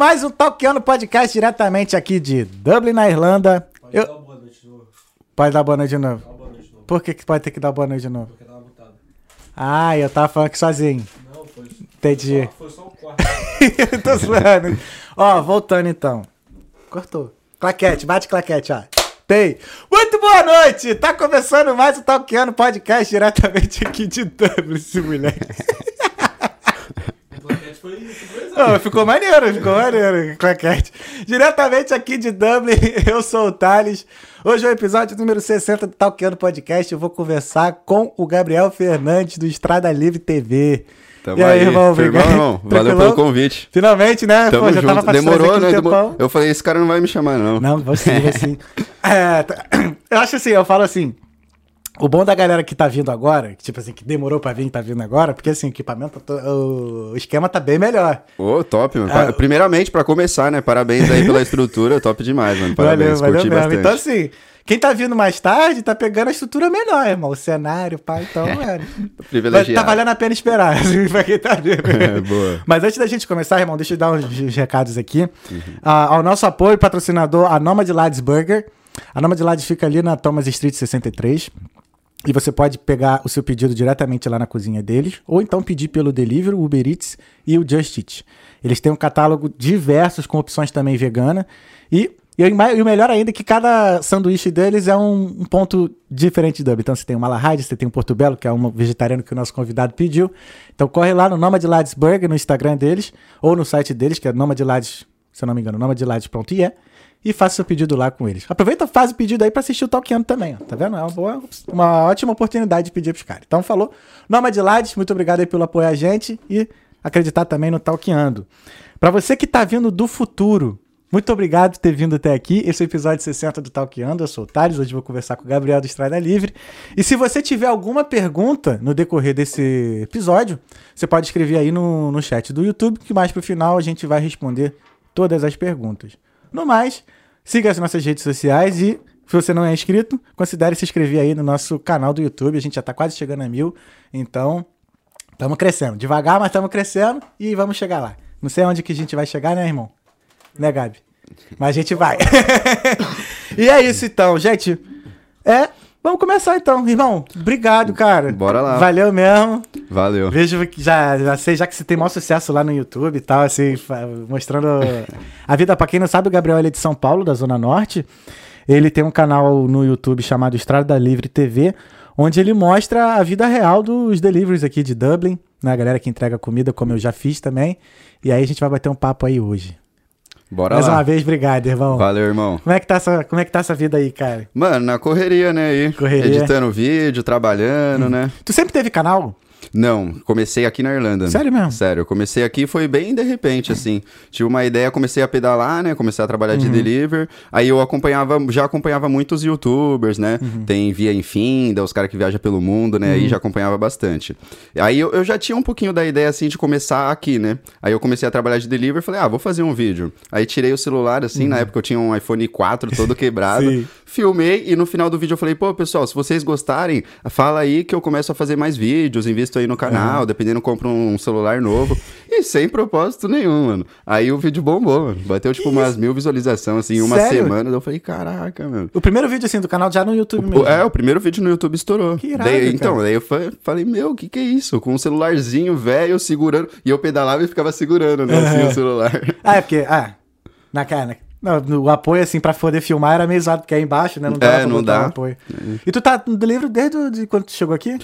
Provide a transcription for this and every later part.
Mais um Talkando Podcast diretamente aqui de Dublin, na Irlanda. Pode Eu... dar boa noite de novo. Pode dar boa noite de novo. Boa noite de novo. Por que, que pode ter que dar boa noite de novo? Porque tava mutado. Ah, eu tava falando aqui sozinho. Não, foi. Entendi. Só, foi só o quarto. Tô zoando. Ó, voltando então. Cortou. Claquete, bate claquete, ó. Tem. Muito boa noite! Tá começando mais o Talkando Podcast diretamente aqui de Dublin, esse moleque. Foi foi Não, ficou maneiro, ficou maneiro, claquete. Diretamente aqui de Dublin, eu sou o Thales. Hoje é o episódio número 60 do Talkando Podcast. Eu vou conversar com o Gabriel Fernandes do Estrada Livre TV. Tamo E aí, irmão, Firmão, obrigado. irmão. Valeu pelo convite. Finalmente, né? Tamo Pô, já tava junto. trás Demorou, né? Demorou. Eu falei, esse cara não vai me chamar, não. Não, vou sim, vou sim. É, tá- eu acho assim, eu falo assim. O bom da galera que tá vindo agora, que, tipo assim, que demorou pra vir e tá vindo agora, porque assim, o equipamento, tá to- o esquema tá bem melhor. Ô, top, mano. Ah, Primeiramente, pra começar, né? Parabéns aí pela estrutura. Top demais, mano. Parabéns. valeu, Curti valeu mesmo. bastante. Então, assim, quem tá vindo mais tarde tá pegando a estrutura melhor, irmão. O cenário, pá, então, mano. Privilegiado. tá valendo a pena esperar, assim, pra quem tá vindo. É, boa. Mas antes da gente começar, irmão, deixa eu dar uns uns recados aqui. Uhum. Ah, ao nosso apoio patrocinador, a Nomad Lads Burger. A Nomad Lads fica ali na Thomas Street 63. E você pode pegar o seu pedido diretamente lá na cozinha deles, ou então pedir pelo Delivery, o Uber Eats e o Just Eat. Eles têm um catálogo diversos com opções também vegana. E, e, e o melhor ainda é que cada sanduíche deles é um, um ponto diferente de Dublin. Então você tem o Malahide, você tem o Porto Belo, que é um vegetariano que o nosso convidado pediu. Então corre lá no Nomad Lads Burger, no Instagram deles, ou no site deles, que é Nomad Lads, se eu não me engano, nomadlads.ie e faça seu pedido lá com eles. Aproveita faz o pedido aí pra assistir o Talkando também, ó. Tá vendo? É uma, boa, uma ótima oportunidade de pedir pros caras. Então falou. Nomad Lades, muito obrigado aí pelo apoio a gente e acreditar também no Talkando. Pra você que tá vindo do futuro, muito obrigado por ter vindo até aqui. Esse é o episódio 60 do Talkando. Eu sou o Thales, hoje vou conversar com o Gabriel do Estrada Livre. E se você tiver alguma pergunta no decorrer desse episódio, você pode escrever aí no, no chat do YouTube, que mais pro final a gente vai responder todas as perguntas. No mais, siga as nossas redes sociais e, se você não é inscrito, considere se inscrever aí no nosso canal do YouTube. A gente já tá quase chegando a mil, então estamos crescendo. Devagar, mas estamos crescendo e vamos chegar lá. Não sei onde que a gente vai chegar, né, irmão? Né, Gabi? Mas a gente vai. e é isso então, gente. É, vamos começar então, irmão. Obrigado, cara. Bora lá. Valeu mesmo. Valeu. Vejo que já, já sei, já que você tem maior sucesso lá no YouTube e tal, assim, mostrando a vida. Pra quem não sabe, o Gabriel é de São Paulo, da Zona Norte. Ele tem um canal no YouTube chamado Estrada Livre TV, onde ele mostra a vida real dos deliveries aqui de Dublin, né? A galera que entrega comida, como eu já fiz também. E aí a gente vai bater um papo aí hoje. Bora Mais lá. uma vez, obrigado, irmão. Valeu, irmão. Como é que tá essa, como é que tá essa vida aí, cara? Mano, na correria, né? Aí. Correria. Hum. Editando vídeo, trabalhando, né? Tu sempre teve canal? Não, comecei aqui na Irlanda. Sério mesmo? Sério, eu comecei aqui foi bem de repente, assim. Tive uma ideia, comecei a pedalar, né? Comecei a trabalhar Uhum. de delivery. Aí eu acompanhava, já acompanhava muitos youtubers, né? Uhum. Tem Via Infinda, os caras que viajam pelo mundo, né? Aí já acompanhava bastante. Aí eu, eu já tinha um pouquinho da ideia, assim, de começar aqui, né? Aí eu comecei a trabalhar de delivery e falei, ah, vou fazer um vídeo. Aí tirei o celular, assim, na época eu tinha um iPhone 4 todo quebrado. Uhum. Filmei e no final do vídeo eu falei, pô, pessoal, se vocês gostarem, fala aí que eu começo a fazer mais vídeos, invisto aí no canal, dependendo, compro um celular novo. E sem propósito nenhum, mano. Aí o vídeo bombou, mano. Bateu tipo umas mil visualizações, assim, em uma Sério? semana. Eu falei, caraca, mano. O primeiro vídeo assim do canal já no YouTube mesmo. É, o primeiro vídeo no YouTube estourou. Que irado, Daí- então, daí eu fa- falei, meu, o que que é isso? Com um celularzinho velho segurando. E eu pedalava e ficava segurando, né, assim, o celular. Ah, é porque. Ah, na cara. Não, no- o apoio, assim, pra poder filmar era meio zoado, porque é embaixo, né? Não dá É, pra não dá. o apoio. E tu tá no livro desde de quando tu chegou aqui?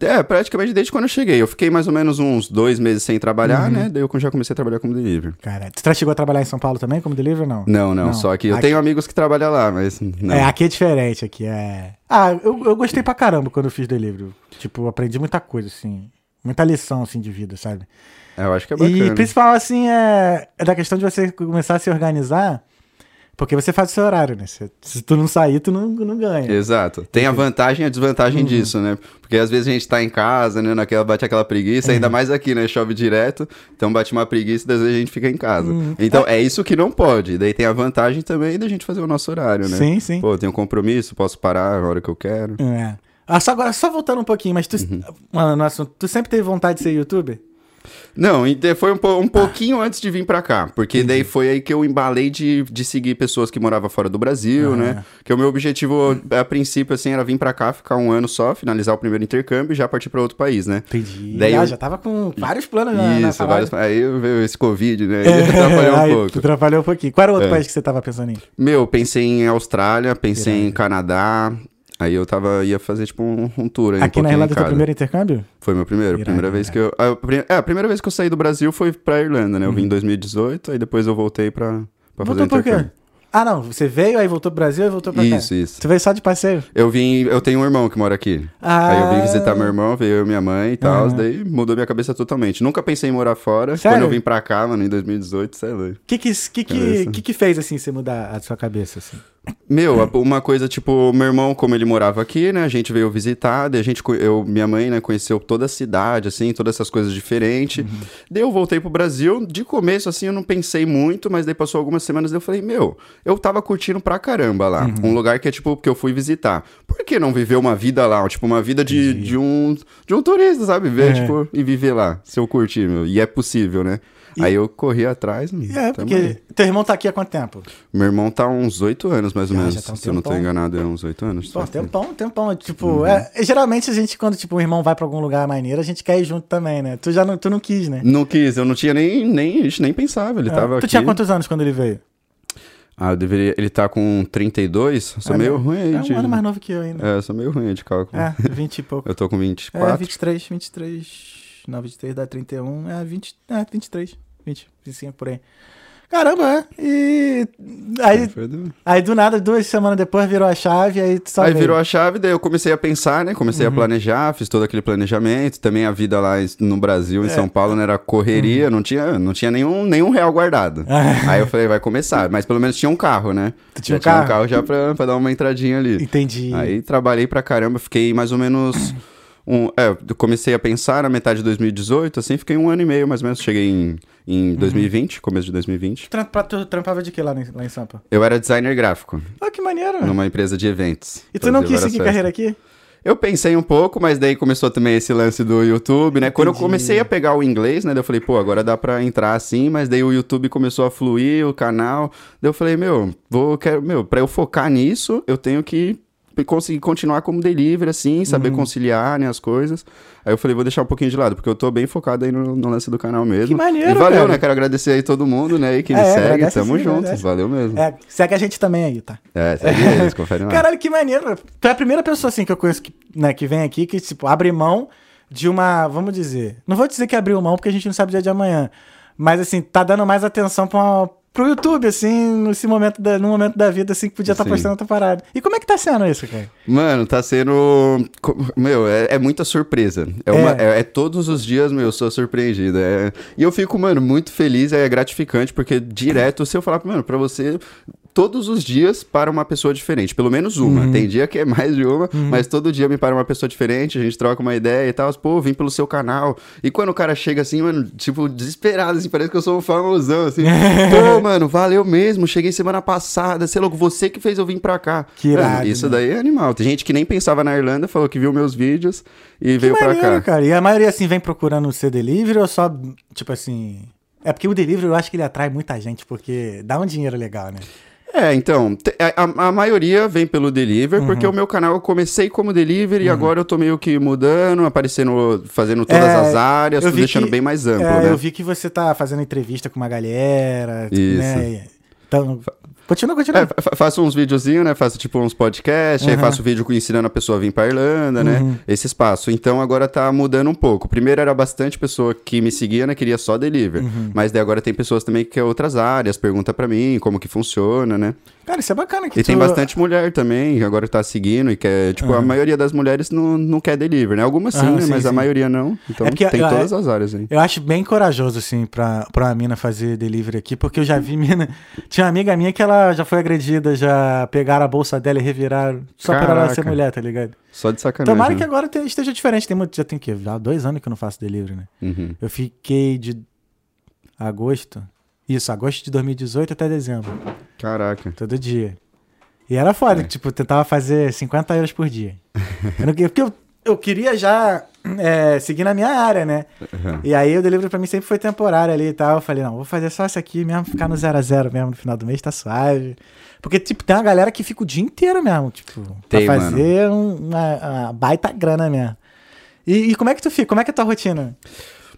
É, praticamente desde quando eu cheguei. Eu fiquei mais ou menos uns dois meses sem Uhum. trabalhar, né? Daí eu já comecei a trabalhar como delivery. Cara, já chegou a trabalhar em São Paulo também como delivery ou não? Não, não, só que eu Aqui- tenho amigos que trabalham lá, mas não. É, aqui é diferente, aqui é... Ah, eu, eu gostei pra caramba quando eu fiz delivery. Tipo, aprendi muita coisa, assim. Muita lição, assim, de vida, sabe? É, eu acho que é bacana. E principal, assim, é, é da questão de você começar a se organizar, porque você faz o seu horário, né? Se, se tu não sair, tu não, não ganha. Exato. Tem a vantagem e a desvantagem Uhum. disso, né? Porque às vezes a gente tá em casa, né? Naquela, bate aquela preguiça, Uhum. ainda mais aqui, né? Chove direto, então bate uma preguiça e às vezes a gente fica em casa. Uhum. Então é isso que não pode. Daí tem a vantagem também da gente fazer o nosso horário, né? Sim, sim. Pô, tenho um compromisso, posso parar a hora que eu quero. É. Ah, só, agora, só voltando um pouquinho, mas tu, Uhum. mano, no assunto, tu sempre teve vontade de ser youtuber? Não, e foi um, um pouquinho antes de vir pra cá. Porque daí foi aí que eu embalei de, de seguir pessoas que moravam fora do Brasil, Aham. né? Que o meu objetivo, a princípio, assim, era vir pra cá, ficar um ano só, finalizar o primeiro intercâmbio e já partir pra outro país, né? Entendi. Daí ah, eu- já tava com vários planos na, na Isso, parada. vários... aí veio esse Covid, né? Aí atrapalhou um pouco. Atrapalhou um pouquinho. Qual era o outro É. país que você tava pensando em? Meu, pensei em Austrália, pensei em Irado. Canadá. Aí eu tava, ia fazer tipo um, um tour aí. um Aqui na pouquinho em Irlanda, teu cada. primeiro intercâmbio? Foi meu primeiro. Primeira vez que eu. A, é, a primeira vez que eu saí do Brasil foi pra Irlanda, né? Eu vim Uhum. em 2018, aí depois eu voltei pra, pra fazer Voltou o por quê? intercâmbio. Ah, não. Você veio, aí voltou pro Brasil e voltou pra cá. Isso, isso. Você veio só de passeio? Eu vim. Eu tenho um irmão que mora aqui. Ah. Aí eu vim visitar meu irmão, veio eu e minha mãe e tal. Aham. Daí mudou minha cabeça totalmente. Nunca pensei em morar fora. Sério? Quando eu vim pra cá, mano, em 2018, sei lá. O que que, que, que que fez, assim, você mudar a sua cabeça, assim? Meu, uma coisa, tipo, meu irmão, como ele morava aqui, né? A gente veio visitar, daí a gente, eu, minha mãe, né, conheceu toda a cidade, assim, todas essas coisas diferentes. Uhum. Daí eu voltei pro Brasil, de começo, assim, eu não pensei muito, mas daí passou algumas semanas, daí eu falei, meu, eu tava curtindo pra caramba lá. Uhum. Um lugar que é, tipo, que eu fui visitar. Por que não viver uma vida lá? Tipo, uma vida de, de um de um turista, sabe? Ver, É. tipo, e viver lá, se eu curtir, meu. E é possível, né? E- Aí eu corri atrás. hum, É, porque aí. teu irmão tá aqui há quanto tempo? Meu irmão tá há uns oito anos, mais ou Ah, menos. tá um se eu não tô enganado, é uns oito anos. Pô, tempão, tempão. Tipo, Uhum. é, geralmente a gente, quando tipo, um irmão vai pra algum lugar maneiro, a gente quer ir junto também, né? Tu já não, tu não quis, né? Não quis, eu não tinha nem, nem, nem pensava, ele É. tava tu aqui. tinha quantos anos quando ele veio? Ah, eu deveria, ele tá com 32, sou Ah, meio não. ruim aí É de... um ano mais novo que eu ainda. É, sou meio ruim de cálculo. É, 20 e pouco. Eu tô com 24. É, 23, 23. Não, 23 dá 31. É, 20, é 23. 20, 25 por aí. Caramba, é. E. Aí, do- aí do nada, duas semanas depois virou a chave, aí só Aí veio. virou a chave, daí eu comecei a pensar, né? Comecei Uhum. a planejar, fiz todo aquele planejamento. Também a vida lá no Brasil, em É. São Paulo, né, era correria, não tinha, não tinha nenhum, nenhum real guardado. Ah. Aí eu falei, vai começar. Mas pelo menos tinha um carro, né? Tu tinha um tinha um carro? carro já pra, pra dar uma entradinha ali. Entendi. Aí trabalhei pra caramba, fiquei mais ou menos. Um, é, eu comecei a pensar na metade de 2018, assim, fiquei um ano e meio mais ou menos. Cheguei em, em Uhum. 2020, começo de 2020. Trampa- Tu trampava de que lá, em- lá em Sampa? Eu era designer gráfico, Ah, que maneiro. numa empresa de eventos. E tu não quis seguir festas. carreira aqui? Eu pensei um pouco, mas daí começou também esse lance do YouTube, né? Quando eu Entendi. comecei a pegar o inglês, né? daí eu falei, pô, agora dá pra entrar assim, mas daí o YouTube começou a fluir, o canal. Daí eu falei, meu, vou, quero, meu, pra eu focar nisso, eu tenho que conseguir continuar como delivery, assim, saber Uhum. conciliar, né, as coisas. Aí eu falei, vou deixar um pouquinho de lado, porque eu tô bem focado aí no, no lance do canal mesmo. Que maneiro, E valeu, cara. né? Quero agradecer aí todo mundo, né, aí que É, me segue. Tamo sim, junto. agradece. Valeu mesmo. É, segue a gente também aí, tá? É, segue eles, confere lá. Caralho, que maneiro. Tu é a primeira pessoa, assim, que eu conheço que, né, que vem aqui que, tipo, abre mão de uma. Vamos dizer. Não vou dizer que abriu mão, porque a gente não sabe o dia de amanhã. Mas, assim, tá dando mais atenção pra uma- pro YouTube, assim, nesse momento da, no momento da vida, assim, que podia estar Sim. postando outra parada. E como é que tá sendo isso, cara? Mano, tá sendo. Meu, é, é muita surpresa. É, uma- É. é- é todos os dias, meu, eu sou surpreendido. é- E eu fico, mano, muito feliz, é gratificante, porque direto, se eu falar, mano, pra você. Todos os dias para uma pessoa diferente, pelo menos uma. Uhum. Tem dia que é mais de uma, mas todo dia me para uma pessoa diferente, a gente troca uma ideia e tal. Pô, vim pelo seu canal. E quando o cara chega assim, mano, tipo, desesperado, assim, parece que eu sou um famosão, assim. Pô, mano, valeu mesmo, cheguei semana passada, sei lá, você que fez eu vir pra cá. Que irado, Isso né? daí é animal. Tem gente que nem pensava na Irlanda, falou que viu meus vídeos e Que veio pra maneiro, cá. cara. E a maioria, assim, vem procurando ser delivery ou só, tipo assim. É porque o delivery eu acho que ele atrai muita gente, porque dá um dinheiro legal, né? É, então, te- a, a- maioria vem pelo delivery, Uhum. porque o meu canal eu comecei como delivery e agora eu tô meio que mudando, aparecendo, fazendo todas É, as áreas, tô deixando que- bem mais amplo, É, né? eu vi que você tá fazendo entrevista com uma galera, Isso. né? Então, continua, continua. É, fa- faço uns videozinhos, né? Faço tipo uns podcasts, aí Uhum. faço vídeo ensinando a pessoa a vir pra Irlanda, né? Uhum. Esse espaço. Então agora tá mudando um pouco. Primeiro era bastante pessoa que me seguia, né? Queria só delivery. Uhum. Mas daí agora tem pessoas também que quer outras áreas, pergunta pra mim como que funciona, né? Cara, isso é bacana que E tu... tem bastante mulher também, que agora tá seguindo e quer. Tipo, a Aham. maioria das mulheres não, não quer delivery, né? Algumas sim, né? sim, Mas a sim. maioria não. Então É porque, tem ah, todas as áreas aí. Eu acho bem corajoso, assim, pra, pra uma mina fazer delivery aqui, porque eu já vi mina... Tinha uma amiga minha que ela já foi agredida, já pegaram a bolsa dela e reviraram, só por ela ser Caraca. mulher, tá ligado? Só de sacanagem. Tomara né? que agora te- esteja diferente. Tem muito, já tem o quê? Já há dois anos que eu não faço delivery, né? Uhum. Eu fiquei de agosto... Isso, agosto de 2018 até dezembro. Caraca. Todo dia. E era foda, É. tipo, tentava fazer 50 euros por dia. Eu não porque eu, eu queria já é, seguir na minha área, né? Uhum. E aí o delivery pra mim sempre foi temporário ali e tal. Eu falei, não, vou fazer só isso aqui mesmo, ficar no 0 a 0 mesmo no final do mês, tá suave. Porque, tipo, tem uma galera que fica o dia inteiro mesmo, tipo, Tem, pra fazer um- uma, uma baita grana mesmo. E, e como é que tu fica? Como é que é a tua rotina?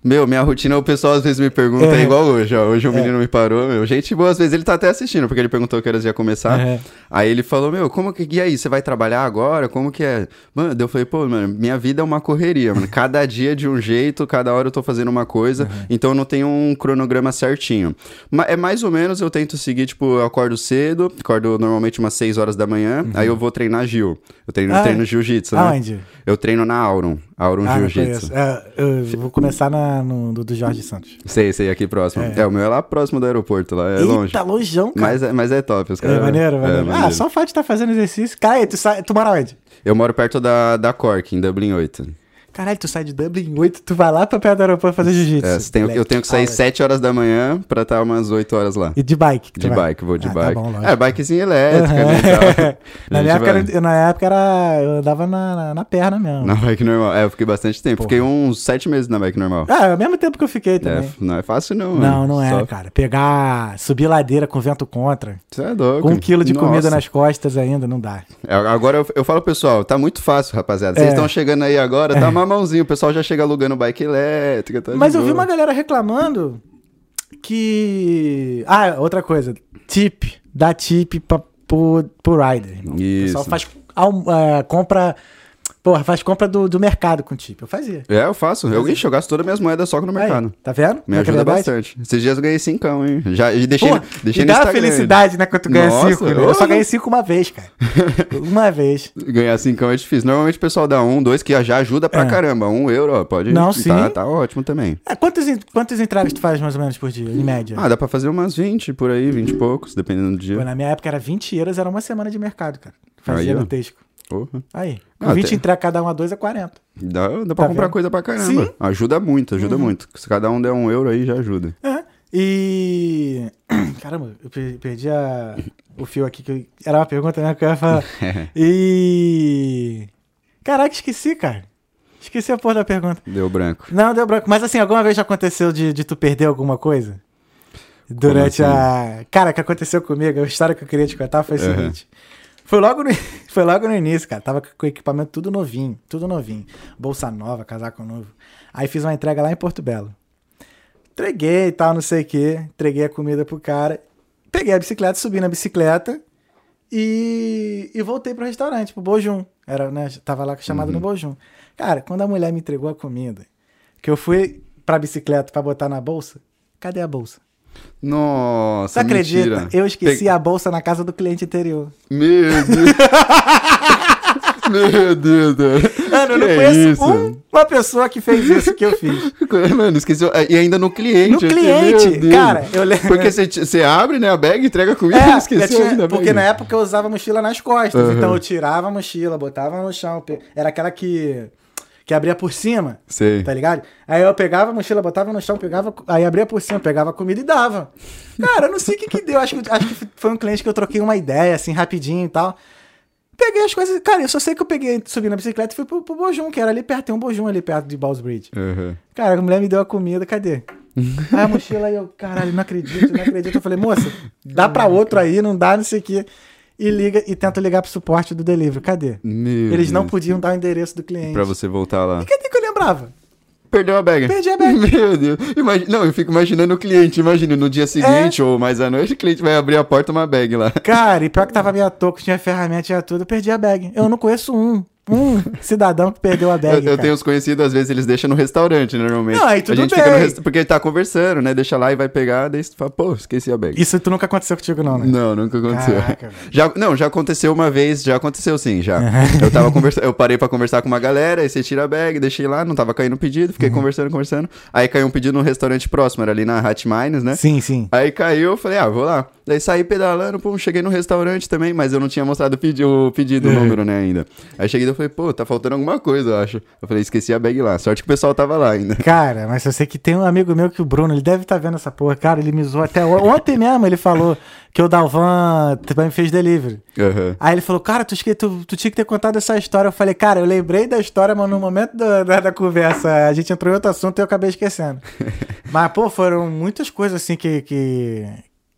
Meu, minha rotina, o pessoal às vezes me pergunta, É. é igual hoje, ó. Hoje o menino me parou, meu. Gente boa, às vezes ele tá até assistindo, porque ele perguntou que horas ia começar. Uhum. Aí ele falou, meu, como que. E aí, você vai trabalhar agora? Como que é? Mano, eu falei, pô, mano, minha vida é uma correria, mano. Cada dia de um jeito, cada hora eu tô fazendo uma coisa. Uhum. Então eu não tenho um cronograma certinho. Mas é mais ou menos, eu tento seguir, tipo, eu acordo cedo, acordo normalmente umas 6 horas da manhã, aí eu vou treinar Gil. Eu treino, Uhum. Ah, treino jiu-jitsu, né? Aonde? Eu treino na Auron. Auron Ah, Jiu-Jitsu. É, eu vou começar na, no do, do Jorge Santos. Sei, sei, aqui próximo. É. o meu é lá próximo do aeroporto, lá é Eita, longe. longeão, cara. Mas é, mas é top, os É, caras. maneiro, maneiro. é, Ah, maneiro. só o fato de estar fazendo exercício. Cara, tu, sai, tu mora onde? Eu moro perto da, da Cork, em Dublin 8. Caralho, tu sai de Dublin 8, tu vai lá pra perto do aeroporto fazer jiu-jitsu. É, eu tenho que sair Moleque, 7 horas da manhã pra estar umas 8 horas lá. E de bike? De vai? bike, vou de Ah, tá bike. bom, lógico. é, bikezinha elétrica, né? tal. na, minha época, era- eu, na época era. Eu andava na, na, na perna mesmo. Na bike normal. É, eu fiquei bastante tempo. Fiquei uns 7 meses na bike normal. Ah, é o mesmo tempo que eu fiquei É, também. não é fácil não, não, não é, Só- cara. Pegar, subir ladeira com vento contra, Você é louco. com um quilo de comida Nossa. nas costas ainda, não dá. É, Agora eu, eu falo, pessoal, tá muito fácil, rapaziada. Vocês É. estão chegando aí agora, tá mamãozinho. O pessoal já chega alugando bike elétrica. Tá Mas eu vi uma galera reclamando que. Ah, outra coisa. Tip. Dá tip pra, pro, pro rider. irmão. O pessoal Isso. faz ah, compra. Porra, faz compra do, do mercado com tip. Eu fazia. É, eu faço. Eu, ixi, eu gasto todas as minhas moedas só no mercado. Aí, tá vendo? Me é é ajuda bastante. Esses dias eu ganhei cincão, hein? Já, e deixei, Porra, deixei no dá Instagram. felicidade, né, quando tu ganha Nossa, cinco. né? Eu só ganhei cinco uma vez, cara. uma vez. Ganhar cincão é difícil. Normalmente o pessoal dá um, dois, que já ajuda pra É. caramba. Um euro, ó, pode... Não, tá, sim. Tá ótimo também. Ah, quantas, en- quantas entradas tu faz mais ou menos por dia, em média? Ah, dá pra fazer umas 20 por aí, 20 e poucos, dependendo do Pô, dia. na minha época era 20 euros, era uma semana de mercado, cara. Fazia Aí, no Tesco. Porra. Aí. Com Ah, 20 tem- entrega cada um a dois é 40. Dá, dá pra Tá comprar vendo? coisa pra caramba. Sim. Uhum. Ajuda muito, ajuda muito. Se cada um der um euro aí, já ajuda. É. E. Caramba, eu per- perdi a... o fio aqui. Que eu... Era uma pergunta mesmo que eu ia falar. E. Caraca, esqueci, cara. Esqueci a porra da pergunta. Deu branco. Não, deu branco. Mas assim, alguma vez já aconteceu de, de tu perder alguma coisa? Durante assim? a. Cara, o que aconteceu comigo, a história que eu queria te contar foi o Aham. seguinte. Foi logo, no... foi logo no início, cara. Tava com o equipamento tudo novinho, tudo novinho. Bolsa nova, casaco novo. Aí fiz uma entrega lá em Porto Belo. Entreguei e tal, não sei o quê. Entreguei a comida pro cara. Peguei a bicicleta, subi na bicicleta e, e voltei pro restaurante, pro Bojum. Era, né? Tava lá chamado Uhum. no Bojum. Cara, quando a mulher me entregou a comida, que eu fui pra bicicleta pra botar na bolsa, cadê a bolsa? Nossa, Você acredita? mentira. Eu esqueci a bolsa na casa do cliente anterior. Meu Deus. Meu Deus. Mano, eu não Que conheço isso? um- uma pessoa que fez isso que eu fiz. Mano, esqueceu. E ainda no cliente. No cliente, cara, eu lembro- Porque você, abre, né, a bag, entrega a comida É, esqueceu eu tinha- ainda porque bag. na época eu usava mochila nas costas. Uhum. Então eu tirava a mochila, botava no chão. Era aquela que, que abria por cima. Sei. Tá ligado? Aí eu pegava a mochila, botava no chão, pegava, aí abria por cima, pegava a comida e dava. Cara, eu não sei o que que deu. Acho que, acho que foi um cliente que eu troquei uma ideia, assim, rapidinho e tal. Peguei as coisas. Cara, eu só sei que eu peguei, subi na bicicleta e fui pro, pro Bojum, que era ali perto. Tem um Bojum ali perto de Balls Bridge. Uhum. Cara, a mulher me deu a comida, cadê? Aí a mochila aí eu, caralho, não acredito, não acredito. Eu falei, moça, dá pra outro aí, não dá, não sei o quê. E liga e tenta ligar pro suporte do delivery. Cadê? Meu Eles não Deus. podiam dar o endereço do cliente. Pra você voltar lá. E cadê que eu lembrava? Perdeu a bag. Perdi a bag. Meu Deus. Imagina, não, eu fico imaginando o cliente. Imagina, no dia seguinte ou mais à noite, o cliente vai abrir a porta uma bag lá. Cara, e pior que tava minha touca, tinha ferramenta, tinha tudo, eu perdi a bag. Eu não conheço um, um cidadão que perdeu a bag. Eu, eu tenho os conhecidos, às vezes eles deixam no restaurante, normalmente. Não, aí tudo a gente bem. fica no resta- Porque ele tá conversando, né? Deixa lá e vai pegar, daí você fala, pô, esqueci a bag. Isso tu nunca aconteceu contigo, não, né? Não, nunca aconteceu. Caraca, já, não, já aconteceu uma vez, já aconteceu sim, já. eu tava conversando, eu parei pra conversar com uma galera, aí você tira a bag, deixei lá, não tava caindo pedido, Uhum. fiquei conversando, conversando. Aí caiu um pedido num restaurante próximo, era ali na Hat Mines, né? Sim, sim. Aí caiu, eu falei, ah, vou lá. Daí saí pedalando, pô, cheguei no restaurante também, mas eu não tinha mostrado o pedi- o pedido, o É. número, né, ainda. Aí cheguei e falei, pô, tá faltando alguma coisa, eu acho. Eu falei, esqueci a bag lá. Sorte que o pessoal tava lá ainda. Cara, mas eu sei que tem um amigo meu que o Bruno, ele deve estar vendo essa porra. Cara, ele me zoou até ontem mesmo. Ele falou que o Dalvan também fez delivery. Aham. Aí ele falou, cara, tu, tu, tu tinha que ter contado essa história. Eu falei, cara, eu lembrei da história, mas no momento da, da, da conversa a gente entrou em outro assunto e eu acabei esquecendo. mas, pô, foram muitas coisas assim que. que...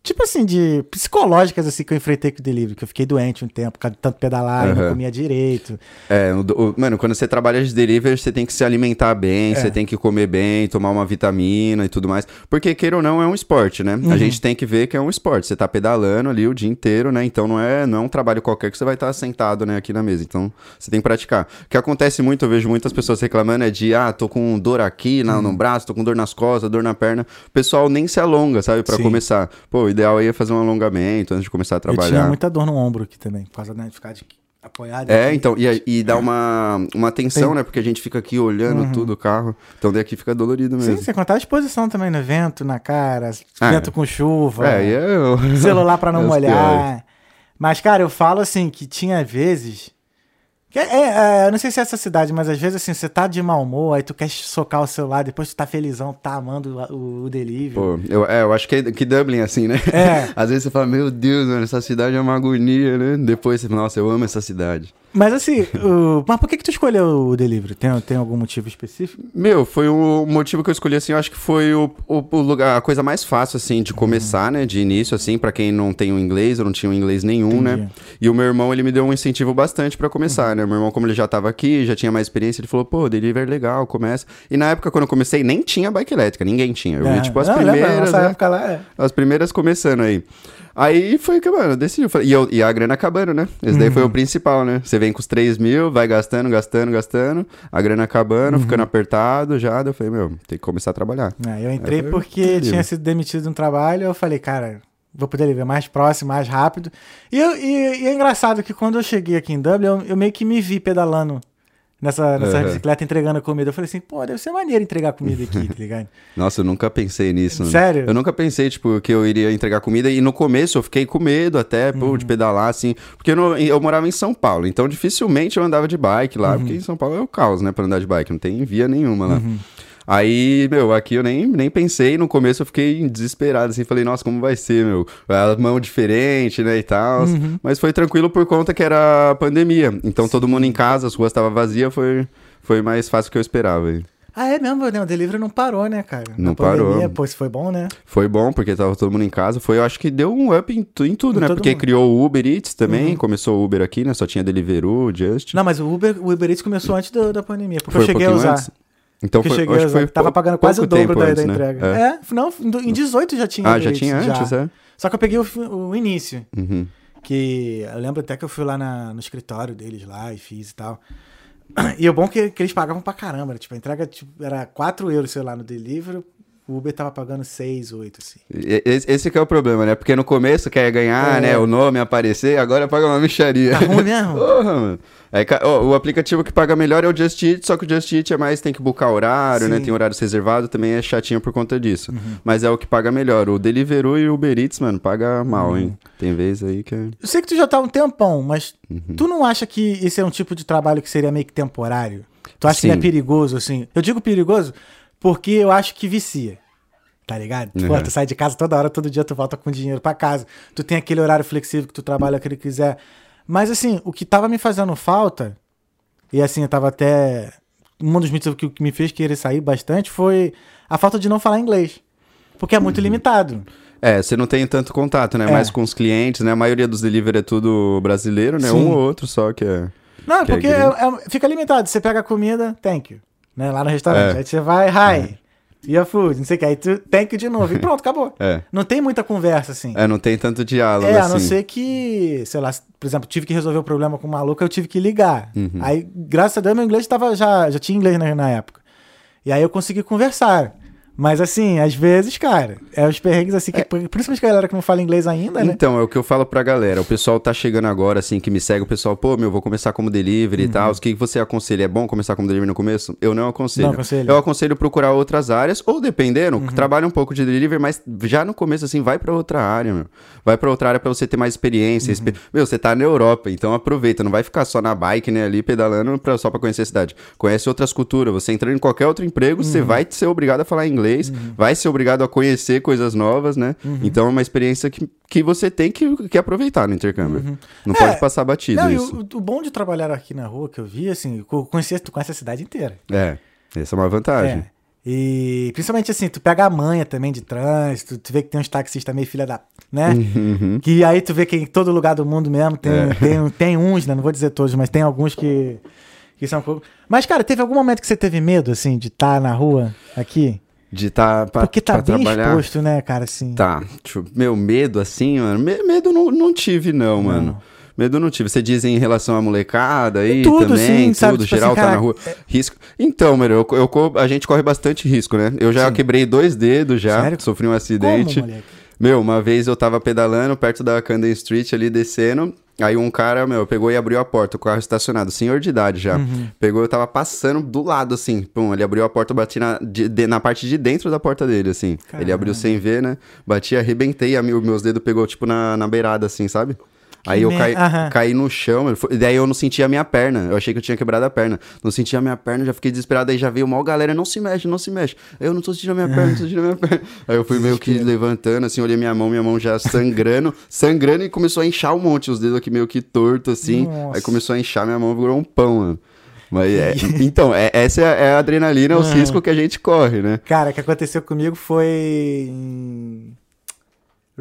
Tipo assim, de psicológicas assim que eu enfrentei com o delivery, que eu fiquei doente um tempo, por causa de tanto pedalar, e não comia direito. É, o- o- mano, quando você trabalha de delivery, você tem que se alimentar bem, É. você tem que comer bem, tomar uma vitamina e tudo mais. Porque, queira ou não, é um esporte, né? Uhum. A gente tem que ver que é um esporte. Você tá pedalando ali o dia inteiro, né? Então não é, não é um trabalho qualquer que você vai estar sentado, né, aqui na mesa. Então você tem que praticar. O que acontece muito, eu vejo muitas pessoas reclamando, é de, ah, tô com dor aqui na- Uhum. no braço, tô com dor nas costas, dor na perna. O pessoal nem se alonga, sabe, Pra Sim. começar. Pô, ideal aí é fazer um alongamento antes de começar a Eu tinha trabalhar. muita dor no ombro aqui também, por causa né, de ficar de, apoiado. É, aqui. então, e, e dá uma, uma tensão, Tem- né? Porque a gente fica aqui olhando tudo o carro. Então daqui fica dolorido Sim, mesmo. sem contar a exposição também, né? Vento na cara, Ah, vento com chuva, É, eu... celular pra não É molhar. Mas, cara, eu falo assim que tinha vezes. É, é, eu não sei se é essa cidade, mas às vezes assim, você tá de mau humor, aí tu quer socar o celular, depois tu tá felizão, tá amando o, o, o delivery. Pô, eu, é, eu acho que, que Dublin é assim, né? É. Às vezes você fala, meu Deus, mano, essa cidade é uma agonia, né? Depois você fala, nossa, eu amo essa cidade. Mas assim, o- mas por que que tu escolheu o delivery? Tem, tem algum motivo específico? Meu, foi o motivo que eu escolhi, assim, eu acho que foi o, o, o lugar, a coisa mais fácil, assim, de começar, né, de início, assim, pra quem não tem o inglês, eu não tinha o inglês nenhum, né, Entendi. e o meu irmão, ele me deu um incentivo bastante pra começar, né, o meu irmão, como ele já tava aqui, já tinha mais experiência, ele falou, pô, delivery é legal, começa, e na época, quando eu comecei, nem tinha bike elétrica, ninguém tinha, eu vi, tipo, as É. Não, lembra, primeiras, Nossa né? época lá, é. As primeiras começando aí. Aí foi que, mano, eu decidi. eu falei- E, eu- e a grana acabando, né? Esse daí Uhum. foi o principal, né? Você vem com os 3 mil, vai gastando, gastando, gastando, a grana acabando, Uhum. ficando apertado já. Eu falei, meu, tem que começar a trabalhar. É, eu entrei foi porque incrível. tinha sido demitido de um trabalho, eu falei, cara, vou poder ver mais próximo, mais rápido. E, eu- e- e é engraçado que quando eu cheguei aqui em Dublin, eu, eu meio que me vi pedalando nessa, nessa Uhum. bicicleta entregando comida. Eu falei assim, pô, deve ser maneiro entregar comida aqui, tá ligado? Nossa, eu nunca pensei nisso. Sério? Eu nunca pensei, tipo, que eu iria entregar comida. E no começo eu fiquei com medo até, pô, Uhum. de pedalar, assim. Porque eu, não- eu morava em São Paulo. Então dificilmente eu andava de bike lá. Uhum. Porque em São Paulo é o caos, né, pra andar de bike. Não tem via nenhuma lá. Uhum. Aí, meu, aqui eu nem, nem pensei. No começo eu fiquei desesperado, assim. Falei, nossa, como vai ser, meu? A mão diferente, né, e tal. Uhum. Mas foi tranquilo por conta que era pandemia. Então todo mundo em casa, as ruas estavam vazias. Foi, foi mais fácil do que eu esperava. aí. Ah, é mesmo, né? O delivery não parou, né, cara? Não pandemia, parou. Pô, isso foi bom, né? Foi bom, porque tava todo mundo em casa. Foi, eu acho que deu um up em, tu- em tudo, Em né? Porque mundo. criou o Uber Eats também. Uhum. Começou o Uber aqui, né? Só tinha Deliveroo, Just. Não, mas o Uber, o Uber Eats começou antes do- da pandemia, porque Foi eu um cheguei a pouquinho usar. antes? Então foi, cheguei acho que foi Tava pagando quase o dobro da, antes, da né? entrega. É. É. não, em 18 já tinha. Ah, já tinha antes, é? Só que eu peguei o, o início. Uhum. Que eu lembro até que eu fui lá na- no escritório deles lá e fiz e tal. E o bom é que, que eles pagavam pra caramba. né? Tipo, a entrega tipo, era 4 euros, sei lá, no delivery. O Uber tava pagando 6, 8, assim. Esse, que é o problema, né? Porque no começo quer ganhar, É. né? O nome, aparecer, agora paga uma micharia. Tá ruim mesmo? Porra, mano. É, o aplicativo que paga melhor é o Just Eat, só que o Just Eat é mais, tem que buscar horário, né? Sim. Tem horários reservados, também é chatinho por conta disso. Uhum. Mas é o que paga melhor. O Deliveroo e o Uber Eats, mano, paga mal, hein? Tem vez aí que é... Eu sei que tu já tá um tempão, mas Uhum. tu não acha que esse é um tipo de trabalho que seria meio que temporário? Tu acha que é Sim. perigoso, assim? Eu digo perigoso porque eu acho que vicia. Tá ligado? Uhum. tu sai de casa toda hora, todo dia tu volta com dinheiro pra casa. Tu tem aquele horário flexível que tu trabalha que ele quiser. Mas assim, o que tava me fazendo falta, e assim, eu tava até. Um dos motivos que, me fez querer sair bastante foi a falta de não falar inglês. Porque é muito limitado. É, você não tem tanto contato, né? É. Mais com os clientes, né? A maioria dos delivery é tudo brasileiro, né? Sim. Um ou outro só que é... Não, Que é porque é- é- fica limitado. Você pega a comida, thank you. Né, lá no restaurante. É. Aí você vai, hi, your food, não sei o que. Aí tu thank you de novo. E pronto, acabou. É. Não tem muita conversa assim. É, não tem tanto diálogo, É, a assim. não ser que, sei lá, por exemplo, tive que resolver o problema com o maluco, eu tive que ligar. Uhum. Aí, graças a Deus, meu inglês tava já, já tinha inglês na, na época. E aí eu consegui conversar. Mas assim, às vezes, cara, é os perrengues assim, que, principalmente a galera que não fala inglês ainda, né? Então, é o que eu falo pra galera. O pessoal tá chegando agora, assim, que me segue. O pessoal, pô, meu, vou começar como delivery e Uhum. tal. O que você aconselha? É bom começar como delivery no começo? Eu não aconselho. Não aconselho. Eu aconselho procurar outras áreas, ou dependendo, Uhum. trabalha um pouco de delivery, mas já no começo, assim, vai pra outra área, meu. Vai pra outra área pra você ter mais experiência. Uhum. expe- Meu, você tá na Europa, então aproveita. Não vai ficar só na bike, né, ali pedalando pra, só pra conhecer a cidade. Conhece outras culturas. Você entrando em qualquer outro emprego, Uhum. você vai ser obrigado a falar inglês, vai ser obrigado a conhecer coisas novas, né? Uhum. Então é uma experiência que, que você tem que, que aproveitar no intercâmbio. Não É, pode passar batido Não, isso. o, o bom de trabalhar aqui na rua que eu vi, assim, eu conheci, tu conhece a cidade inteira. É, essa é uma vantagem. É. E principalmente assim, tu pega a manha também de trânsito, tu vê que tem uns taxistas meio filha da. né? Uhum. Que aí tu vê que em todo lugar do mundo mesmo tem, É. tem, tem uns, né? Não vou dizer todos, mas tem alguns que, que são. Mas, cara, teve algum momento que você teve medo, assim, de estar na rua aqui? De tá pra, Porque tá bem trabalhar. exposto, né, cara, assim. Tá. Eu- Meu medo, assim, mano. me- medo não, não tive, não, mano. Medo não tive. Você diz em relação à molecada aí tudo, também, sim, sabe? tudo, Tipo geral assim, tá cara, na rua. Risco. Então, mano, eu, eu a gente corre bastante risco, né? Eu já Sim. quebrei dois dedos já, Sério? sofri um Como, acidente. moleque? Meu, uma vez eu tava pedalando perto da Camden Street ali descendo. Aí um cara, meu, pegou e abriu a porta, o carro estacionado, senhor de idade já. Uhum. Pegou, eu tava passando do lado, assim. Pum, ele abriu a porta, eu bati na, de- de- na parte de dentro da porta dele, assim. Ele abriu sem ver, né? Bati, arrebentei, a, meus dedos pegou, tipo, na, na beirada, assim, sabe? Aí eu caí, Aham. caí no chão. Foi- daí eu não sentia a minha perna. Eu achei que eu tinha quebrado a perna. Não sentia a minha perna, já fiquei desesperado. Aí já veio uma galera, não se mexe, não se mexe. Aí eu não tô sentindo a minha perna, não tô sentindo a minha perna. Aí eu fui meio que levantando, assim, olhei minha mão, minha mão já sangrando, sangrando e começou a inchar um monte, os dedos aqui meio que torto, assim. Nossa. Aí começou a inchar, minha mão virou um pão, mano. Mas é, então, é- essa é, a- é adrenalina, o Ah. risco que a gente corre, né? Cara, o que aconteceu comigo foi em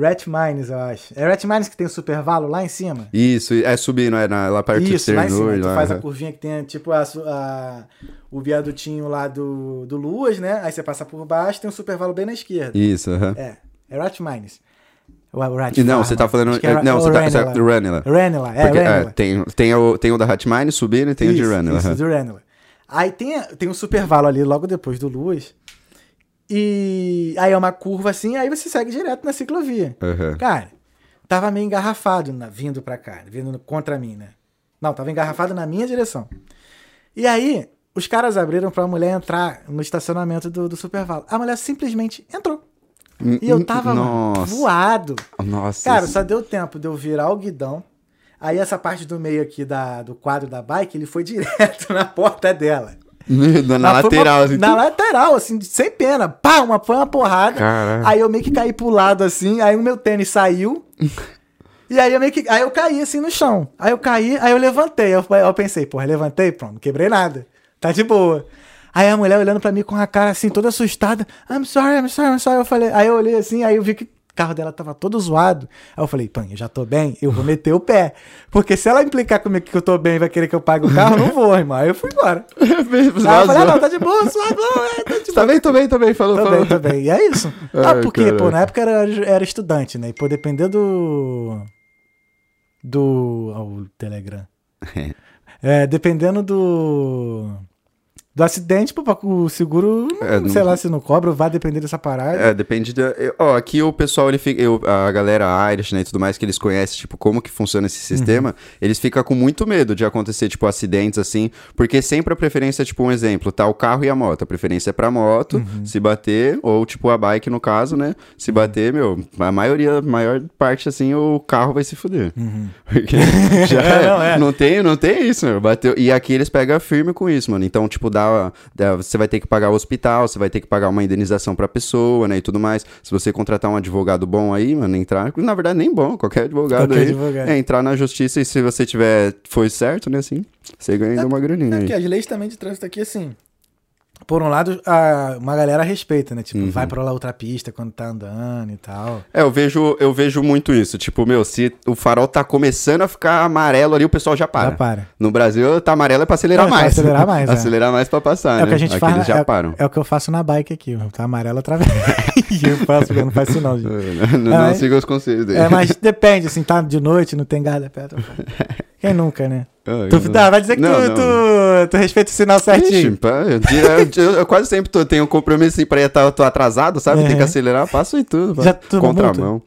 Rat Mines, eu acho. É Rat Mines que tem o Super Valo lá em cima? Isso, é subindo, é na, lá perto Isso, de lá em cima. Cernur, Tu lá, faz a aham. curvinha que tem, tipo, a, a- o viadutinho lá do, do Luas, né? Aí você passa por baixo, tem um Super Valo bem na esquerda. Isso, aham. É, é Rat Mines. É o Rat Não, Farm? você tá falando. É- não, você tá. Ranelagh. Ranelagh, é, Porque, é, tem, tem, o, tem o da Hatmine subindo e tem o de Isso, Ranelagh. Isso, aham. do. Aí tem, tem um super valo ali logo depois do Luas. E aí é uma curva assim, aí você segue direto na ciclovia. Aham. Cara, tava meio engarrafado na- vindo pra cá, vindo contra mim, né? Não, tava engarrafado na minha direção. E aí, os caras abriram pra mulher entrar no estacionamento do, do super valo. A mulher simplesmente entrou. E eu tava mano, Nossa. voado. Nossa. Cara, só deu tempo de eu virar o guidão. Aí essa parte do meio aqui da, do quadro da bike, ele foi direto na porta dela. na, na lateral, uma- assim. Na lateral, assim, sem pena. Pá, uma, foi uma porrada. Caralho. Aí eu meio que caí pro lado, assim, aí o meu tênis saiu. e aí eu meio que. Aí eu caí assim no chão. Aí eu caí, aí eu levantei. Eu, eu pensei, porra, levantei, pronto, não quebrei nada. Tá de boa. Aí a mulher olhando pra mim com a cara assim, toda assustada. I'm sorry, I'm sorry, I'm sorry. Eu falei, aí eu olhei assim, aí eu vi que carro dela tava todo zoado. Aí eu falei, pã, eu já tô bem, eu vou meter o pé. Porque se ela implicar comigo que eu tô bem e vai querer que eu pague o carro, eu não vou, irmão. Aí eu fui embora. Aí eu falei, ah, não, tá de boa, suave, não, é, tá de Tá bem, tô bem, tô bem. Falou, Tô falou. bem, tô bem. E é isso. Ah, Ai, porque, pô, caralho. na época era, era estudante, né? E, pô, depender do. Do. Ó, o Telegram. É, dependendo do. Do acidente, pô, o seguro, É, não, não- sei lá se não cobra, vai depender dessa parada. É, depende da. Ó, aqui o pessoal, ele fica. eu- a galera Irish, né, e tudo mais, que eles conhecem, tipo, como que funciona esse sistema, eles ficam com muito medo de acontecer, tipo, acidentes assim, porque sempre a preferência, tipo, um exemplo, tá o carro e a moto. A preferência é pra moto, se bater, ou, tipo, a bike, no caso, né? Se bater, meu, a maioria, a maior parte, assim, o carro vai se fuder. Porque já É, não, é, é. não tem, não tem isso, meu. Bateu. E aqui eles pegam firme com isso, mano. Então, tipo, dá, dá- você vai ter que pagar o hospital, você vai ter que pagar uma indenização pra pessoa, né? E tudo mais. Se você contratar um advogado bom aí, mano, entrar. Na verdade, nem bom, qualquer advogado Qualquer aí. advogado. É, entrar na justiça e se você tiver. Foi certo, né? Assim, você ganha ainda uma graninha É porque as leis também de trânsito aqui, assim. Por um lado, a- uma galera respeita, né? Tipo, Uhum. vai pra lá outra pista quando tá andando e tal. É, eu vejo, eu vejo muito isso. Tipo, meu, se o farol tá começando a ficar amarelo ali, o pessoal já para. Já para. No Brasil, tá amarelo é pra acelerar É, pra mais. acelerar mais, é. acelerar mais pra passar, É né? o que a gente Aqui faz. já é, param. é o que eu faço na bike aqui. Tá amarelo através. eu faço, eu não faço isso, não, gente. não não mas- siga os conselhos dele. É, mas depende, assim, tá de noite, não tem guarda perto. Quem nunca, né? Ah, Tu, eu- tá, vai dizer que Não, tu, não. Tu, tu respeita o sinal Ixi, certinho. pá, eu, eu- eu- quase sempre tô, tenho um compromisso assim pra estar tô atrasado, sabe? Tem que acelerar, passo e tudo. Já tomou Contramão.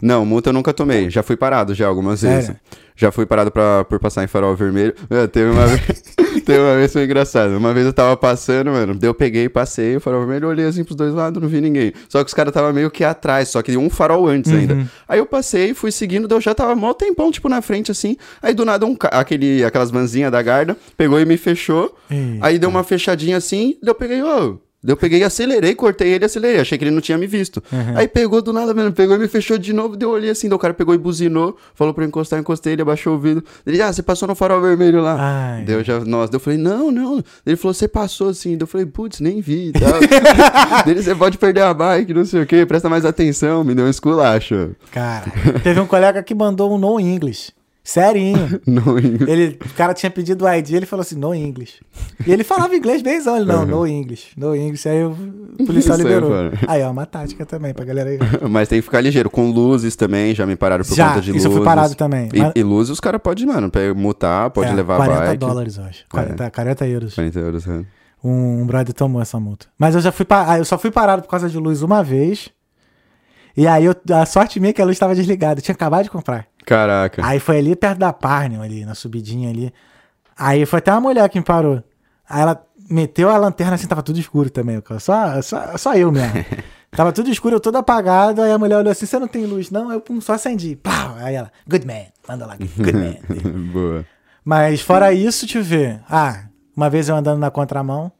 Não, multa eu nunca tomei. Já fui parado já algumas vezes. Já fui parado pra, por passar em farol vermelho. É, teve uma vez. teve uma vez foi engraçado. Uma vez eu tava passando, mano. Daí eu peguei, passei o farol vermelho, olhei assim pros dois lados, não vi ninguém. Só que os caras tava meio que atrás, só que um farol antes Uhum. ainda. Aí eu passei, fui seguindo, daí eu já tava mó tempão, tipo, na frente, assim. Aí do nada um ca- aquele, aquelas vanzinhas da guarda pegou e me fechou. Eita. Aí deu uma fechadinha assim, daí eu peguei, ô. daí eu peguei e acelerei, cortei ele e acelerei. Achei que ele não tinha me visto. Uhum. Aí pegou do nada, mano. Pegou e me fechou de novo. Daí eu olhei assim. O cara pegou e buzinou. Falou pra eu encostar, eu encostei. Ele abaixou o vidro. Ele, ah, você passou no farol vermelho lá. Ai. Daí eu já, nossa. Eu falei, não, não. Ele falou, você passou assim. Eu falei, putz, nem vi e tal. Ele, você pode perder a bike, não sei o quê. Presta mais atenção. Me deu um esculacho. Cara, teve um colega que mandou um no English. Serinho. Não, Ele, o cara tinha pedido o ID, ele falou assim, no English. E ele falava inglês bemzão, ele, não, no English, no English. Aí o policial Isso aí, liberou. mano. Aí, ó, uma tática também pra galera aí. Mas tem que ficar ligeiro. Com luzes também, já me pararam por Já, conta de isso eu luzes. fui parado também. E, Mas- e luzes os caras podem, mano, mutar, pode É, levar 40 a bike. dólares, eu acho. 40, 40 euros. 40 euros, é. Um, um brother tomou essa multa. Mas eu já fui pa- ah, eu só fui parado por causa de luz uma vez. E aí eu- a sorte minha é que a luz estava desligada. Eu tinha acabado de comprar. Caraca. Aí foi ali perto da Parnell, ali, na subidinha ali. Aí foi até uma mulher que me parou. Aí ela meteu a lanterna assim, tava tudo escuro também. Só, só, só eu mesmo. tava tudo escuro, eu todo apagado. Aí a mulher olhou assim: você não tem luz? Não, eu pum, só acendi. Pau! Aí ela, good man, manda lá, good man. Boa. Mas fora isso, eu ver. Ah, uma vez eu andando na contramão.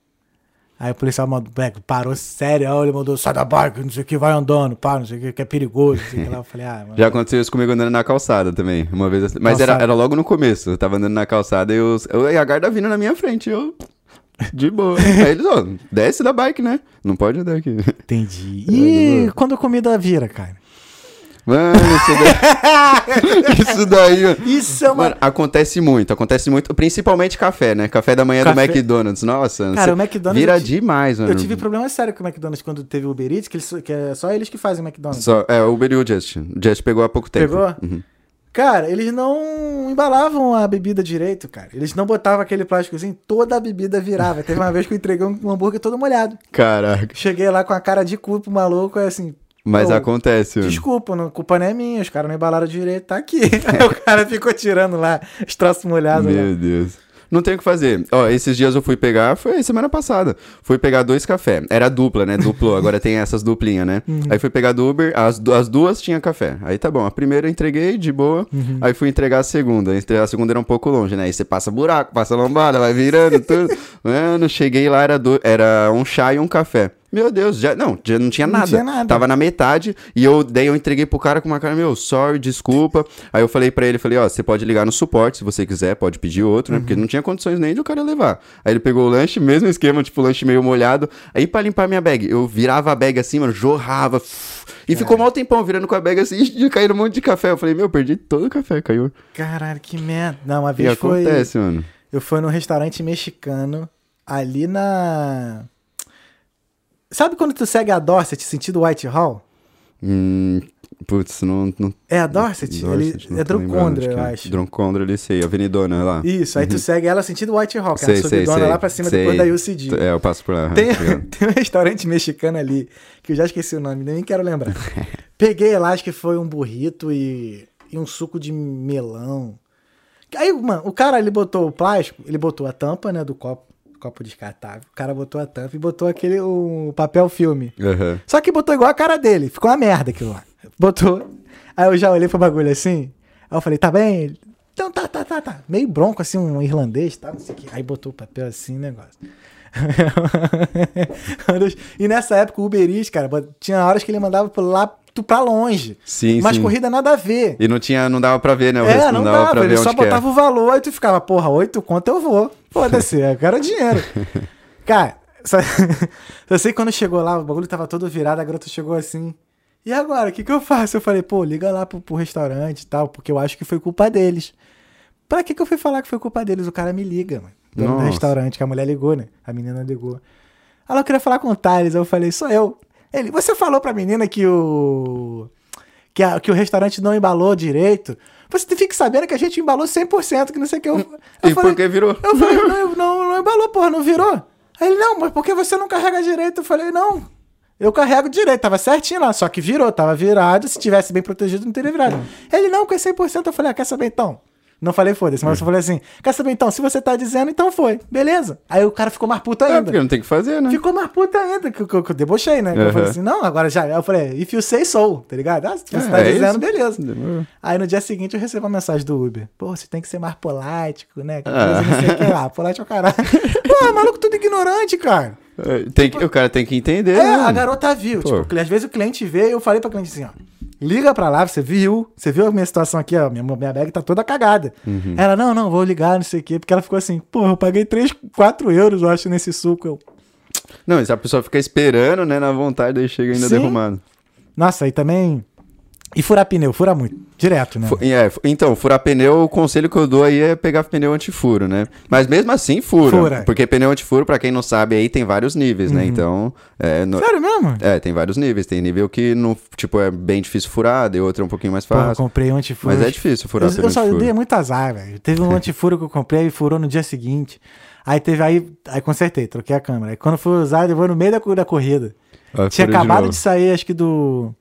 Aí o policial mandou, Black, parou sério, ele mandou, sai da bike, não sei o que, vai andando, pá, não sei o que, que é perigoso, não sei o que lá. Eu falei, ah, mano. Já aconteceu isso comigo andando na calçada também. Uma vez. assim. Mas era, era logo no começo. Eu tava andando na calçada e, os, eu, e a guarda vindo na minha frente. Eu. De boa. Aí eles, ó, desce da bike, né? Não pode andar aqui. Entendi. E quando a comida vira, cara? Mano, isso daí. isso daí, mano. Isso é uma. Mano, acontece muito, acontece muito, principalmente café, né? Café da manhã Café- do McDonald's. Nossa, Cara, o McDonald's vira demais, mano. Eu tive problema sério com o McDonald's quando teve o Uber Eats, que, eles, que é só eles que fazem o McDonald's. Só, é, o Uber e o Just. O Just pegou há pouco tempo. Pegou? Uhum. Cara, eles não embalavam a bebida direito, cara. Eles não botavam aquele plásticozinho, toda a bebida virava. Teve uma vez que eu entreguei um hambúrguer todo molhado. Caraca. Cheguei lá com a cara de cu pro maluco, é assim. Mas "Pô, acontece. Desculpa, não, culpa não é minha, os caras não embalaram direito, tá aqui. Aí o cara ficou tirando lá os troços molhados. lá. Meu Deus. Não tem o que fazer. Ó, esses dias eu fui pegar, foi semana passada. Fui pegar dois café. Era dupla, né? Duplo, agora tem essas duplinhas, né? Uhum. Aí fui pegar do Uber, as, as duas tinha café. Aí tá bom. A primeira eu entreguei de boa. Uhum. Aí fui entregar a segunda. A segunda era um pouco longe, né? Aí você passa buraco, passa lombada, vai virando tudo. Mano, cheguei lá, era, do- era um chá e um café. Meu Deus, já não, já não tinha Não nada. tinha nada. Tava na metade e eu daí eu entreguei pro cara com uma cara, meu, sorry, desculpa. Aí eu falei pra ele, falei, ó, você pode ligar no suporte se você quiser, pode pedir outro, né? Uhum. Porque não tinha condições nem de o cara levar. Aí ele pegou o lanche, mesmo esquema, tipo, lanche meio molhado. Aí pra limpar minha bag, eu virava a bag assim, mano, jorrava. E ficou mal tempão virando com a bag assim, e caindo um monte de café. Eu falei, meu, perdi todo o café, caiu. Caralho, que merda. Não, uma E vez foi. acontece, mano. Eu fui num restaurante mexicano ali na. Sabe quando tu segue a Dorset sentido Whitehall? Hum, putz, não. não É a Dorset? Dorset, Ele, é de eu é. acho. Drucondra, ele sei, Avenidona lá. Isso, aí tu segue ela sentido Whitehall, que a Sei, subidona sei. lá pra cima Sei. depois da UCD. É, eu passo por lá. Tem, tem um restaurante mexicano ali, que eu já esqueci o nome, nem quero lembrar. Peguei lá, acho que foi um burrito e, e um suco de melão. Aí, mano, o cara, ele botou o plástico, ele botou a tampa, né, do copo, copo descartável. O cara botou a tampa e botou aquele, o papel filme. Aham. Só que botou igual a cara dele, ficou uma merda aquilo lá. Botou. Aí eu já olhei pro bagulho assim, aí eu falei, tá bem? Então tá, tá, tá, tá. Meio bronco, assim, um irlandês, tá? Não sei o que. Aí botou o papel assim, negócio. e nessa época o Uber Eats, cara, tinha horas que ele mandava lá tu pra longe. Sim, Mas sim. corrida nada a ver. E não tinha, não dava pra ver, né? O É, resto não, dava, dava, pra ver ele só é. botava o valor, aí tu ficava, porra, oito conto eu vou. Foda-se, eu quero dinheiro. Cara, só, eu sei que quando chegou lá, o bagulho tava todo virado, a garota chegou assim. E agora, o que que eu faço? Eu falei, pô, liga lá pro, pro restaurante e tal, porque eu acho que foi culpa deles. Pra que que eu fui falar que foi culpa deles? O cara me liga, mano. Dono do restaurante, que a mulher ligou, né? A menina ligou. Ela queria falar com o Thales, eu falei, sou eu. Ele, você falou pra menina que o... que, a- que o restaurante não embalou direito. Você fica sabendo que a gente embalou 100%, que não sei o que. Eu, eu E por que virou? Eu falei, não, não, não embalou, porra, não virou. Aí ele, não, mas por que você não carrega direito? Eu falei, não, eu carrego direito, tava certinho lá, só que virou, tava virado, se tivesse bem protegido não teria virado. Ele, não, com 100%, eu falei, ah, quer saber então? Não falei foda-se, mas eu falei assim, quer saber então? Se você tá dizendo, então foi, beleza. Aí o cara ficou mais puto É, ainda. porque não tem o que fazer, né? Ficou mais puta ainda, que, eu- que, que eu debochei, né? Que Eu falei assim, não, agora já. Eu falei, if you say so, tá ligado? Ah, se você É, tá é dizendo, isso. beleza. Demorou. Aí no dia seguinte eu recebo uma mensagem do Uber. Pô, você tem que ser mais polático, né? Que Ah. coisa não sei o que lá. Polite é o caralho. Pô, maluco tudo ignorante, cara. É, Tem que, o cara tem que entender, É, né? a garota viu. Pô. Tipo, às vezes o cliente vê, eu falei pra cliente assim, ó. Liga pra lá, você viu? Você viu a minha situação aqui, ó? Minha, minha bag tá toda cagada. Uhum. Ela, não, não, vou ligar, não sei o quê. Porque ela ficou assim, pô, eu paguei 3, 4 euros, eu acho, nesse suco. Eu, Não, se a pessoa fica esperando, né, na vontade, aí chega ainda Sim. derrumado. Nossa, aí também. E furar pneu, fura muito. Direto, né? É, então, furar pneu, o conselho que eu dou aí é pegar pneu antifuro, né? Mas mesmo assim, fura. Fura. Porque pneu antifuro, pra quem não sabe, aí tem vários níveis, Uhum. né? Então, é, no- Sério mesmo? é, tem vários níveis. Tem nível que, não, tipo, é bem difícil furar, e outro é um pouquinho mais Pô, eu fácil. comprei um antifuro. Mas é difícil furar Eu, pneu eu só eu antifuro. dei muito azar, velho. Teve um antifuro que eu comprei e furou no dia seguinte. Aí teve aí. Aí consertei, troquei a câmera. Aí quando fui usar, levou no meio da, da corrida. Ah, Tinha de acabado novo. de sair, acho que do.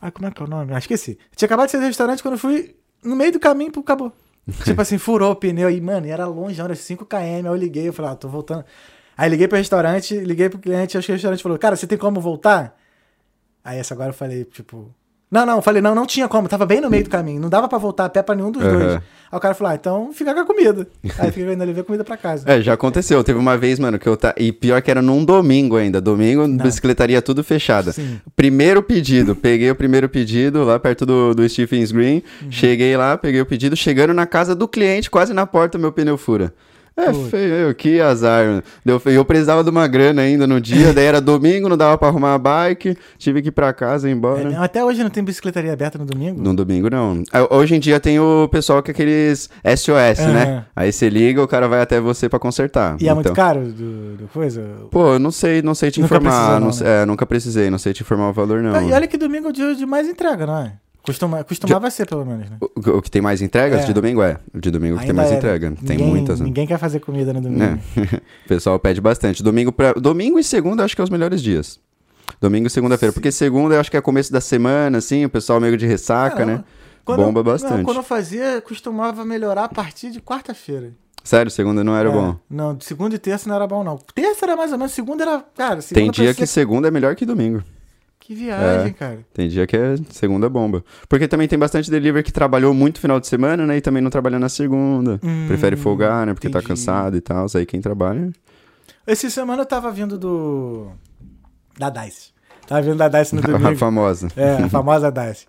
Ah, como é que é o nome? Ah, esqueci. Tinha acabado de sair do restaurante quando eu fui no meio do caminho, pô, acabou. tipo assim, furou o pneu aí, mano, e era longe, era 5km. Aí eu liguei, eu falei, ah, tô voltando. Aí liguei pro restaurante, liguei pro cliente, acho que o restaurante falou, cara, você tem como voltar? Aí essa agora eu falei, tipo. Não, não, falei, não, não tinha como, tava bem no meio do caminho, não dava pra voltar a pé pra nenhum dos Aham. dois. Aí o cara falou, ah, então fica com a comida. Aí fica ainda levei a comida pra casa. É, já aconteceu. Teve uma vez, mano, que eu tá. E pior que era num domingo ainda. Domingo, bicicletaria tudo fechada. Sim. Primeiro pedido. Peguei o primeiro pedido lá perto do, do Stephen's Green. Uhum. Cheguei lá, peguei o pedido. Chegando na casa do cliente, quase na porta, meu pneu fura. É Putz. feio, que azar. Deu feio. Eu precisava de uma grana ainda no dia, daí era domingo, não dava pra arrumar a bike, tive que ir pra casa e ir É, embora. não, até hoje não tem bicicletaria aberta no domingo? No domingo, não. Ah, Hoje em dia tem o pessoal com aqueles SOS, né? Aham. Aí você liga, o cara vai até você pra consertar. E é muito Então- caro do, do coisa? Pô, eu não sei, não sei te Nunca informar. precisou, não não, né? é, nunca precisei, não sei te informar o valor, não. E olha que domingo é o dia de mais entrega, não é? Costuma, costumava ser, pelo menos, né? O, o que tem mais entregas? É. De domingo é. De domingo que tem Ainda mais é, entrega. né? Tem Ninguém- muitas, né? Ninguém quer fazer comida no domingo. Né? o pessoal pede bastante. Domingo, pra... domingo e segunda acho que é os melhores dias. Domingo e segunda-feira. Porque segunda eu acho que é começo da semana, assim, o pessoal meio de ressaca, Caramba. né? Quando- Bomba não, bastante. quando eu fazia, costumava melhorar a partir de quarta-feira. Sério, segunda não era É, bom. Não, de segunda e terça não era bom, não. Terça era mais ou menos, segunda era. Cara, segunda Tem dia que segunda é melhor que domingo. Que viagem, É. cara. Tem dia que é segunda bomba. Porque também tem bastante delivery que trabalhou muito final de semana, né? E também não trabalha na segunda. Hum, Prefere folgar, né? Porque tá entendi. cansado e tal. Aí quem trabalha. Essa semana eu tava vindo do. Da Dice. Tava vindo da Dice no A domingo. famosa. É, a famosa Dice.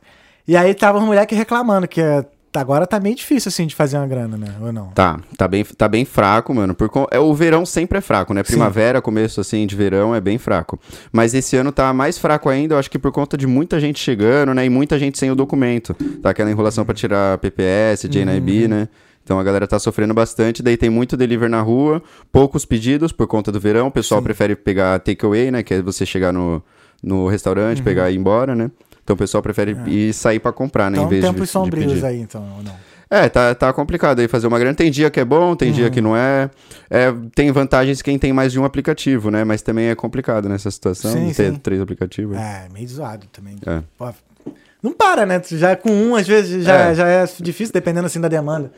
E aí tava uma mulher que reclamando que é- agora tá meio difícil, assim, de fazer uma grana, né? Ou não? Tá, tá bem, tá bem fraco, mano. Por, é, o verão sempre é fraco, né? Sim. Primavera, começo assim de verão é bem fraco. Mas esse ano tá mais fraco ainda, eu acho que por conta de muita gente chegando, né? E muita gente sem o documento. Tá aquela enrolação pra tirar PPS, JNIB, né? Então a galera tá sofrendo bastante, daí tem muito delivery na rua, poucos pedidos por conta do verão. O pessoal Sim. prefere pegar takeaway, né? Que é você chegar no, no restaurante, pegar e ir embora, né? Então o pessoal prefere ir sair pra comprar, né? Então, em vez de, tempos de sombrios pedir. aí, então, ou não? É, tá, tá complicado aí fazer uma grana. Tem dia que é bom, tem dia que não é. É, Tem vantagens quem tem mais de um aplicativo, né? Mas também é complicado nessa situação Sim, de ter sim. três aplicativos. É, meio zoado também. É. Pô, não para, né? Tu Já com um, às vezes, já É. é. já é difícil, dependendo assim da demanda.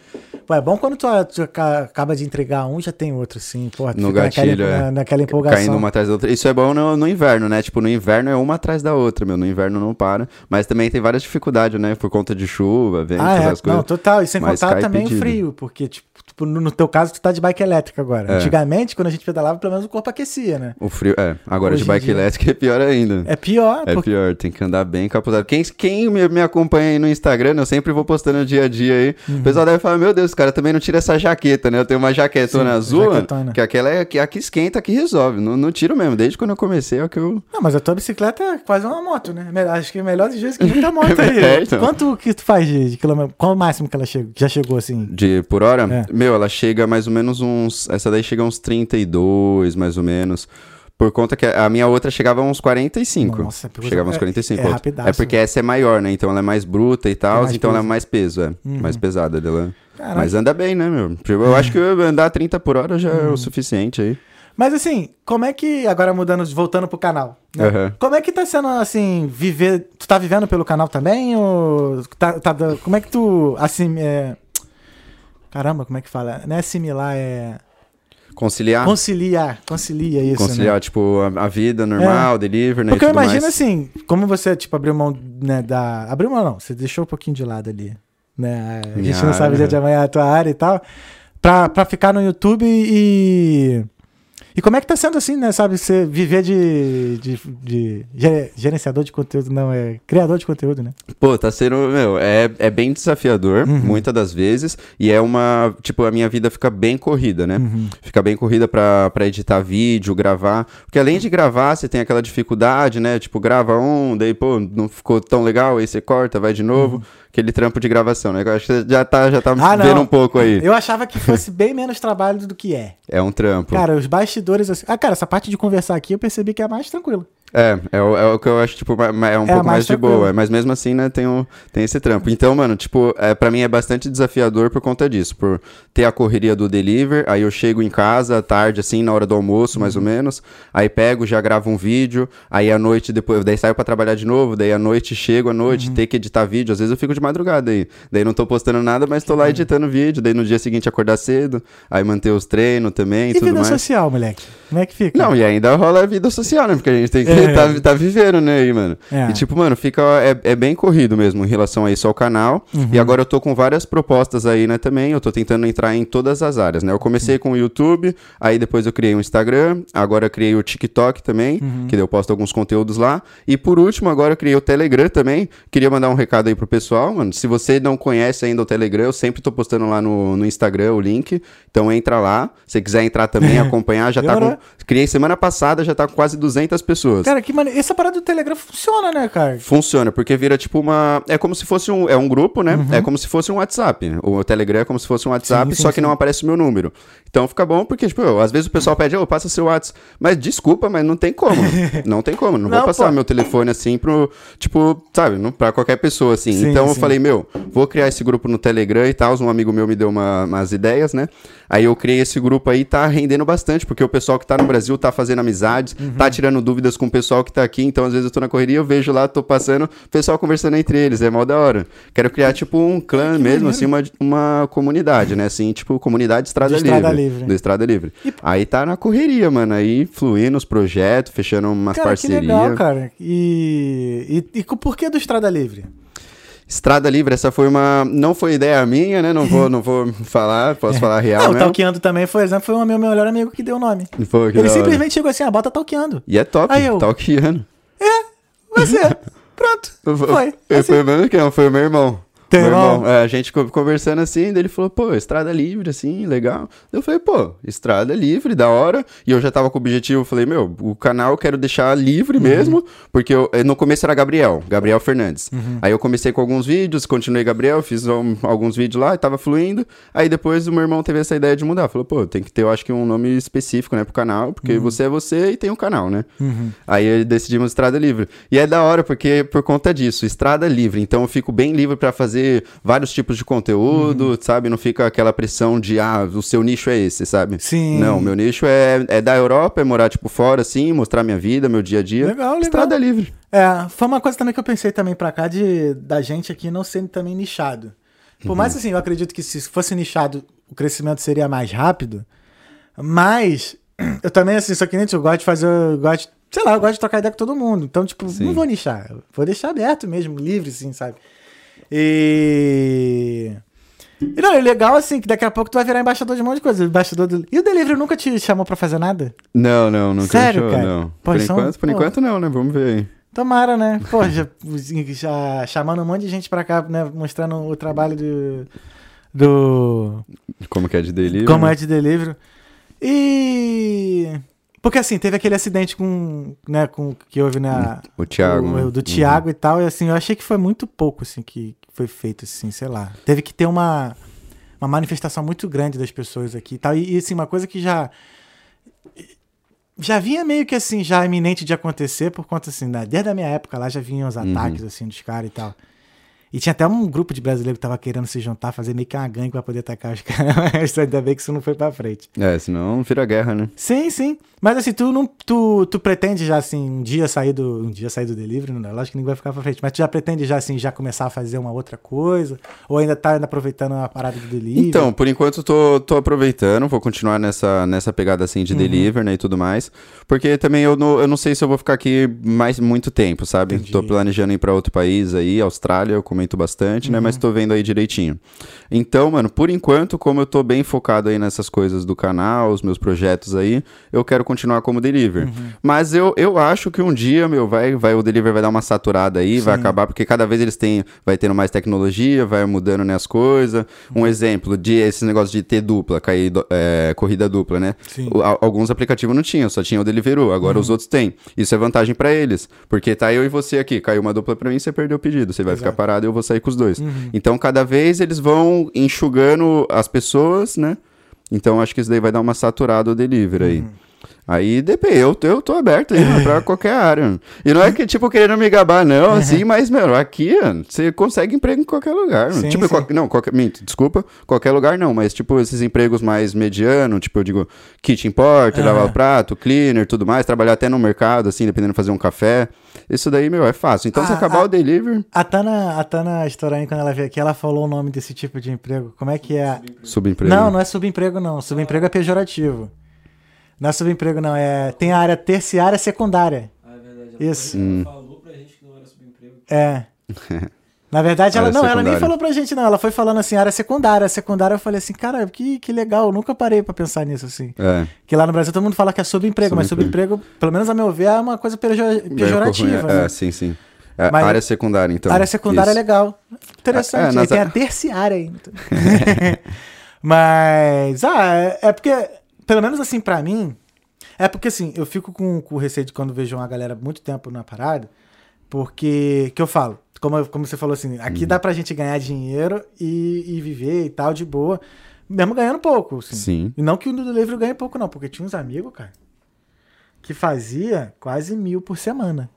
Pô, é bom quando tu, tu aca- acaba de entregar um, já tem outro, sim. Porra, No gatilho, naquela, é. na- naquela empolgação. Caindo uma atrás da outra. Isso é bom no, no inverno, né? Tipo, no inverno é uma atrás da outra, meu. No inverno não para. Mas também tem várias dificuldades, né? Por conta de chuva, vento, Ah, é. essas coisas. Não, total. E sem Mas contar também pedido. o frio, porque, tipo, tipo, no, teu caso, tu tá de bike elétrica agora. É. Antigamente, quando a gente pedalava, pelo menos o corpo aquecia, né? O frio, é. Agora Hoje de bike dia- elétrica é pior ainda. É pior, É porque pior, tem que andar bem capuzado. Quem, quem me, me acompanha aí no Instagram, eu sempre vou postando dia a dia aí. Uhum. O pessoal deve falar, meu Deus, cara, também não tira essa jaqueta, né? Eu tenho uma jaquetona Sim, azul, jaquetona. que aquela é que, a que esquenta, que resolve. Não, não tiro mesmo, desde quando eu comecei é o que eu... Não, mas a tua bicicleta é quase uma moto, né? Acho que é melhor de vezes que muita moto aí. É, então. Quanto que tu faz de, de quilômetro? Qual o máximo que ela chegou, já chegou assim? De por hora, É. meu, ela chega mais ou menos uns... Essa daí chega uns 32, mais ou menos. Por conta que a minha outra chegava uns 45. Nossa, porque- chegava uns é- 45. é rapidaço, é porque essa é maior, né? Então ela é mais bruta e tal, mais então ela é peso. mais peso, é. Uhum. Mais pesada dela. Caraca. Mas anda bem, né, meu? Tipo, Eu acho que andar 30 por hora já Uhum. é o suficiente aí. Mas assim, como é que. Agora mudando, voltando pro canal. né? Aham. Como é que tá sendo, assim, viver. Tu tá vivendo pelo canal também? Ou. Tá, tá como é que tu. Assim. É... Caramba, como é que fala? Não é assimilar, é. Conciliar. Conciliar. Concilia isso. Ah. Conciliar, né? tipo, a, a vida normal, delivery, né? Porque eu imagino mais. assim, como você, tipo, abriu mão, né, da... Abriu mão não, você deixou um pouquinho de lado ali, né? A Minha gente não sabe área. dia de amanhã a tua área e tal. Pra, pra ficar no YouTube e... E como é que tá sendo assim, né, sabe, você viver de, de, de ge- gerenciador de conteúdo, não, é criador de conteúdo, né? Pô, tá sendo, meu, é, é bem desafiador, Uhum. muitas das vezes, e é uma, tipo, a minha vida fica bem corrida, né? Uhum. Fica bem corrida pra, pra editar vídeo, gravar, porque além de gravar, você tem aquela dificuldade, né? Tipo, grava um, daí, pô, não ficou tão legal, aí você corta, vai de novo, aquele trampo de gravação, né? Eu acho que você já tá, já tá. Ah, vendo um pouco aí. Eu achava que fosse bem menos trabalho do que é. É um trampo. Cara, os bastidores, assim... Ah, cara, essa parte de conversar aqui eu percebi que é mais tranquilo. É, é, o- é o que eu acho, tipo, é um É, pouco mais de tranquilo. boa. Mas mesmo assim, né, tem, o, tem esse trampo. Então, mano, tipo, é, pra mim é bastante desafiador por conta disso. Por ter a correria do deliver, aí eu chego em casa à tarde, assim, na hora do almoço, mais ou Uhum. menos. Aí pego, já gravo um vídeo. Aí à noite, depois, daí saio pra trabalhar de novo. Daí à noite, chego à noite, Uhum. ter que editar vídeo. Às vezes eu fico de madrugada aí. Daí não tô postando nada, mas tô lá editando vídeo. Daí no dia seguinte acordar cedo. Aí manter os treinos também e, E tudo vida mais. social, moleque? Como é que fica? Não, e ainda rola a vida social, né? Porque a gente tem que É. tá, tá vivendo, né, aí, mano. É. E tipo, mano, fica. É, é bem corrido mesmo em relação a isso ao canal. Uhum. E agora eu tô com várias propostas aí, né, também. Eu tô tentando entrar em todas as áreas, né? Eu comecei com o YouTube, aí depois eu criei um Instagram, agora eu criei o TikTok também, Uhum. que daí eu posto alguns conteúdos lá. E por último, agora eu criei o Telegram também. Queria mandar um recado aí pro pessoal, mano. Se você não conhece ainda o Telegram, eu sempre tô postando lá no, no Instagram o link. Então entra lá. Se quiser entrar também, acompanhar, já tá com. Criei semana passada, já tá com quase 200 pessoas. Cara, que. Essa parada do Telegram funciona, né, cara? Funciona, porque vira tipo uma. É como se fosse um. É um grupo, né? É como se fosse um WhatsApp. O Telegram é como se fosse um WhatsApp, Sim, sim, só que sim. não aparece o meu número. Então fica bom, porque, tipo, eu- às vezes o pessoal pede, ô, passa seu WhatsApp. Mas desculpa, mas não tem como. não tem como. Não, Não, vou passar pô. meu telefone assim pro. Tipo, sabe, não, pra qualquer pessoa, assim. Sim, então eu falei, meu, vou criar esse grupo no Telegram e tal. Um amigo meu me deu uma- umas ideias, né? Aí eu criei esse grupo aí, tá rendendo bastante, porque o pessoal que tá no Brasil tá fazendo amizades, Uhum. tá tirando dúvidas com o pessoal que tá aqui. Então, às vezes, eu tô na correria, eu vejo lá, tô passando, o pessoal conversando entre eles, é mó da hora. Quero criar, tipo, um clã mesmo, assim, uma, uma comunidade, né? Assim, tipo, comunidade Estrada, De Estrada Livre. Livre. Do Estrada Livre. Aí tá na correria, mano. Aí fluindo os projetos, fechando umas Cara, que parcerias. legal, cara. E, e, e por que do Estrada Livre? Estrada Livre, essa foi uma. Não foi ideia minha, né? Não vou, não vou falar, posso falar real. Ah, o mesmo. Talkeando também, por exemplo, foi o meu melhor amigo que deu o nome. Pô, Ele simplesmente chegou assim, ah, bota Talkeando. E é top, Aí eu- talkiano. Você. Pronto. Foi. Assim. foi o meu, quem? Foi o meu irmão. Teu meu irmão? É, a gente co- conversando assim, daí ele falou, pô, estrada livre, assim, legal. Eu falei, pô, estrada livre, da hora. E eu já tava com o objetivo, falei, meu, o canal eu quero deixar livre Uhum. mesmo, porque eu, no começo era Gabriel, Gabriel Fernandes. Uhum. Aí eu comecei com alguns vídeos, continuei Gabriel, fiz um- alguns vídeos lá e tava fluindo. Aí depois o meu irmão teve essa ideia de mudar. Falou, pô, tem que ter, eu acho que um nome específico, né, pro canal, porque você é você e tem um canal, né? Uhum. Aí decidimos Estrada Livre. E é da hora, porque por conta disso, Estrada Livre. Então eu fico bem livre pra fazer vários tipos de conteúdo, Uhum. sabe? Não fica aquela pressão de, ah, o seu nicho é esse, sabe? Sim. Não, meu nicho é, é da Europa, é morar, tipo, fora, assim, mostrar minha vida, meu dia a dia. Legal, legal. Estrada Livre. É, foi uma coisa também que eu pensei também pra cá de da gente aqui não sendo também nichado. Por Uhum. mais assim, eu acredito que se fosse nichado, o crescimento seria mais rápido. Mas eu também assim, só que nem eu gosto de fazer, eu gosto, sei lá, eu gosto de trocar ideia com todo mundo. Então, tipo, Sim. não vou nichar, vou deixar aberto mesmo, livre assim, sabe? E e não, é legal assim, que daqui a pouco tu vai virar embaixador de um monte de coisa. Embaixador do... E o Delivery nunca te chamou pra fazer nada? Não, não, nunca Sério, achou, cara? não. Pô, por são- enquanto, por pô. enquanto não, né? Vamos ver aí. Tomara, né? Pô, já, já chamando um monte de gente pra cá, né? Mostrando o trabalho do. do Como que é de delivery. como né? é de delivery. E. Porque assim, teve aquele acidente com. né, com que houve na. O Thiago. o- né? do Thiago e tal, e assim, eu achei que foi muito pouco, assim, que foi feito, assim, sei lá. Teve que ter uma, uma manifestação muito grande das pessoas aqui e tal. E, e, assim, uma coisa que já. já vinha meio que assim, já iminente de acontecer, por conta assim, né? desde a minha época lá já vinham os ataques assim dos caras e tal. E tinha até um grupo de brasileiros que tava querendo se juntar, fazer meio que uma gangue pra poder atacar os caras. Ainda bem que isso não foi pra frente. É, senão vira guerra, né? Sim, sim. Mas assim, tu não. Tu, tu pretende já assim, um dia sair do. Um dia sair do delivery, né? Lógico que ninguém vai ficar pra frente. Mas tu já pretende já assim, já começar a fazer uma outra coisa? Ou ainda tá ainda aproveitando a parada do delivery? Então, por enquanto eu tô, tô aproveitando, vou continuar nessa, nessa pegada assim Uhum. de delivery, né, e tudo mais. Porque também eu não, eu não sei se eu vou ficar aqui mais muito tempo, sabe? Entendi. Tô planejando ir pra outro país aí, Austrália, eu comento bastante, Uhum. né, mas tô vendo aí direitinho. Então, mano, por enquanto, como eu tô bem focado aí nessas coisas do canal, os meus projetos aí, eu quero continuar como delivery. Uhum. Mas eu, eu acho que um dia, meu, vai, vai, o delivery vai dar uma saturada aí, vai Sim. acabar, porque cada vez eles têm, vai tendo mais tecnologia, vai mudando né, as coisas. Uhum. Um exemplo de esse negócio de ter dupla, cair, é, corrida dupla, né? Sim. O- a- alguns aplicativos não tinham, só tinha o Deliveroo, agora Uhum. os outros têm. Isso é vantagem pra eles, porque tá eu e você aqui, caiu uma dupla pra mim, você perdeu o pedido, você vai ficar Exato. parado e eu vou sair com os dois. Uhum. Então, cada vez eles vão enxugando as pessoas, né? Então, acho que isso daí vai dar uma saturada o delivery. Uhum. Aí depende, eu, eu tô aberto aí, mano, pra qualquer área. mano. E não é que, tipo, querendo me gabar, não, assim, mas, mano, aqui, mano, você consegue emprego em qualquer lugar, mano. Sim, tipo, sim. qual- não, qualquer, minto, desculpa, qualquer lugar não, mas, tipo, esses empregos mais mediano, tipo, eu digo, kitchen porter, Aham. lavar o prato, cleaner, tudo mais, trabalhar até no mercado, assim, dependendo de fazer um café. Isso daí, meu, é fácil. Então, se Ah, acabar ah. o delivery, A Tana, a Tana Storain, quando ela veio aqui, ela falou o nome desse tipo de emprego. Como é que é? subemprego. Não, não é subemprego, não. Subemprego é pejorativo. Não é subemprego, não. É... Tem a área terciária e secundária. Ah, é verdade. Ela Isso. ela falou pra gente que não era subemprego. É. Na verdade, ela não, ela nem falou pra gente, não. Ela foi falando assim, área secundária. Secundária, eu falei assim, cara, que, que legal. Eu nunca parei pra pensar nisso, assim. É. Que lá no Brasil todo mundo fala que é subemprego, mas subemprego, pelo menos a meu ver, é uma coisa pejo- pejorativa. É, né? sim, sim. É, Mas- área secundária, então. área secundária Isso. é legal. Interessante. É, é, Aí nas tem a- a terciária ainda. Mas, ah, é, é porque, pelo menos assim, pra mim, é porque assim, eu fico com, com receio de quando vejo uma galera muito tempo na parada, porque, que eu falo, como, como você falou assim, Uhum. aqui dá pra gente ganhar dinheiro e, e viver e tal, de boa, mesmo ganhando pouco, assim. Sim. E não que o do livro ganhe pouco, não, porque tinha uns amigos, cara, que fazia quase mil por semana.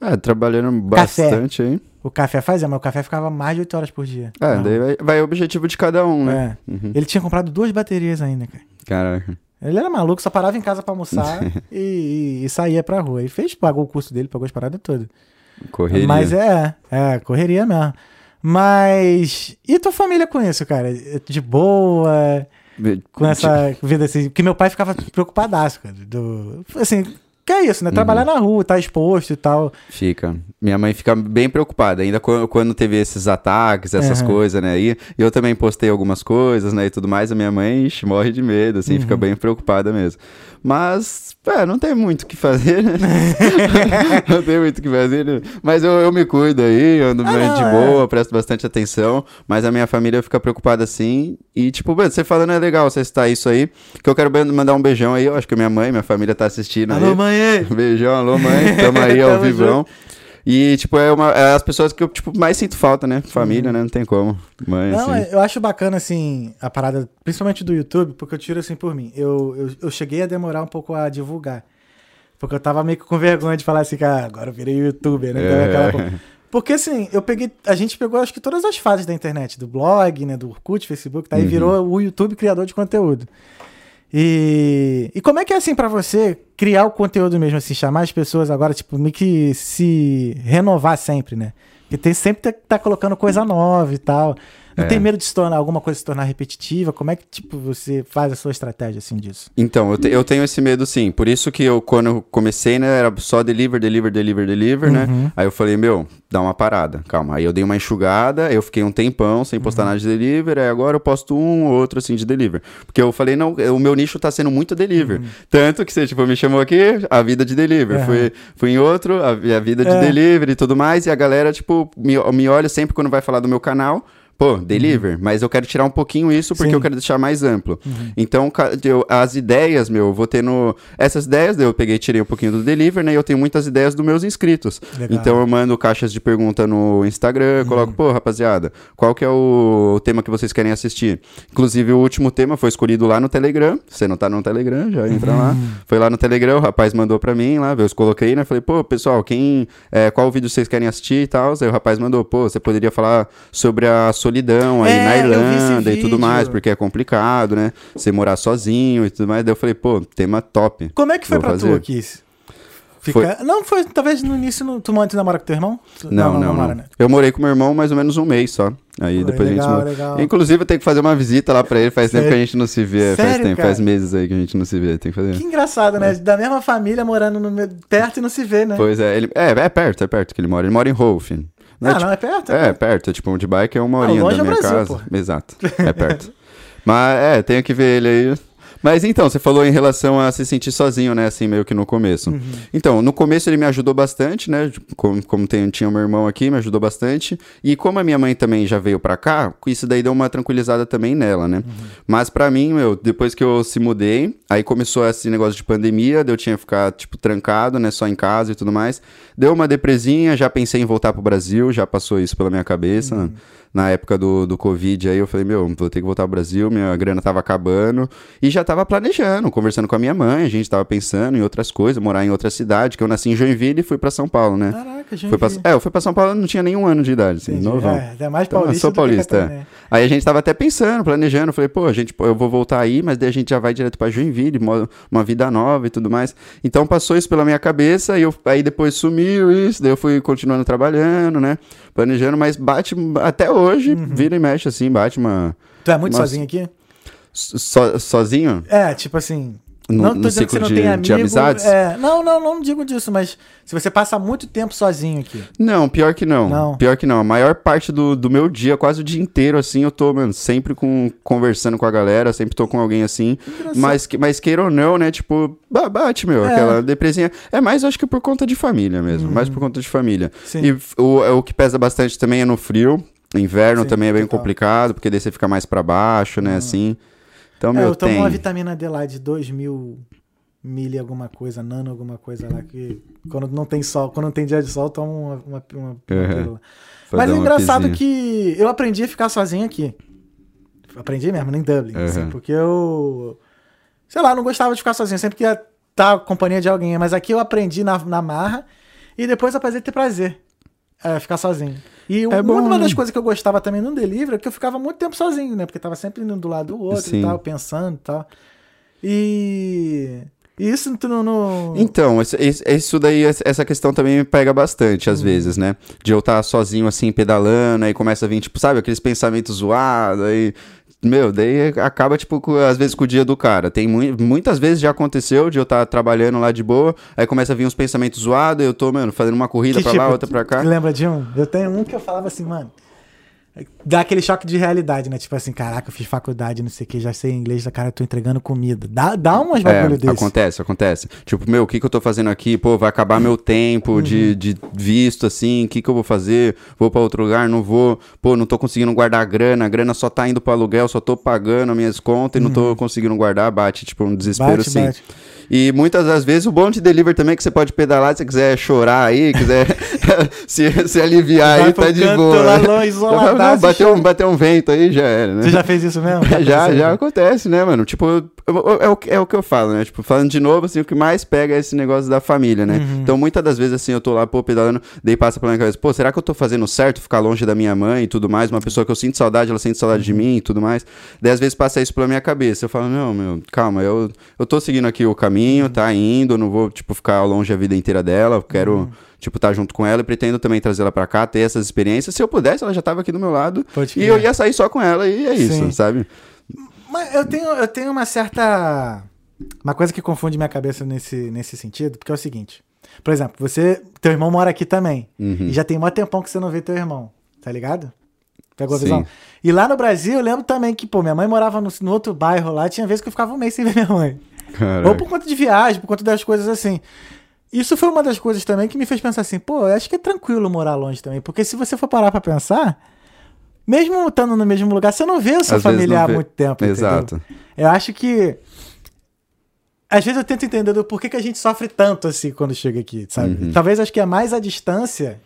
É, trabalhando bastante aí. O café fazia, mas o café ficava mais de 8 horas por dia. É, Não. daí vai, vai o objetivo de cada um, né? É. Uhum. Ele tinha comprado duas baterias ainda, cara. Caraca. Ele era maluco, só parava em casa pra almoçar e, e- e saía pra rua. E fez, pagou o curso dele, pagou as paradas todas. Correria. Mas é, é, correria mesmo. Mas. E tua família com isso, cara? De boa, com essa vida assim. Porque meu pai ficava preocupadaço, cara. Do, assim, que é isso, né? Trabalhar na rua, tá exposto e tal. Fica. Minha mãe fica bem preocupada, ainda quando, teve esses ataques, essas Aham. coisas, né? E eu também postei algumas coisas, né? E tudo mais, a minha mãe ixi, morre de medo, assim, Uhum. fica bem preocupada mesmo. Mas, é, não tem muito o que fazer, né? não tem muito o que fazer, né? Mas eu, eu me cuido aí, ando Ah, não, de é. boa, presto bastante atenção. Mas a minha família fica preocupada assim. E, tipo, mano, você falando é legal você citar isso aí. Que eu quero mandar um beijão aí. Eu acho que minha mãe, minha família tá assistindo aí. mãe! Beijão, alô mãe, tamo aí ao Tamo vivão. E, tipo, é, uma, é as pessoas que eu, tipo, mais sinto falta, né? Família, né? Não tem como. Mãe, Não, assim. eu acho bacana, assim, a parada, principalmente do YouTube, porque eu tiro assim por mim. Eu, eu, eu cheguei a demorar um pouco a divulgar. Porque eu tava meio que com vergonha de falar assim, cara, agora eu virei youtuber, né? Então, É. Porque assim, eu peguei. A gente pegou acho que todas as fases da internet, do blog, né? Do Orkut, Facebook, tá? E Uhum. virou o YouTube criador de conteúdo. E, e como é que é assim pra você criar o conteúdo mesmo, assim, chamar as pessoas agora, tipo, meio que se renovar sempre, né? Porque tem sempre tá, tá colocando coisa nova e tal. Não É. tem medo de se tornar alguma coisa se tornar repetitiva? Como é que, tipo, você faz a sua estratégia assim disso? Então, eu, te- eu tenho esse medo sim. Por isso que eu, quando eu comecei, né, era só deliver, deliver, deliver, deliver, Uhum. né? Aí eu falei, meu, dá uma parada, calma. Aí eu dei uma enxugada, eu fiquei um tempão sem Uhum. postar nada de deliver, aí agora eu posto um ou outro, assim, de deliver. Porque eu falei, não, o meu nicho tá sendo muito deliver. Tanto que você, tipo, me chamou aqui, a vida de deliver. Uhum. Fui, fui em outro, a, a vida de É. deliver e tudo mais, e a galera, tipo, me, me olha sempre quando vai falar do meu canal, pô, deliver, mas eu quero tirar um pouquinho isso porque Sim. eu quero deixar mais amplo. Então, ca- eu- as ideias, meu, eu vou tendo. Essas ideias, eu peguei e tirei um pouquinho do deliver, né? E eu tenho muitas ideias dos meus inscritos. Legal. Então eu mando caixas de pergunta no Instagram, coloco, pô, rapaziada, qual que é o, o tema que vocês querem assistir? Inclusive, o último tema foi escolhido lá no Telegram. Você não tá no Telegram, já entra lá. Foi lá no Telegram, o rapaz mandou pra mim lá, eu coloquei, né? Falei, pô, pessoal, quem. é, qual vídeo vocês querem assistir e tal? Aí o rapaz mandou, pô, você poderia falar sobre a solidão aí É, na Irlanda e tudo mais, porque é complicado, né? Você morar sozinho e tudo mais. Daí eu falei, pô, tema top. Como é que foi Vou pra tu fazer. aqui? Fica... Não, foi talvez no início. No... Tu antes namora com teu irmão? Tu- Não, não, não. namora, né? Eu morei com meu irmão mais ou menos um mês só. Aí Pô, depois a legal, gente. mo- legal. Inclusive, eu tenho que fazer uma visita lá pra ele. Faz tempo Sério? que a gente não se vê. faz Sério, tempo, cara? faz meses aí que a gente não se vê. Tem que fazer. Que engraçado, né? Da mesma família morando no perto e não se vê, né? Pois é, ele. É, é perto, é perto que ele mora. Ele mora em Rolf. Não é, ah, tipo- não, é perto? É, perto. Tipo, de bike é uma Ah, horinha longe da é minha Brasil, casa. pô. Exato. É perto. Mas é, tenho que ver ele aí. Mas então, você falou em relação a se sentir sozinho, né? Assim, meio que no começo. Uhum. Então, no começo ele me ajudou bastante, né? Como, como tem, tinha o meu irmão aqui, me ajudou bastante. E como a minha mãe também já veio pra cá, isso daí deu uma tranquilizada também nela, né? Uhum. Mas pra mim, meu, depois que eu se mudei, aí começou esse negócio de pandemia, eu tinha que ficar, tipo, trancado, né? Só em casa e tudo mais. Deu uma depresinha, já pensei em voltar pro Brasil, já passou isso pela minha cabeça. Uhum. Na época do, do Covid, aí eu falei, meu, vou ter que voltar pro Brasil, minha grana tava acabando. E já tava planejando, conversando com a minha mãe, a gente tava pensando em outras coisas, morar em outra cidade, que eu nasci em Joinville e fui pra São Paulo, né? Caraca, gente. Fui pra, é, eu fui pra São Paulo, não tinha nenhum ano de idade, assim, novão. É, é mais Então, paulista sou paulista, é. catarinense. Aí a gente tava até pensando, planejando. Falei, pô, a gente, eu vou voltar aí, mas daí a gente já vai direto pra Joinville, uma vida nova e tudo mais. Então passou isso pela minha cabeça, e eu, aí depois sumiu isso, daí eu fui continuando trabalhando, né? Planejando, mas bate até hoje, Uhum. vira e mexe assim, bate uma. Tu é muito Nossa. sozinho aqui? So- sozinho? É, tipo assim. No, não no ciclo não de, tem de amigo. amizades? É, não, não, não digo disso, mas se você passa muito tempo sozinho aqui. Não, pior que não. Não. Pior que não. A maior parte do, do meu dia, quase o dia inteiro, assim, eu tô, mano, sempre com, conversando com a galera, sempre tô com alguém assim. Mas, que- mas queira ou não, né? Tipo, ba- bate, meu, É. aquela depresinha. É mais, acho que por conta de família mesmo. Mais por conta de família. Uhum. Sim. E o, é o que pesa bastante também é no frio. Inverno Sim, também é bem total. complicado, porque daí você fica mais pra baixo, né? Assim. Então, É, meu, eu tomo tem. uma vitamina D lá de 2 mil mili alguma coisa, nano alguma coisa lá, que quando não tem sol, quando não tem dia de sol, eu tomo uma, uma, uma, Uhum. Mas é engraçado que eu aprendi a ficar sozinho aqui. Aprendi mesmo, em Dublin. Uhum. assim, porque eu. Sei lá, não gostava de ficar sozinho. Sempre queria estar com companhia de alguém. Mas aqui eu aprendi na, na marra e depois aprendi ter prazer. É, ficar sozinho. E É uma, das coisas que eu gostava também no delivery é que eu ficava muito tempo sozinho, né? Porque tava sempre indo do lado do outro Sim. e tal, pensando e tal. E. e isso tu não. não- Então, isso daí, essa questão também me pega bastante, Uhum. às vezes, né? De eu estar sozinho, assim, pedalando, aí começa a vir, tipo, sabe, aqueles pensamentos zoados, aí... Meu, daí acaba, tipo, com- às vezes com o dia do cara. Tem mui- muitas vezes já aconteceu de eu estar trabalhando lá de boa, aí começa a vir uns pensamentos zoados, eu tô, mano, fazendo uma corrida Que pra lá, tipo, outra pra cá. Lembra de um? Eu tenho um que eu falava assim, mano. Dá aquele choque de realidade, né? Tipo assim, caraca, eu fiz faculdade, não sei o que, já sei inglês, cara, eu tô entregando comida. Dá, dá umas bagulho É, desse. acontece, acontece. Tipo, meu, o que que eu tô fazendo aqui? Pô, vai acabar meu tempo Uhum. de, de visto, assim, o que que eu vou fazer? Vou pra outro lugar? Não vou. Pô, não tô conseguindo guardar a grana, a grana só tá indo pro aluguel, só tô pagando as minhas contas e não tô conseguindo guardar, bate, tipo, um desespero, Uhum. Bate, assim. bate. E muitas das vezes o bom de delivery também é que você pode pedalar se você quiser chorar aí, quiser se, se aliviar Vai aí, tá de boa. lá Não, bateu, um, bateu um vento aí, já era, né? Você já fez isso mesmo? Já, aconteceu? já acontece, né, mano? Tipo, é o, que- é o que eu falo, né? Tipo, falando de novo, assim, o que mais pega é esse negócio da família, né? Uhum. Então, muitas das vezes, assim, eu tô lá, pô, pedalando, daí passa pela minha cabeça, pô, será que eu tô fazendo certo ficar longe da minha mãe e tudo mais? Uma pessoa que eu sinto saudade, ela sente saudade Uhum. de mim e tudo mais. Daí, às vezes, passa isso pela minha cabeça. Eu falo, não, meu, calma, eu, eu tô seguindo aqui o caminho, Uhum. tá indo, eu não vou, tipo, ficar longe a vida inteira dela, eu quero. Uhum. Tipo, estar junto com ela e pretendo também trazer ela pra cá, ter essas experiências. Se eu pudesse, ela já tava aqui do meu lado. Pode E eu ia sair só com ela e é isso, Sim. sabe? Mas eu tenho, eu tenho uma certa. Uma coisa que confunde minha cabeça nesse, nesse sentido, porque é o seguinte. Por exemplo, você. Teu irmão mora aqui também. Uhum. E já tem mó tempão que você não vê teu irmão. Tá ligado? Pegou a Sim. visão? E lá no Brasil, eu lembro também que, pô, minha mãe morava no, no outro bairro lá, tinha vezes que eu ficava um mês sem ver minha mãe. Caraca. Ou por conta de viagem, por conta das coisas assim. Isso foi uma das coisas também que me fez pensar assim, pô, acho que é tranquilo morar longe também. Porque se você for parar pra pensar, mesmo estando no mesmo lugar, você não vê o seu Às familiar há muito tempo. entendeu? Exato. Eu acho que. Às vezes eu tento entender do porquê que a gente sofre tanto assim quando chega aqui, sabe? Uhum. Talvez acho que é mais a distância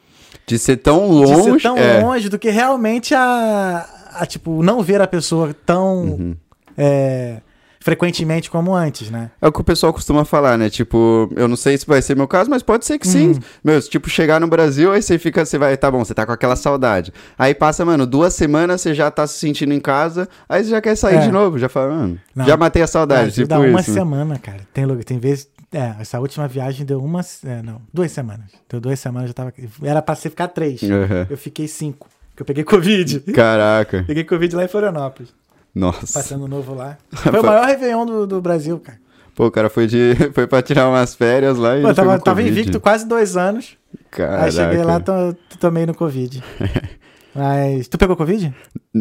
De ser tão de longe. ser tão é. longe do que realmente a, a, tipo, não ver a pessoa tão Uhum. é, frequentemente como antes, né? É o que o pessoal costuma falar, né? Tipo, eu não sei se vai ser meu caso, mas pode ser que sim. Uhum. Meu, tipo, chegar no Brasil, aí você fica, você vai, tá bom, você tá com aquela saudade. Aí passa, mano, duas semanas, você já tá se sentindo em casa, aí você já quer sair É. de novo, já fala, mano, Não. já matei a saudade, vezes tipo dá uma isso. né? semana, cara. Tem, tem vezes. É, essa última viagem deu uma. É, não, duas semanas. Deu duas semanas, eu tava. Era pra ser ficar três. Aham. Eu fiquei cinco. Porque eu peguei Covid. Caraca, Peguei Covid lá em Florianópolis. Nossa. Passando novo lá. Foi o maior Réveillon do, do Brasil, cara. Pô, o cara foi, de, foi pra tirar umas férias lá e Pô, tava, tava invicto quase dois anos. Caraca. Aí cheguei lá, to, tomei no Covid. Mas. Tu pegou Covid?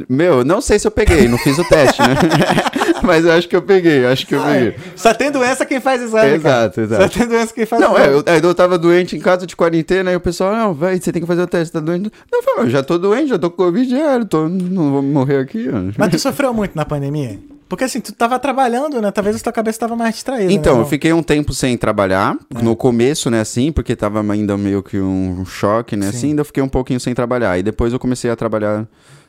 Meu, não sei se eu peguei, não fiz o teste, né? Mas eu acho que eu peguei, acho que eu peguei. Só tem doença quem faz exame. Exato, cara. exato. Só tem doença quem faz Não, exame. é, eu, eu tava doente em casa de quarentena, aí o pessoal, não, vai, você tem que fazer o teste, tá doente. Não, eu já tô doente, já tô com Covid, já, tô, não vou morrer aqui, mano. Mas tu sofreu muito na pandemia? Porque assim, tu tava trabalhando, né? Talvez a tua cabeça tava mais distraída. Então, né? eu fiquei um tempo sem trabalhar, no começo, né, assim, porque tava ainda meio que um choque, né, Sim. assim, ainda fiquei um pouquinho sem trabalhar. E depois eu comecei a trabalhar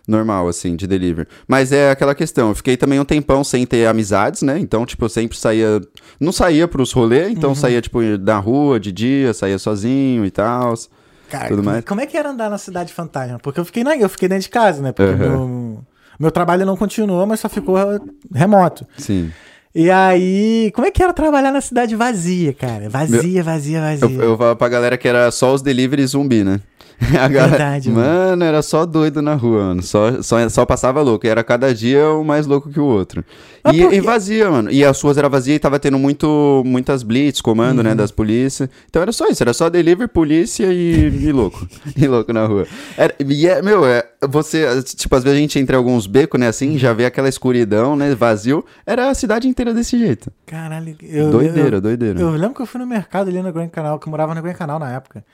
normal, assim, de delivery. Mas é aquela questão, eu fiquei também um tempão sem ter amizades, né, então, tipo, eu sempre saía, não saía pros rolês, então Uhum. saía, tipo, da rua, de dia, saía sozinho e tal. Cara, tudo como, mais. como é que era andar na cidade fantasma? Porque eu fiquei, na, eu fiquei dentro de casa, né? Porque Aham. meu, meu trabalho não continuou, mas só ficou remoto. Sim. E aí, como é que era trabalhar na cidade vazia, cara? Vazia, vazia, vazia. Eu, eu falava pra galera que era só os delivery zumbi, né? A galera, Verdade, mano. mano, era só doido na rua, mano. Só, só, só passava louco. E era cada dia um mais louco que o outro. E, e vazia, mano. E as ruas eram vazias e tava tendo muito, muitas blitz, comando, Uhum. né, das polícias. Então era só isso. Era só delivery, polícia e, e louco. e louco na rua. Era, e é, meu, é, você, tipo, às vezes a gente entra em alguns becos, né, assim, já vê aquela escuridão, né, vazio. Era a cidade inteira desse jeito. Caralho, eu, doideira, eu, doideira. eu lembro que eu fui no mercado ali no Grand Canal, que eu morava no Grand Canal na época.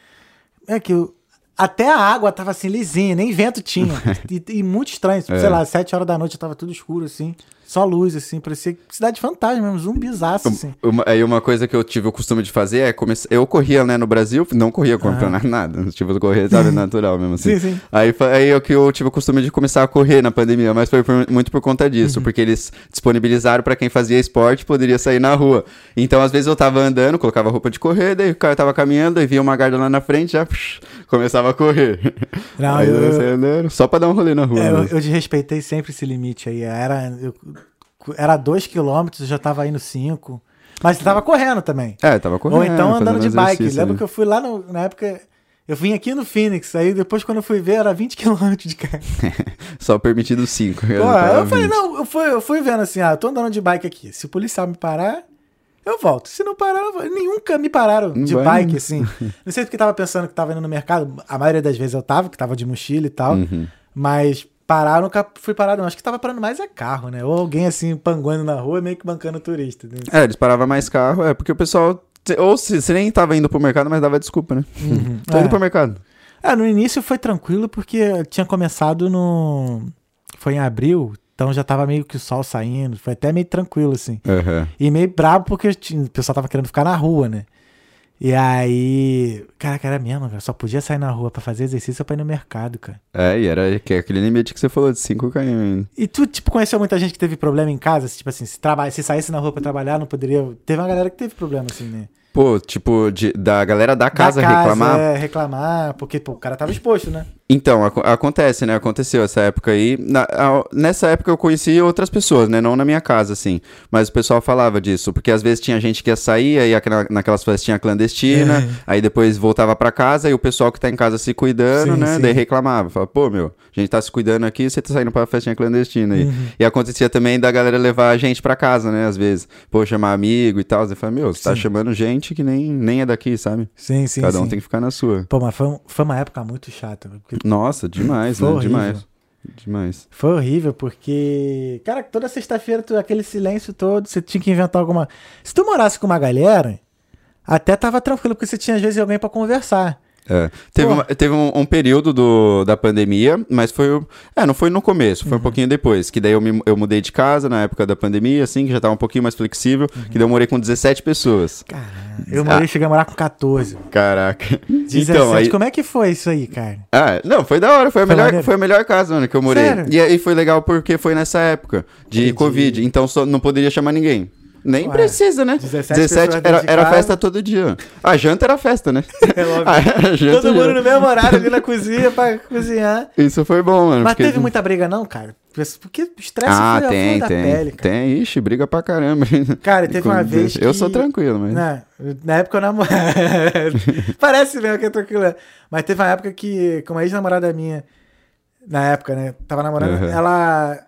É que eu- até a água tava assim, lisinha, nem vento tinha. e, e muito estranho. Tipo, É. Sei lá, sete horas da noite tava tudo escuro, assim. Só luz, assim. Parecia cidade fantasma mesmo, zumbizaço, assim. Uma, aí uma coisa que eu tive o costume de fazer é começar. Eu corria, né, no Brasil, não corria comprando nada. Tipo, eu corria, sabe, natural mesmo assim. Sim, sim. Aí, aí é que eu tive o costume de começar a correr na pandemia, mas foi por- muito por conta Uhum. disso, porque eles disponibilizaram pra quem fazia esporte poderia sair na rua. Então, às vezes eu tava andando, colocava roupa de correr, daí o cara tava caminhando, aí via uma guarda lá na frente, já psh, começava a correr. Não, aí eu, eu- saía andando, só pra dar um rolê na rua. É, eu, eu desrespeitei sempre esse limite aí. Era, eu- era dois quilômetros, eu já tava indo cinco. Mas eu tava correndo também. É, tava correndo. Ou então andando de bike. Lembro né? que eu fui lá no- na época. Eu vim aqui no Phoenix, aí depois quando eu fui ver era 20 km de carro. Só permitido 5. Pô, eu falei, não, eu fui, eu fui vendo assim, ah, eu tô andando de bike aqui. Se o policial me parar, eu volto. Se não parar, eu. Nunca me pararam de vai, bike, assim. Não sei porque tava pensando que tava indo no mercado. A maioria das vezes eu tava, que tava de mochila e tal. Uhum. Mas parar, nunca fui parado, não. Acho que tava parando mais é carro, né? Ou alguém assim, panguando na rua, meio que bancando turista. né? É, eles paravam mais carro, é, porque o pessoal. Ou se, você nem tava indo pro mercado, mas dava desculpa, né? Tô É. indo pro mercado. É, no início foi tranquilo porque tinha começado no. Foi em abril, então já tava meio que o sol saindo, foi até meio tranquilo, assim. Aham. E meio brabo porque o pessoal tava querendo ficar na rua, né? E aí. Caraca, era mesmo, cara. Só podia sair na rua pra fazer exercício ou pra ir no mercado, cara. É, e era é aquele limite que você falou de 5 km ainda. E tu, tipo, conheceu muita gente que teve problema em casa? Tipo assim, se, traba... se saísse na rua pra trabalhar, não poderia. Teve uma galera que teve problema, assim, né? Pô, tipo, de- da galera da casa, Da reclamar. É, reclamar, porque, pô, o cara tava exposto, né? Então, aco- acontece, né? Aconteceu essa época aí. Na- a- nessa época eu conheci outras pessoas, né? Não na minha casa, assim. Mas o pessoal falava disso. Porque às vezes tinha gente que ia sair, aí aquela- naquelas festinhas clandestinas, É. aí depois voltava pra casa e o pessoal que tá em casa se cuidando, Sim, né? sim. Daí reclamava. Falava, pô, meu, a gente tá se cuidando aqui você tá saindo pra festinha clandestina aí. Uhum. E acontecia também da galera levar a gente pra casa, né? Às vezes, pô, chamar amigo e tal. Você fala, meu, você tá Sim. chamando gente que nem, nem é daqui, sabe? Sim, sim. Cada um sim. tem que ficar na sua. Pô, mas foi, foi uma época muito chata. porque Nossa, demais, né? horrível. Demais. Demais. Foi horrível, porque. Cara, toda sexta-feira, aquele silêncio todo, você tinha que inventar alguma. Se tu morasse com uma galera, até tava tranquilo, porque você tinha às vezes alguém pra conversar. É. Teve, uma- teve um, um período do, da pandemia, mas foi. É, não foi no começo, Uhum. foi um pouquinho depois. Que daí eu, me, eu mudei de casa na época da pandemia, assim, que já tava um pouquinho mais flexível. Uhum. Que daí eu morei com 17 pessoas. Caramba. Eu morei, cheguei a morar com 14. Caraca. 17. Então, aí. Como é que foi isso aí, cara? Ah, não, foi da hora, foi a, Foi melhor, maneiro? foi a melhor casa, mano, que eu morei. Sério? E aí foi legal porque foi nessa época de Entendi. Covid, então só não poderia chamar ninguém. Nem Ué, precisa, né? 17 17 pessoas era, era festa todo dia. A janta era festa, né? É óbvio. Todo mundo no mesmo horário ali na cozinha pra cozinhar. Isso foi bom, mano. Mas porque- teve muita briga, não, cara? Porque estresse Ah, foi a tem, da tem. pele, cara. Tem, ixi, briga pra caramba. Cara, teve uma vez que... Eu sou tranquilo, mas. Não, na época eu namorava. Parece mesmo que é tranquilo. Mas teve uma época que, com uma ex-namorada minha, na época, né? Tava namorando, Uhum. ela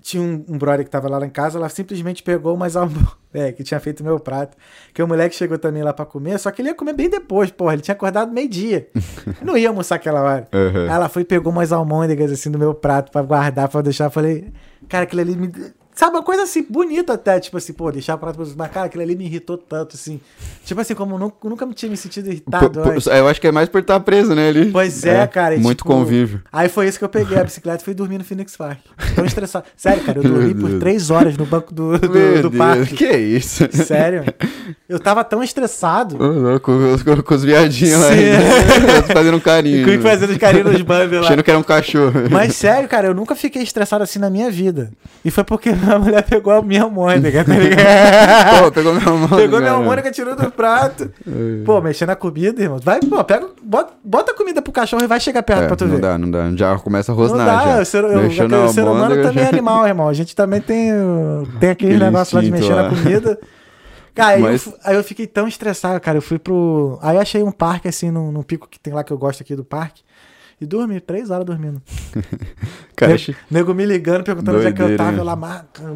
tinha um, um brother que tava lá em casa, ela simplesmente pegou umas almo... É, que tinha feito meu prato. Que o moleque chegou também lá pra comer, só que ele ia comer bem depois, porra. Ele tinha acordado meio-dia. Não ia almoçar aquela hora. Uhum. Ela foi e pegou umas almôndegas assim do meu prato pra guardar, pra eu deixar. Eu falei, cara, aquilo ali me. Sabe, uma coisa assim, bonita até, tipo assim, pô, deixar o prato pros Mas, cara, aquilo ali me irritou tanto, assim. Tipo assim, como nunca, nunca me tinha me sentido irritado antes. eu acho que é mais por estar preso, né? Ali. Pois é, cara. e, Muito tipo, convívio. Aí foi isso que eu peguei a bicicleta e fui dormir no Phoenix Park. Tão estressado. Sério, cara, eu dormi por Deus. três horas no banco do, do, Meu do Deus, parque. que isso? Sério. Eu tava tão estressado. Com, com- com os viadinhos lá. Fazendo um carinho. Fui fazendo carinho nos bambos lá. Achando que era um cachorro. Mas sério, cara, eu nunca fiquei estressado assim na minha vida. E foi porque minha mulher pegou a minha almôndega, tá ligado? Pô, pegou minha mão. Pegou minha almôndega, tirou do prato. Pô, mexendo na comida, irmão. Vai, pô, pega, bota, bota a comida pro cachorro e vai chegar perto É, pra tu não ver. dá, não dá. Já começa a Não rosnar. dá, já. o ser, eu- o na ser humano almôndega, também é já- animal, irmão. A gente também tem, tem aquele Aquele negócio lá de instinto mexer lá. na comida. Cara, aí, eu Mas- fu- aí eu fiquei tão estressado, cara. Eu fui pro. Aí eu achei um parque, assim, num, num pico que tem lá que eu gosto aqui do parque. E dormi, três horas dormindo. Cara, nego, nego me ligando, perguntando onde é que eu tava. Eu lá,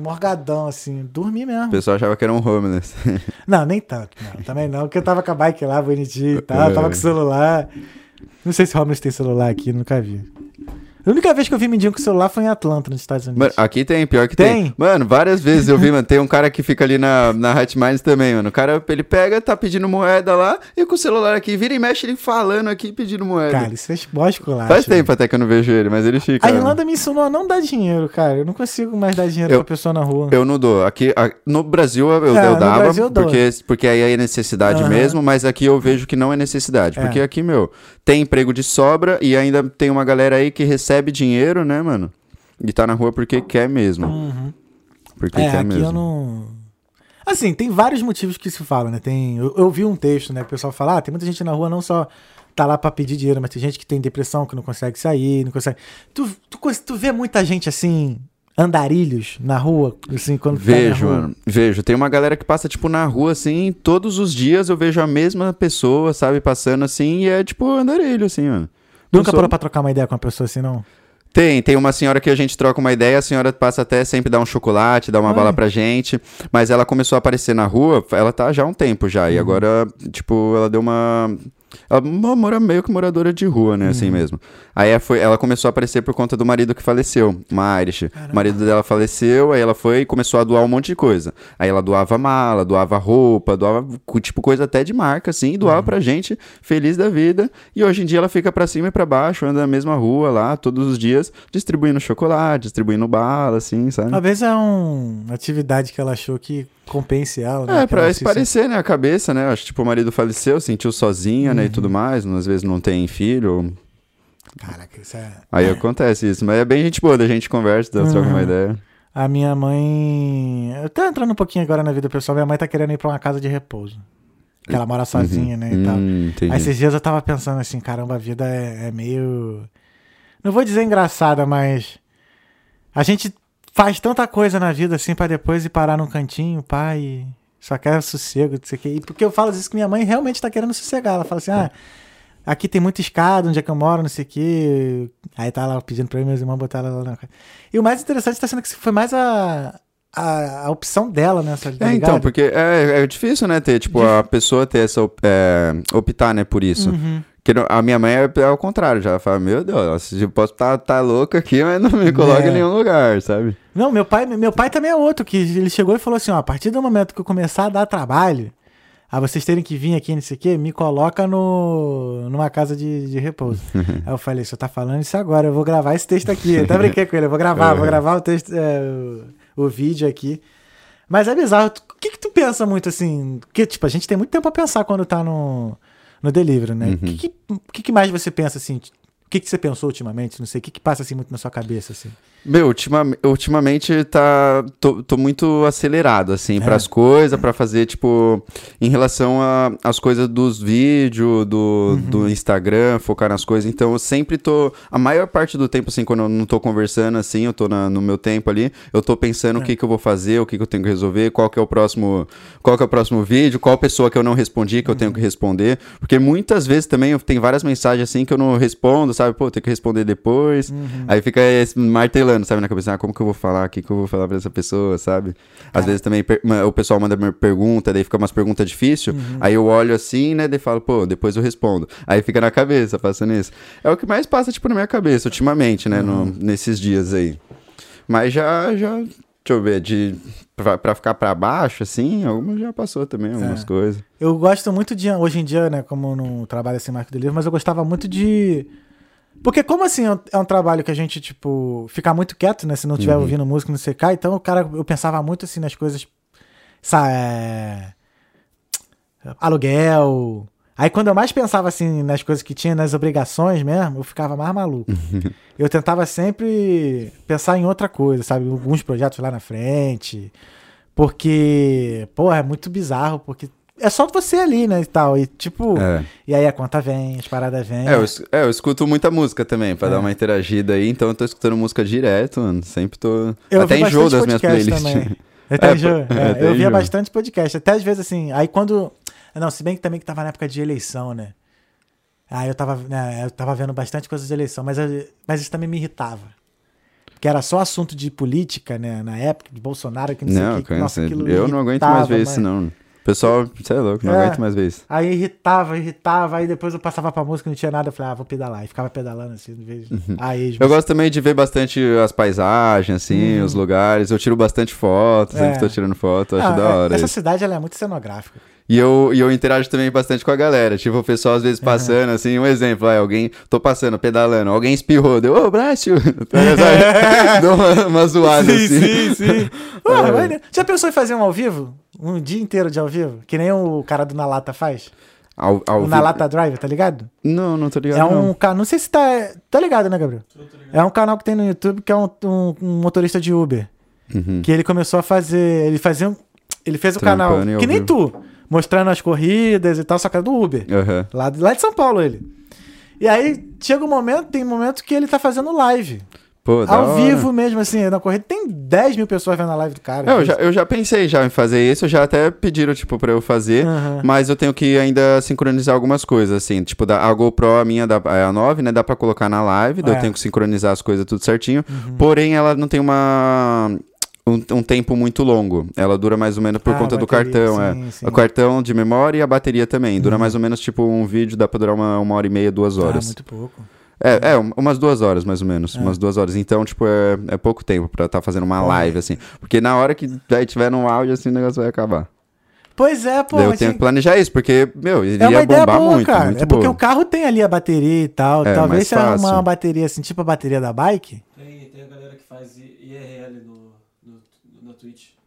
morgadão, assim. Dormi mesmo. O pessoal achava que era um homeless. Não, nem tanto. Não, também não. Porque eu tava com a bike lá, bonitinho e tal. É. Tava com o celular. Não sei se Homeless tem celular aqui, nunca vi. A única vez que eu vi mendigo com celular foi em Atlanta, nos Estados Unidos. Mano, aqui tem, pior que tem. Tem? Mano, várias vezes eu vi, mano. Tem um cara que fica ali na, na Hot Minds também, mano. O cara, ele pega, tá pedindo moeda lá e com o celular aqui, vira e mexe ele falando aqui pedindo moeda. Cara, isso é escolar. Faz tempo até que eu não vejo ele, mas ele fica. A Irlanda me ensinou a não dar dinheiro, cara. Eu não consigo mais dar dinheiro Eu- pra pessoa na rua. Eu não dou. Aqui, a- no Brasil eu, eu É, no dava, Brasil eu dou. porque, porque aí é necessidade Aham. mesmo, mas aqui eu vejo que não é necessidade. É. Porque aqui, meu, tem emprego de sobra e ainda tem uma galera aí que recebe dinheiro, né, mano? E tá na rua porque quer mesmo. Uhum. Porque É, quer aqui mesmo. eu não. Assim, tem vários motivos que se falam, né? Tem, eu, eu vi um texto, né? O pessoal fala, ah, tem muita gente na rua não só tá lá pra pedir dinheiro, mas tem gente que tem depressão, que não consegue sair, não consegue. Tu, tu, tu vê muita gente assim, andarilhos na rua, assim, quando tá Vejo, rua? mano. Vejo. Tem uma galera que passa, tipo, na rua, assim, todos os dias eu vejo a mesma pessoa, sabe, passando assim, e é, tipo, andarilho, assim, mano. Não Nunca sou- parou pra trocar uma ideia com uma pessoa assim, não? Tem, tem uma senhora que a gente troca uma ideia, a senhora passa até sempre dar um chocolate, dá uma Olha. bala pra gente, mas ela começou a aparecer na rua, ela tá já há um tempo já, Uhum. e agora, tipo, ela deu uma... Ela mo- mora meio que moradora de rua, né, Uhum. assim mesmo. Aí ela foi, ela começou a aparecer por conta do marido que faleceu, uma Irish. O marido dela faleceu, aí ela foi e começou a doar um monte de coisa. Aí ela doava mala, doava roupa, doava, tipo, coisa até de marca, assim, e doava Uhum. pra gente, feliz da vida. E hoje em dia ela fica pra cima e pra baixo, anda na mesma rua lá, todos os dias, distribuindo chocolate, distribuindo bala, assim, sabe? Talvez é um- uma atividade que ela achou que compense ela, né? É, pra esparecer, né, a cabeça, né? Acho que, tipo, o marido faleceu, sentiu sozinha, né, e Uhum. tudo mais. Às vezes não tem filho. Caraca, isso é. Aí acontece isso. Mas é bem gente boa, da gente conversa, dá troca uma Uhum. ideia. A minha mãe. Eu tô entrando um pouquinho agora na vida pessoal. Minha mãe tá querendo ir pra uma casa de repouso. Que ela mora sozinha, né? E tal. Hum. Aí esses dias eu tava pensando assim, caramba, a vida é, é meio. Não vou dizer engraçada, mas. A gente faz tanta coisa na vida assim pra depois ir parar num cantinho, pai. Só quer sossego, não sei o quê. E porque eu falo isso que minha mãe realmente tá querendo sossegar. Ela fala assim, ah. Aqui tem muita escada, onde é que eu moro, não sei o quê. Aí tá lá pedindo e meus irmãos botar ela lá na. E o mais interessante tá sendo que foi mais a, a, a opção dela, né? Tá É, então, porque é, é difícil, né, ter, tipo, a pessoa ter essa, é, optar, né, por isso. Uhum. Que a minha mãe é, é ao contrário, já fala, meu Deus, eu posso estar tá, louca aqui, mas não me coloca É. em nenhum lugar, sabe? Não, meu pai, meu pai também é outro, que ele chegou e falou assim, ó, a partir do momento que eu começar a dar trabalho, a vocês terem que vir aqui, não sei o quê, me coloca no, numa casa de, de repouso. Aí eu falei, você tá falando isso agora, eu vou gravar esse texto aqui. Eu até brinquei com ele, eu vou gravar, vou gravar o texto, é, o, o vídeo aqui. Mas é bizarro. O que, que tu pensa muito assim? Porque, tipo, a gente tem muito tempo pra pensar quando tá no, no delivery, né? O que, que, que que mais você pensa assim? O que, que você pensou ultimamente? Não sei, o que, que passa assim muito na sua cabeça, assim? Meu, ultima, ultimamente tá. Tô, tô muito acelerado, assim, É. pras coisas, pra fazer, tipo, em relação às coisas dos vídeos, do, Uhum. do Instagram, focar nas coisas. Então, eu sempre tô. A maior parte do tempo, assim, quando eu não tô conversando, assim, eu tô na- no meu tempo ali, eu tô pensando o É. que, que eu vou fazer, o que, que eu tenho que resolver, qual que é o próximo. Qual que é o próximo vídeo, qual pessoa que eu não respondi que eu Uhum. tenho que responder. Porque muitas vezes também eu tenho várias mensagens assim que eu não respondo, sabe? Pô, tem que responder depois. Uhum. Aí fica esse sabe, na cabeça, ah, como que eu vou falar, o que que eu vou falar pra essa pessoa, sabe? Às vezes também per- o pessoal manda mer- pergunta, daí fica umas perguntas difíceis, Uhum. aí eu olho assim, né, daí falo, pô, depois eu respondo. Aí fica na cabeça, passando isso. É o que mais passa, tipo, na minha cabeça, ultimamente, né, no- Uhum. nesses dias aí. Mas já, já, deixa eu ver, de, pra, pra ficar pra baixo, assim, algumas já passou também, algumas É. coisas. Eu gosto muito de. Hoje em dia, né? Como não trabalho assim mais com delivery, mas eu gostava muito de. Porque, como assim é um, é um trabalho que a gente, tipo, fica muito quieto, né? Se não estiver Uhum. ouvindo música, não sei o que. Então, o cara, eu pensava muito assim nas coisas. Sa é, aluguel. Aí, quando eu mais pensava assim nas coisas que tinha, nas obrigações mesmo, eu ficava mais maluco. eu tentava sempre pensar em outra coisa, sabe? Alguns projetos lá na frente. Porque, pô, é muito bizarro, porque é só você ali, né, e tal. E tipo, É. e aí a conta vem, as paradas vêm. É, é, eu escuto muita música também, pra É. dar uma interagida aí, então eu tô escutando música direto, mano. Sempre tô. Eu Até enjoo das minhas playlists. também. Até É, enjoo. É, até eu via enjoo. bastante podcast. Até às vezes, assim, aí quando. Não, se bem que também que tava na época de eleição, né? Aí eu tava, né, eu tava vendo bastante coisa de eleição, mas, eu- mas isso também me irritava. Porque era só assunto de política, né? Na época, de Bolsonaro, que não, Não, sei o que. Nossa, aquilo eu não aguento irritava, mais ver isso, não. Pessoal, você é louco, não É. aguento mais ver isso. Aí irritava, irritava, aí depois eu passava pra música, não tinha nada, eu falei, ah, vou pedalar. E ficava pedalando assim, de vez a esmo. Eu gosto também de ver bastante as paisagens, assim, os lugares. Eu tiro bastante fotos, Uhum. É. sempre tô tirando foto, acho Ah, da é- hora. Essa isso. cidade, ela é muito cenográfica. E eu, e eu interajo também bastante com a galera. Tipo, o pessoal às vezes passando, assim, um exemplo, aí, alguém, tô passando, pedalando, alguém espirrou, deu, ô, Brácio! Sabe? Dou uma, uma zoada, assim. sim. Pô, É. maneiro. Já pensou em fazer um ao vivo? Um dia inteiro de ao vivo? Que nem o cara do Na Lata faz? Ao, ao o. Na Lata Drive, tá ligado? Não, não tô ligado. É um não. canal. Não sei se tá. Tá ligado, né, Gabriel? Tô, tô ligado. É um canal que tem no YouTube que é um, um- um motorista de Uber. Uhum. Que ele começou a fazer. Ele fazia um. Ele fez o Trampando canal. Que nem vivo. tu. Mostrando as corridas e tal, só que era do Uber. Aham. Lá, de- lá de São Paulo, ele. E aí, chega um momento, tem momento que ele tá fazendo live. Pô, da ao hora. vivo mesmo, assim, na corrida. Tem 10 mil pessoas vendo a live do cara. É, eu, já, eu já pensei já em fazer isso, já até pediram, tipo, pra eu fazer, Aham. mas eu tenho que ainda sincronizar algumas coisas, assim, tipo, da, a GoPro, a minha, da, é a 9, né, dá pra colocar na live, daí É. eu tenho que sincronizar as coisas tudo certinho, Uhum. porém ela não tem uma... Um, um tempo muito longo. Ela dura mais ou menos por Ah, conta do bateria, cartão, sim, é. sim. O cartão de memória e a bateria também. Dura Uhum. mais ou menos, tipo, um vídeo dá pra durar uma, uma hora e meia, duas Ah, horas. muito pouco. É, é, um- umas duas horas, mais ou menos. É. Umas duas horas. Então, tipo, é, é pouco tempo pra estar fazendo uma live, assim. Porque na hora que daí tiver no áudio, assim, o negócio vai acabar. Pois é, pô. daí eu tenho que planejar isso, porque, meu, É iria uma ideia bombar boa, muito, cara. muito é porque boa. o carro tem ali a bateria e tal. É, Talvez mais se arrumar fácil. uma bateria assim, tipo a bateria da bike. Tem, tem a galera que faz IRL no.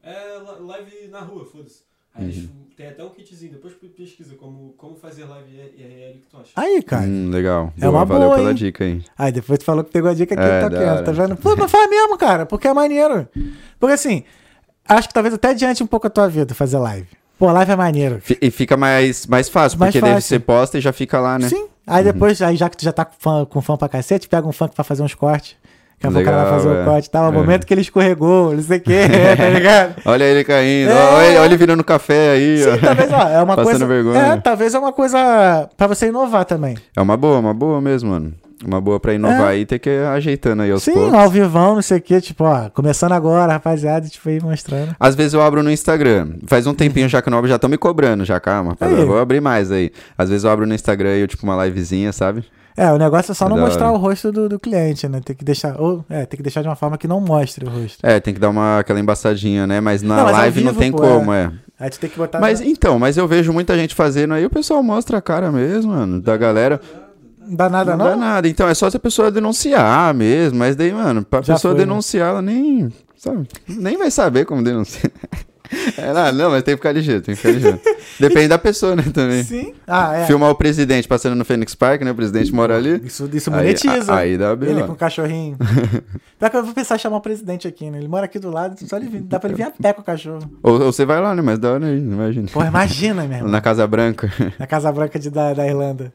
É live na rua, foda-se. Aí eles Uhum. tem até um kitzinho, depois pe- pesquisa como, como fazer live IRL que tu acha. Aí, cara. Hum, legal. É uma Valeu boa, pela hein? dica aí. Aí depois tu falou que pegou a dica aqui, É, tá da hora. tá vendo? Pô, mas faz mesmo, cara, porque é maneiro. Porque assim, acho que talvez até adiante um pouco a tua vida fazer live. Pô, live é maneiro. Fi- E fica mais, mais fácil, Mais porque daí fácil. você posta e já fica lá, né? Sim. Aí depois, aí já que tu já tá com fã, com fã pra cacete, pega um fã pra fazer uns cortes. Daqui a pouco o cara vai fazer o é. corte e tal. O É. momento que ele escorregou, não sei o quê, tá ligado? Olha ele caindo, É. olha, ele- olha ele virando café aí, ó. Sim, talvez, ó, é uma Passando coisa. vergonha. É, talvez é uma coisa pra você inovar também. É uma boa, uma boa mesmo, mano. Uma boa pra inovar É. aí, ter que ir ajeitando aí aos Sim, poucos. ao vivão, não sei o quê, tipo, ó, começando agora, rapaziada, tipo, aí mostrando. Às vezes eu abro no Instagram. Faz um tempinho já que eu não abro, já estão me cobrando já, calma. Aí. Eu vou abrir mais aí. Às vezes eu abro no Instagram e eu, tipo, uma livezinha, sabe? É, o negócio é só É não mostrar hora. o rosto do, do cliente, né? Tem que deixar. Ou, é, tem que deixar de uma forma que não mostre o rosto. É, tem que dar uma aquela embaçadinha, né? Mas na Não, mas live não vivo, tem pô, como, é. Aí tu tem que botar. Mas na- então, mas eu vejo muita gente fazendo aí, o pessoal mostra a cara mesmo, mano, da galera. Não dá nada, Não não? dá nada. Então é só se a pessoa denunciar mesmo. Mas daí, mano, pra Já pessoa foi, né? denunciar, ela nem. Sabe? Nem vai saber como denunciar. É, não, não, mas tem que ficar ligeiro, tem que ficar ligeiro. Depende da pessoa, né, também. Sim. Ah, é. Filmar o presidente passando no Fênix Park, né? O presidente mora ali. Isso, isso Aí- monetiza. a- aí dá Ele B.O. com o cachorrinho. Pior que eu vou pensar em chamar o presidente aqui, né? Ele mora aqui do lado, só ele vir, dá pra ele vir a pé com o cachorro. Ou, ou você vai lá, né? Mas da hora aí, imagina. Porra, imagina, meu irmão. Na Casa Branca. Na Casa Branca de, da, da Irlanda.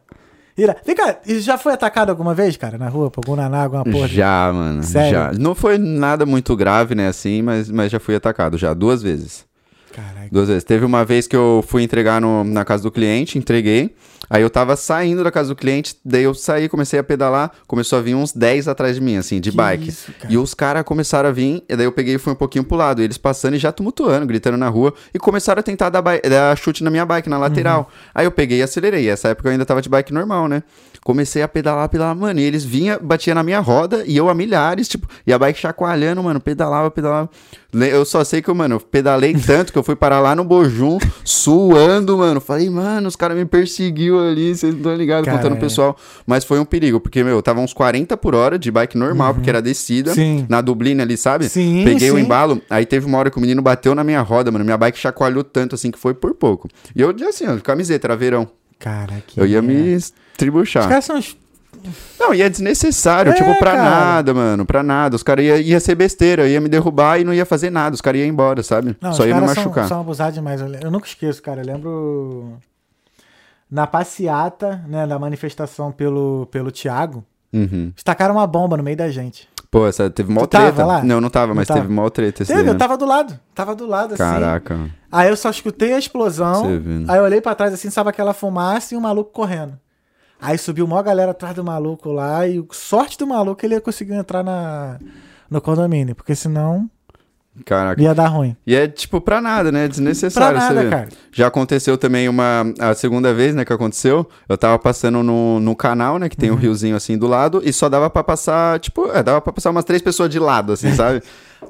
Ira, vem cá, já foi atacado alguma vez, cara, na rua, por algum naná, alguma porra? Já, mano. Sério? Já. Não foi nada muito grave, né, assim, mas, mas já fui atacado já, duas vezes. Caraca. Duas vezes. Teve uma vez que eu fui entregar no- na casa do cliente, entreguei. Aí eu tava saindo da casa do cliente, daí eu saí, comecei a pedalar, começou a vir uns 10 atrás de mim, assim, de Que bike. isso, e os caras começaram a vir, e daí eu peguei e fui um pouquinho pro lado. Eles passando e já tumultuando, gritando na rua, e começaram a tentar dar, dar chute na minha bike, na lateral. Uhum. Aí eu peguei e acelerei. Essa época eu ainda tava de bike normal, né? Comecei a pedalar, pedalar, mano, e eles vinham, batia na minha roda, e eu a milhares, tipo, e a bike chacoalhando, mano, pedalava, pedalava. Eu só sei que, eu, mano, eu pedalei tanto que eu fui parar lá no Bojum, suando, mano. Falei, mano, os caras me perseguiu ali, vocês não estão ligados, contando é. pro pessoal. Mas foi um perigo, porque, meu, tava uns 40 por hora de bike normal, porque era descida, Uhum. Sim. na Dublina ali, sabe? Sim, Peguei o sim. embalo, aí teve uma hora que o menino bateu na minha roda, mano, minha bike chacoalhou tanto, assim, que foi por pouco. E eu, assim, ó, camiseta, era verão. Cara, que Eu ia me Os tribuchar. caras são os... Não, e é desnecessário, É, tipo, pra cara. nada, mano, pra nada. Os caras ia, ia ser besteira, ia me derrubar e não ia fazer nada. Os caras iam embora, sabe? Não, Só os ia me machucar. são, são abusados demais. Eu, nunca esqueço, cara. Eu lembro na passeata, né, da manifestação pelo, pelo Thiago, Uhum. estacaram uma bomba no meio da gente. Pô, essa teve mó Tu tava treta. lá? Não, não tava, Não mas tava? teve mó treta esse Teve, eu tava do lado. Tava do lado, assim. Caraca. Aí eu só escutei a explosão. Aí eu olhei pra trás assim, sabe aquela fumaça e um maluco correndo. Aí subiu uma galera atrás do maluco lá e sorte do maluco ele conseguiu entrar na, no condomínio, porque senão Caraca. ia dar ruim. E é, tipo, pra nada, né? Desnecessário, Pra nada, cara. Já aconteceu também uma... A segunda vez, né, que aconteceu. Eu tava passando no, no canal, né, que tem um Uhum. riozinho assim do lado. E só dava pra passar, tipo... É, dava pra passar umas três pessoas de lado, assim, sabe?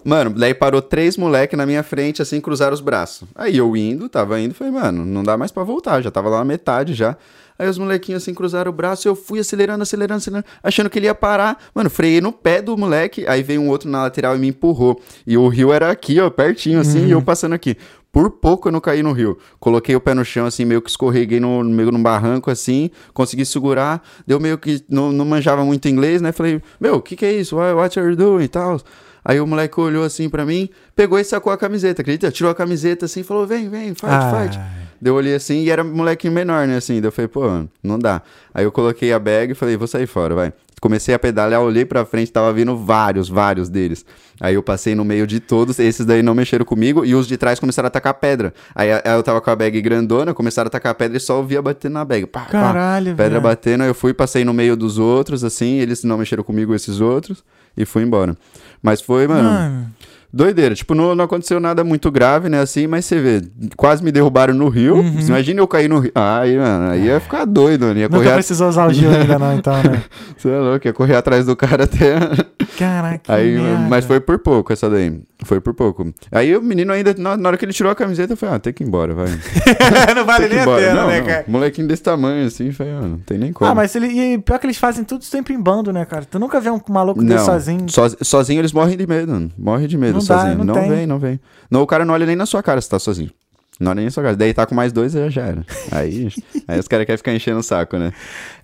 Mano, daí parou três moleque na minha frente, assim, cruzaram os braços. Aí eu indo, tava indo, falei, mano, não dá mais pra voltar. Já tava lá na metade já. Aí os molequinhos assim cruzaram o braço, eu fui acelerando, acelerando, acelerando, achando que ele ia parar. Mano, freiei no pé do moleque, aí veio um outro na lateral e me empurrou. E o rio era aqui, ó, pertinho assim, e eu passando aqui. Por pouco eu não caí no rio. Coloquei o pé no chão, assim, meio que escorreguei no, meio num barranco, assim, consegui segurar. Deu meio que não, não manjava muito inglês, né? Falei, meu, o que que é isso? What, what are you doing e tal? Aí o moleque olhou assim pra mim, pegou e sacou a camiseta, acredita? Tirou a camiseta assim e falou: vem, vem, fight, Ai. fight. Daí eu olhei assim e era um molequinho menor, né? Assim, daí eu falei, pô, não dá. Aí eu coloquei a bag e falei, vou sair fora, vai. Comecei a pedalhar, olhei pra frente, tava vindo vários, vários deles. Aí eu passei no meio de todos, esses daí não mexeram comigo e os de trás começaram a atacar pedra. Aí aí eu tava com a bag grandona, começaram a atacar pedra e só ouvia batendo na bag. Pá, pá. Caralho, Pedra velho. batendo, aí eu fui, passei no meio dos outros, assim, eles não mexeram comigo, esses outros, e fui embora. Mas foi, mano, Mano, doideira. Tipo, não, não aconteceu nada muito grave, né, assim, mas você vê, quase me derrubaram no rio. Uhum. Imagina eu cair no rio. Aí, mano, aí ia ficar doido. Ia nunca correr, precisou usar o Gil ainda não, então, né? Você é louco, ia correr atrás do cara até. Caraca, Aí, mas foi por pouco essa daí. Foi por pouco. Aí o menino ainda, na, na hora que ele tirou a camiseta, eu falei, ah, tem que ir embora, vai. não vale nem a pena, não, né, não. cara? Molequinho desse tamanho, assim, foi, ah, não tem nem como. Ah, mas ele, e pior que eles fazem tudo sempre em bando, né, cara? Tu nunca vê um maluco desse sozinho. soz- sozinho eles morrem de medo, mano. Morrem de medo Não dá, sozinho. não não tem. vem, não vem. Não, o cara não olha nem na sua cara se tá sozinho. Não olha nem sua cara. Daí tá com mais dois, já já era. Aí, aí os caras querem ficar enchendo o saco, né?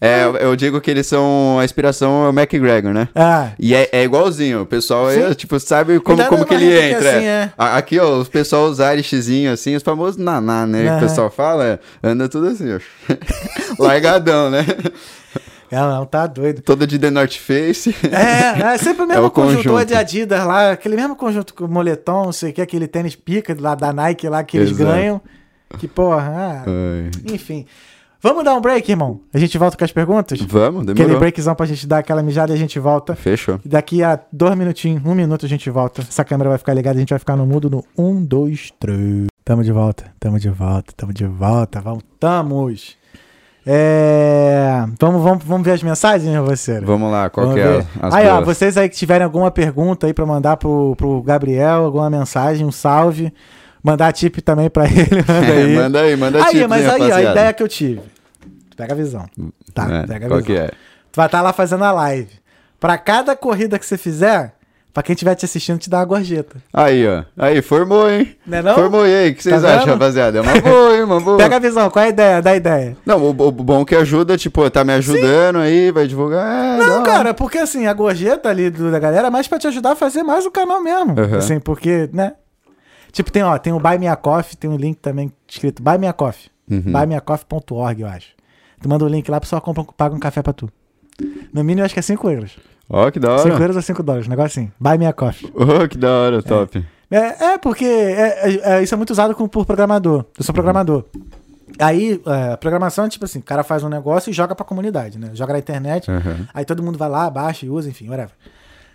É, eu, eu digo que eles são. A inspiração é o McGregor, né? Ah, E é, é igualzinho, o pessoal é, tipo, sabe como, Cuidado como que ele que entra. assim, é. A- Aqui, ó, os pessoal os Irishzinho, assim, os famosos naná, né? Que Aham. o pessoal fala, é, anda tudo assim, ó. Largadão, né? ela não tá doido. Todo de The North Face. É, é sempre o mesmo É o conjunto conjunto. de Adidas lá, aquele mesmo conjunto com o moletom, não sei o que, aquele tênis pica lá da Nike lá que eles Exato. ganham. Que porra, ah, enfim. Vamos dar um break, irmão? A gente volta com as perguntas? Vamos, Aquele demorou. breakzão pra gente dar aquela mijada e a gente volta. Fechou. Daqui a dois minutinhos, um minuto a gente volta. Essa câmera vai ficar ligada, a gente vai ficar no mudo no um, dois, três. Tamo de volta, tamo de volta, tamo de volta, voltamos. É... Vamos, vamos, vamos ver as mensagens, parceiro? Vamos lá, qual Vamos que é aí, ó, vocês aí que tiverem alguma pergunta aí pra mandar pro, pro Gabriel, alguma mensagem, um salve. Mandar tip também pra ele. Manda aí. manda aí, manda aí, tips, mas aí, ó, a ideia que eu tive. Pega a visão. Tá, É, pega a qual visão. que é? Tu vai estar lá fazendo a live. Pra cada corrida que você fizer, pra quem estiver te assistindo, te dá uma gorjeta. Aí, ó. Aí, formou, hein? Não é não? Formou e aí. O que vocês Tá acham, vendo? rapaziada? É uma boa, hein? Uma boa. Pega a visão, qual é a ideia? Dá a ideia. Não, o, o bom que ajuda, tipo, tá me ajudando aí, vai divulgar. É, Não, cara, porque assim, a gorjeta ali do- da galera é mais pra te ajudar a fazer mais o canal mesmo. Aham. Assim, porque, né? Tipo, tem, ó, tem o Buy Me a Coffee, tem um link também escrito Buy Me a Coffee. Uhum. buymeacoffee.org, eu acho. Tu manda o link lá, a pessoa compra, paga um café pra tu. No mínimo, eu acho que é 5 euros. Ó, que da 5 hora. euros ou 5 dólares, negócio assim. Buy Me a Coffee. Ó, que da hora, top. É, é porque é, é- é- isso é muito usado por programador. Eu sou programador. Aí, é, a programação é tipo assim, o cara faz um negócio e joga pra comunidade, né? Joga na internet, Aham. aí todo mundo vai lá, baixa e usa, enfim, whatever.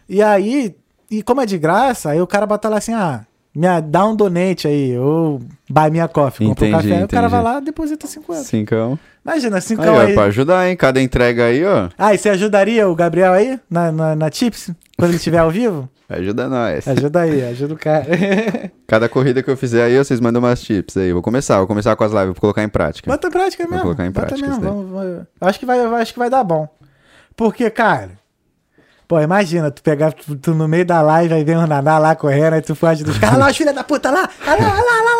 E aí, e como é de graça, aí o cara bota lá assim, ah, me dá um donate aí, ou buy minha coffee, compra um Entendi, café, aí o cara entendi. vai lá e deposita 5 euros. Cincão. Imagina, 5 Aí, aí. ó, pra ajudar, hein? Cada entrega aí, ó. Ah, e você ajudaria o Gabriel aí, na, na, na Tips, quando ele estiver ao vivo? Ajuda nós. Ajuda aí, ajuda o cara. Cada corrida que eu fizer aí, vocês mandam umas tips aí. Vou começar, vou começar com as lives, vou colocar em prática. Bota em prática Vou mesmo. colocar em prática mesmo. Vamos, vamos- Acho, que vai, acho que vai dar bom. Porque, cara. Pô, imagina, tu pegar tu, tu no meio da live, aí vem o Naná lá correndo, aí tu foge dos caras. Lá, os filha da puta lá! Lá, lá, lá, lá,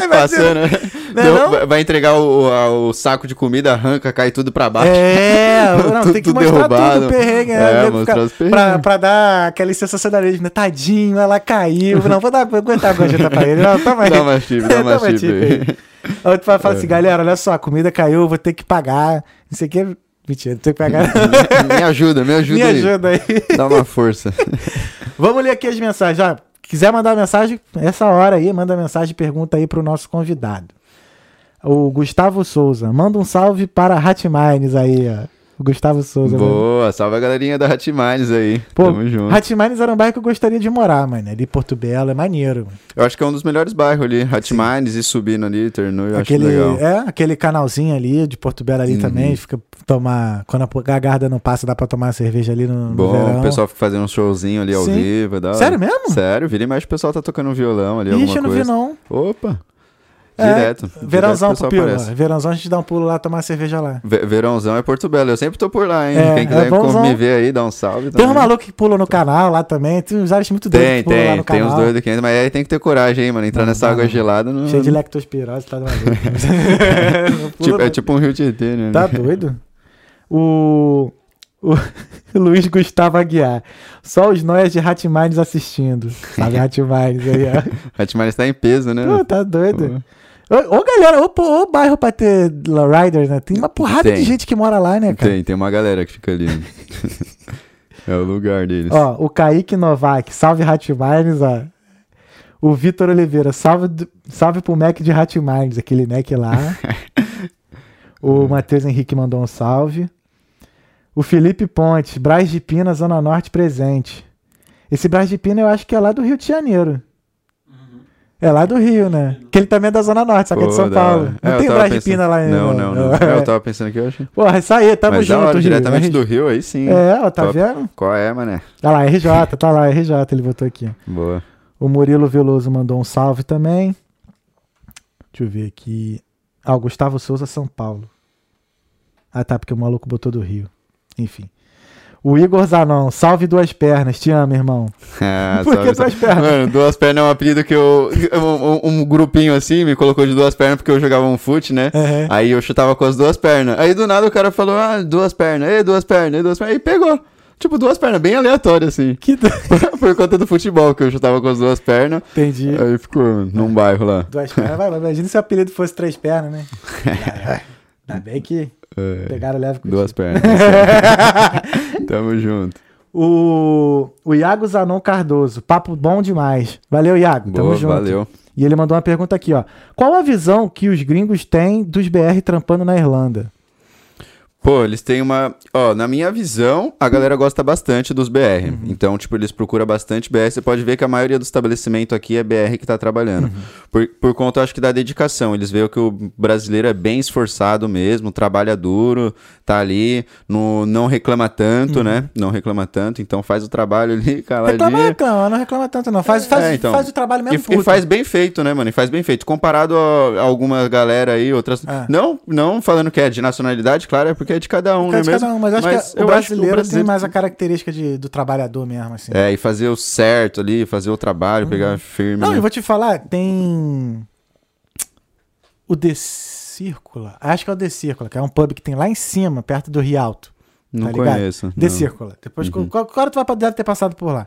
lá. Passando, né? Não é Deu- não? vai- entregar o, o saco de comida, arranca, cai tudo pra baixo. É, não, tem que Tudo mostrar derrubado. tudo perrengue, É, né? mostrar Ficar- os perrengues. pra, pra dar aquele sensacionalismo, né? Tadinho, ela caiu. Não, vou, dar, vou aguentar a gorjeta pra ele. Não, toma aí. Dá mais chip, dá mais Toma chip aí. Aí tu vai falar assim, galera, olha só, a comida caiu, vou ter que pagar. Não sei o que. Mentira, tem que pagar. Me ajuda, me ajuda Me aí. ajuda aí. Dá uma força. Vamos ler aqui as mensagens. Ó, quiser mandar mensagem, essa hora aí, manda mensagem, pergunta aí pro nosso convidado. O Gustavo Souza. Manda um salve para Hatmines aí, ó. O Gustavo Souza. mano. Boa, salve a galerinha da Hatmines aí. Pô, Tamo junto. Hatmines era um bairro que eu gostaria de morar, mano. Ali Porto Belo, é maneiro. mano. Eu acho que é um dos melhores bairros ali. Hatmines e subindo ali, Ternu, eu aquele, acho legal. é, aquele canalzinho ali de Porto Belo ali Uhum. também. Fica tomar. Quando a garda não passa, dá pra tomar uma cerveja ali no, no Bom, verão. o pessoal fica fazendo um showzinho ali ao Sim. vivo. hora. Sério mesmo? Sério, vira e mexe o pessoal tá tocando um violão ali, Ixi, eu não vi coisa. não. Opa! É, Direto. Verãozão direto o pro aparece. Verãozão a gente dá um pulo lá, tomar cerveja lá. Ve- Verãozão é Porto Belo. Eu sempre tô por lá, hein? É, Quem é quiser bonzão. me ver aí, dá um salve. Tem um também. maluco que pula no canal lá também. Tem uns áreas muito doidos Tem, que pulam lá tem. no Tem canal. uns doidos que entram, mas aí tem que ter coragem, hein, mano. Entrar Não, nessa não, água não. gelada não. Cheio de lectospirose, tá maluco. Pula, Tipo, é tipo um rio Tietê, né? Tá doido? O, o Luiz Gustavo Aguiar. Só os noias de Hatmines assistindo. Sabe, Hatmines aí, ó. Hatmines tá em peso, né? Pô, tá doido. Ô, ô, galera, ô, ô bairro pra ter riders, né? Tem uma porrada Tem. de gente que mora lá, né, cara? Tem, tem uma galera que fica ali. é o lugar deles. Ó, o Kaique Novak, salve Hatmines, ó. O Vitor Oliveira, salve, salve pro Mac de Hatmines, aquele Mac lá. o Matheus Henrique mandou um salve. O Felipe Pontes, Braz de Pina, Zona Norte presente. Esse Braz de Pina eu acho que é lá do Rio de Janeiro. É lá do Rio, né? Que ele também é da Zona Norte, só que é de São da Paulo. Não É, tem tava Braz de pensando- Pina lá em Não, não, não. É, eu tava pensando aqui, eu achei. Porra, isso aí, tamo Mas da junto, hora, Rio. diretamente RJ. do Rio, aí sim. É, ó, tá Top. vendo? Qual é, mané? Tá lá, RJ, tá lá, RJ, ele botou aqui. Boa. O Murilo Veloso mandou um salve também. Deixa eu ver aqui. Ah, o Gustavo Souza, São Paulo. Ah, tá, porque o maluco botou do Rio. Enfim. O Igor Zanon, salve duas pernas, te amo, irmão. Ah, Por que salve, duas salve. pernas? Mano, duas pernas é um apelido que eu. Um, um grupinho assim me colocou de duas pernas porque eu jogava um fute, né? Uhum. Aí eu chutava com as duas pernas. Aí do nada o cara falou, ah, duas pernas, ei, duas pernas, ei, duas pernas. Aí pegou. Tipo, duas pernas, bem aleatório, assim. Que do... Por conta do futebol, que eu chutava com as duas pernas. Entendi. Aí ficou num bairro lá. Duas pernas. Vai, vai, imagina se o apelido fosse três pernas, né? Ainda bem que É, pegaram leve com duas pernas. Tamo junto. O, o Iago Zanon Cardoso, papo bom demais. Valeu, Iago. Tamo Boa, junto. valeu. E ele mandou uma pergunta aqui, ó. Qual a visão que os gringos têm dos BR trampando na Irlanda? Pô, eles têm uma. Ó, na minha visão, a galera gosta bastante dos BR. Uhum. Então, tipo, eles procuram bastante BR. Você pode ver que a maioria do estabelecimento aqui é BR que tá trabalhando. Uhum. Por, por conta, acho que da dedicação. Eles veem que o brasileiro é bem esforçado mesmo, trabalha duro, tá ali, no, não reclama tanto, né? Não reclama tanto, então faz o trabalho ali, caladinho. Uhum. Reclama, reclama, não reclama tanto não. Faz, faz, É, então. faz o trabalho mesmo E, puto. e faz bem feito, né, mano? E faz bem feito. Comparado a, a alguma galera aí, outras. É. Não, não falando que é de nacionalidade, claro, é porque é de cada um, Cada- né mesmo? cada um, mas acho que eu o acho que brasileiro, tem mais a característica de, do trabalhador mesmo, assim. É, e fazer o certo ali, fazer o trabalho, pegar firme. Uhum. Não, né? eu vou te falar, tem. O The Círcula. Acho que é o The Círcula, que é um pub que tem lá em cima, perto do Rialto. Não tá ligado? conheço. The não. Círcula. Depois, Uhum. qual, qual hora tu vai deve ter passado por lá?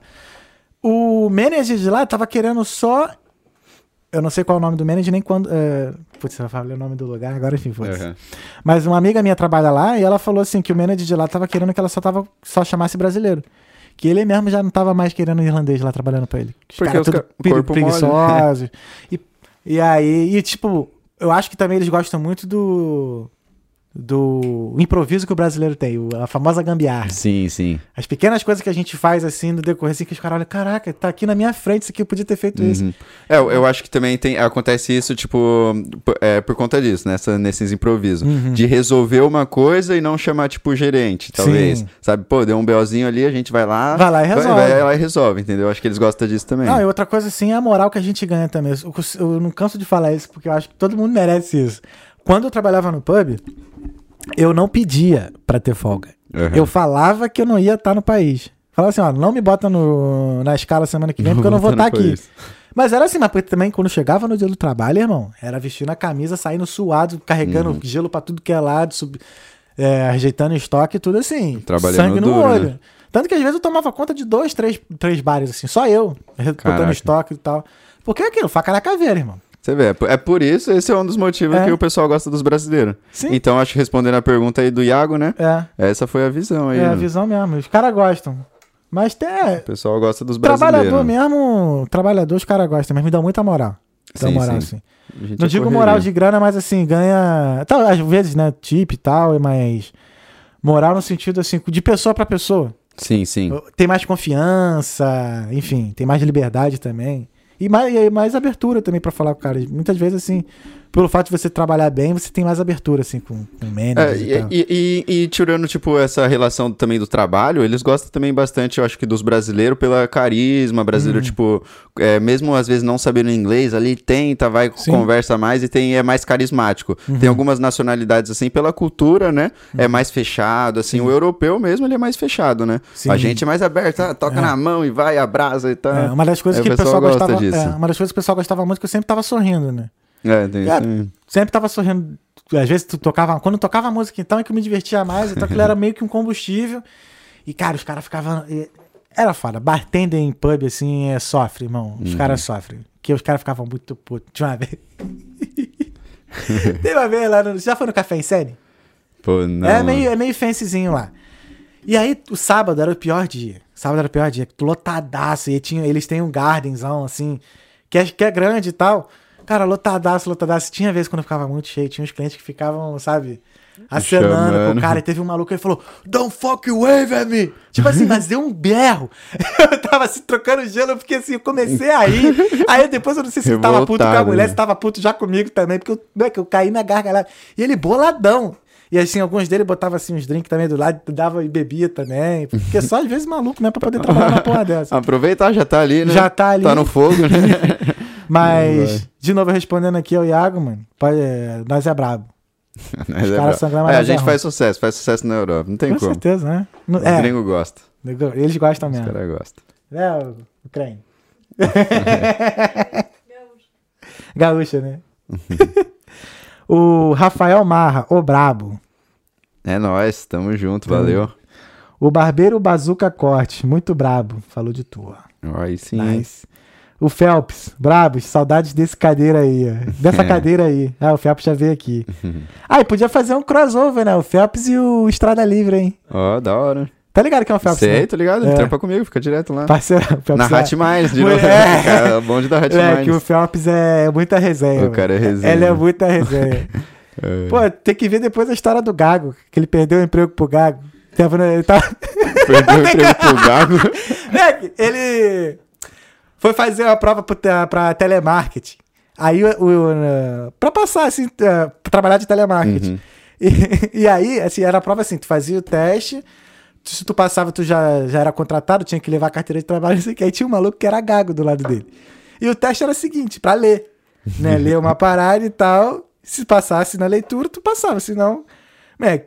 O manager de lá tava querendo só. Eu não sei qual é o nome do manager, nem quando. É... Putz, eu falei o nome do lugar, agora enfim, foda-se. Aham. Mas uma amiga minha trabalha lá e ela falou assim que o manager de lá tava querendo que ela só tava só chamasse brasileiro. Que ele mesmo já não tava mais querendo irlandês lá trabalhando pra ele. Os Porque caras os tudo ca- preguiçosos. e, e aí, e tipo, eu acho que também eles gostam muito do do improviso que o brasileiro tem, a famosa gambiarra. Sim, sim. As pequenas coisas que a gente faz assim no decorrer, assim, que os caras olham, caraca, tá aqui na minha frente, isso aqui eu podia ter feito isso. Uhum. É, eu, acho que também tem, acontece isso, tipo, é, por conta disso, nessa, nesses improvisos. Uhum. De resolver uma coisa e não chamar, tipo, o gerente, talvez. Sim. Sabe, pô, deu um BOzinho ali, a gente vai lá. Vai lá e resolve. Vai, vai lá e resolve, entendeu? Acho que eles gostam disso também. Não, e outra coisa assim é a moral que a gente ganha também. Eu, eu não canso de falar isso, porque eu acho que todo mundo merece isso. Quando eu trabalhava no pub, eu não pedia pra ter folga. Uhum. Eu falava que eu não ia estar no país. Falava assim, ó, não me bota no, na escala semana que vem, porque eu não vou estar Botando aqui. coisa. Mas era assim, mas porque também quando chegava no dia do trabalho, irmão, era vestindo a camisa, saindo suado, carregando Uhum. gelo pra tudo que é lado, sub, é, ajeitando estoque, tudo assim. Trabalhando sangue no duro, olho. né? Tanto que às vezes eu tomava conta de dois, três, três bares, assim, só eu, botando Caraca. estoque e tal. Porque é aquilo, faca na caveira, irmão. Você vê, é por- é por isso, esse é um dos motivos É. que o pessoal gosta dos brasileiros. Sim. Então, acho que respondendo a pergunta aí do Iago, né? É, Essa foi a visão aí. é a né? visão mesmo. Os caras gostam. Mas tem. é, O pessoal gosta dos brasileiros. Trabalhador né? mesmo, trabalhador, os caras gostam, mas me dão muita moral. Dão Sim, moral, sim. assim. Não é digo correria. moral de grana, mas assim, ganha. Tá, às vezes, né? Tip e tal, mas. Moral no sentido assim, de pessoa pra pessoa. Sim, sim. Tem mais confiança, enfim, tem mais liberdade também. E mais, mais abertura também pra falar com o cara. Muitas vezes, assim, pelo fato de você trabalhar bem, você tem mais abertura, assim, com, com É, managers e, tal. e, e- e tirando, tipo, essa relação também do trabalho, eles gostam também bastante, eu acho que dos brasileiros pela carisma brasileiro, Uhum. tipo, é, mesmo às vezes não sabendo inglês, ali tenta, vai, Sim. Uhum. conversa mais e tem, é mais carismático. Tem algumas nacionalidades, assim, pela cultura, né, é mais fechado, assim, o europeu mesmo, ele é mais fechado, né? Sim. A gente é mais aberto, ah, toca É. na mão e vai, abraça e tal. É, uma das coisas Aí que o pessoal, pessoal gosta gostava. disso. é, uma das coisas que o pessoal gostava muito é que eu sempre tava sorrindo, né? É, tem. Sempre tava sorrindo. Às vezes tu tocava. Quando tocava música, então é que eu me divertia mais. Então aquilo era meio que um combustível. E, cara, os caras ficavam. Era foda. Bartender em pub, assim, é, sofre, irmão. Os caras sofrem. Porque os caras ficavam muito putos. Tinha uma vez. Tem uma vez lá no. Já foi no Café em Série? Pô, não. é, meio, é meio fancyzinho lá. E aí, o sábado era o pior dia. Sábado era o pior dia. Lotadaço. E tinha, eles têm um gardenzão, assim, que é, que é grande e tal. Cara, lotadaço, lotadaço. Tinha vezes quando ficava muito cheio, tinha uns clientes que ficavam, sabe, acenando com o cara. E teve um maluco que falou, Don't fuck wave at me. Tipo assim, mas deu um berro. Eu tava assim, trocando gelo, porque assim, eu comecei a rir. Aí depois eu não sei se eu tava puto com a mulher, né? se tava puto já comigo também, porque eu, né, que eu caí na gargalhada. E ele boladão. E assim, alguns dele botavam assim uns drinks também do lado, dava e bebia também. Porque só às vezes maluco, né? Pra poder trabalhar uma porra dessa. Aproveitar, já tá ali, né? Já tá ali. Tá no fogo, né? Mas, de novo, respondendo aqui ao Iago, mano, pode, é, nós é brabo. Os é caras brabo. são É, a gente ruim. faz sucesso, faz sucesso na Europa. Não tem Com como. certeza, né? No- Os é, gringos gostam. eles gostam Os mesmo. caras gostam. É, o, o creme. Gaúcha, né? o Rafael Marra, o brabo. É nóis, tamo junto, valeu. O Barbeiro Bazuca Corte, muito brabo. Falou de tua. Aí sim. Nice. O Phelps, brabos, saudades desse cadeira aí, ó. Dessa cadeira aí. Ah, o Phelps já veio aqui. Ah, e podia fazer um crossover, né? O Phelps e o Estrada Livre, hein? Ó, da hora. Tá ligado que é o Phelps? Sei, né? tô ligado. Ele É. trampa comigo, fica direto lá. Parceiro, o Phelps Na é- Minds, de novo. É. Cara, bonde da Hat É, que o. Phelps é muita resenha. O cara é resenha. Ele é muita resenha. É. Pô, tem que ver depois a história do Gago, que ele perdeu o emprego pro Gago. Tava no- Ele tá... Perdeu o emprego pro Gago. Moleque, ele foi fazer uma prova pra telemarketing. Aí, o, o, pra passar, assim, pra trabalhar de telemarketing. Uhum. E, e aí, assim, era a prova assim, tu fazia o teste, se tu passava, tu já, já era contratado, tinha que levar a carteira de trabalho, não sei o que. Aí tinha um maluco que era gago do lado dele. E o teste era o seguinte, pra ler, né? Ler uma parada e tal. Se passasse na leitura, tu passava, senão... Né?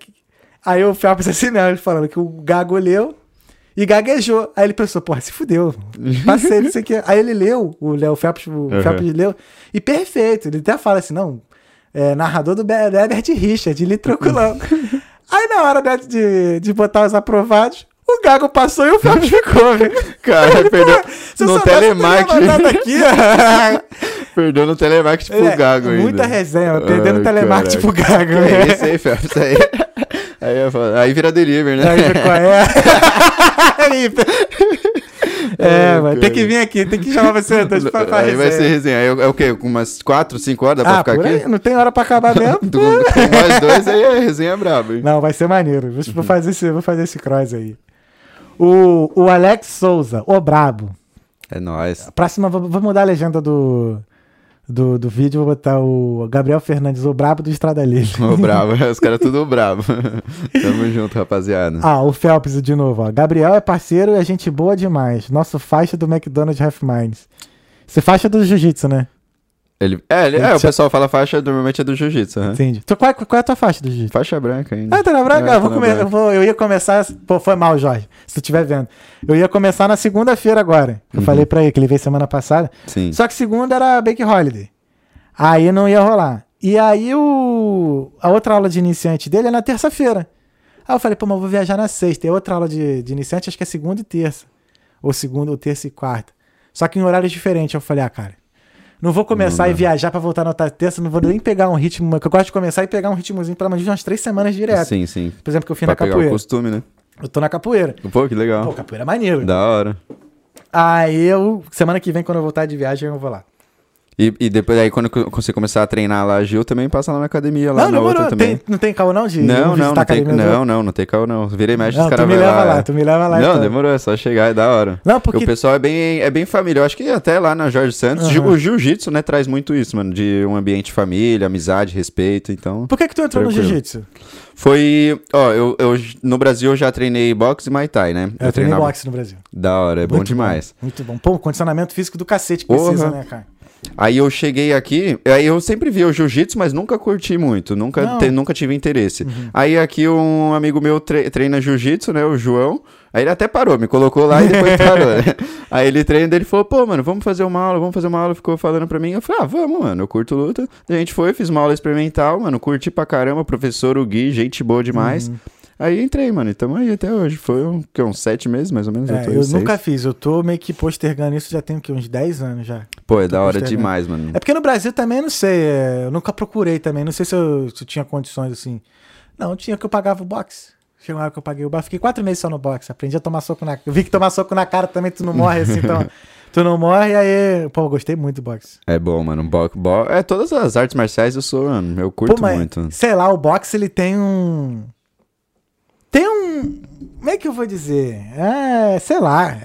Aí o Phelps assim, né? Ele falando que o gago leu e gaguejou. Aí ele pensou, porra, se fudeu. Passei, não sei o que. Aí ele leu, o Léo Phelps, o Uhum. Phelps leu, e perfeito. Ele até fala assim, não, é, narrador do Be- do Herbert Richard, ele tranquilão. Aí na hora né, de, de botar os aprovados, o Gago passou e o Phelps ficou, velho. Cara, perdeu Se eu no telemarketing. aqui. Perdeu no telemarketing pro É, Gago ainda. Muita resenha, perdendo Ai, telemarketing pro. Gago. Né? isso aí, Phelps? Aí, aí, aí vira delivery, né? Aí qual é? é, Ai, mano, tem que vir aqui, tem que chamar você pra, pra aí vai resenha. ser resenha. Aí é o quê? Com umas 4, 5 horas dá pra Ah, ficar por aqui? aí, não tem hora pra acabar mesmo. Com, com nós dois aí é resenha braba, hein? Não, vai ser maneiro. Vou- Vou fazer esse, vou fazer esse cross aí. O, o Alex Souza, o Brabo. É nóis. Próxima, vou, vou mudar a legenda do, do, do vídeo, vou botar o Gabriel Fernandes, o Brabo do Estrada Livre. Ô, bravo. Os caras tudo bravo. Tamo junto, rapaziada. Ah, o Phelps de novo, ó. Gabriel é parceiro e é gente boa demais. Nosso faixa do McDonald's Half Minds. Você faixa do Jiu-Jitsu, né? Ele, é, ele- é, o pessoal fala faixa, normalmente é do jiu-jitsu. aham. Entendi. Tu, qual, qual é a tua faixa do Jiu-Jitsu? Faixa branca ainda. Ah, tá na branca? É, eu, vou tá na come- branca. eu, vou- eu ia começar. Pô, foi mal, Jorge, se tu estiver vendo. Eu ia começar na segunda-feira agora. Eu Uhum. falei pra ele que ele veio semana passada. Sim. Só que segunda era Bake Holiday. Aí não ia rolar. E aí o, a outra aula de iniciante dele é na terça-feira. Aí eu falei, pô, mas eu vou viajar na sexta. E outra aula de, de iniciante acho que é segunda e terça. Ou segunda, ou terça e quarta. Só que em horários diferentes. Eu falei, ah, cara, não vou começar Não e viajar pra voltar na outra terça. Não vou nem pegar um ritmo. Eu gosto de começar e pegar um ritmozinho pelo menos de umas três semanas direto. Sim, sim. Por exemplo, que eu fui Pra na pegar o capoeira. costume, né? Eu tô na capoeira. Pô, que legal. Pô, capoeira é maneiro. Da hora. Aí eu, semana que vem, quando eu voltar de viagem, eu vou lá. E, e depois aí, quando você começar a treinar lá, Gil, também passa lá na academia, lá não, na não, outra não, também. tem, não tem caô não de Não, não, não tem, academia do não, não, não tem carro não. Virei mestre, os Não, tu caras me vão leva lá. lá, tu me leva lá. Não, então. demorou, é só chegar, é da hora. Não, Porque o pessoal é bem, é bem família. Eu acho que até lá na Jorge Santos. Jiu- o jiu-jitsu, né, traz muito isso, mano. De um ambiente família, amizade, respeito. Então, Por que, que tu entrou no Tranquilo. jiu-jitsu? foi. Ó, eu, eu no Brasil eu já treinei boxe e Muay Thai, né? Eu treinei treinava- boxe no Brasil. Da hora, é bom Muito demais. Muito bom. Pô, condicionamento físico do cacete que precisa, né, cara? Aí eu cheguei aqui, aí eu sempre vi o jiu-jitsu, mas nunca curti muito, nunca. Uhum. te- nunca tive interesse. Aí aqui um amigo meu tre- treina jiu-jitsu, né, o João, aí ele até parou, me colocou lá e depois parou, né? Aí ele treina, ele falou, pô, mano, vamos fazer uma aula, vamos fazer uma aula, ficou falando pra mim, eu falei, ah, vamos, mano, eu curto luta. A gente foi, fiz uma aula experimental, mano, curti pra caramba, professor, o Gui, gente boa demais. Uhum. Aí entrei, mano, e tamo aí até hoje, foi um, que, uns sete meses, mais ou menos, É, eu seis. nunca fiz. Eu tô meio que postergando isso já tem o quê? Uns 10 anos já. Pô, é da hora demais, mano. É porque no Brasil também, não sei. é, eu nunca procurei também. Não sei se eu, se eu tinha condições assim. Não, tinha que eu pagava o boxe. Chegou uma hora que eu paguei o boxe. Fiquei quatro meses só no boxe. Aprendi a tomar soco na Eu vi que tomar soco na cara também tu não morre assim, então. Tu não morre, aí. Pô, eu gostei muito do boxe. É bom, mano. Bo bo é, todas as artes marciais eu sou, mano. Eu curto Pô, mas, muito. sei lá, o boxe ele tem um. Tem um. Como é que eu vou dizer? É, sei lá.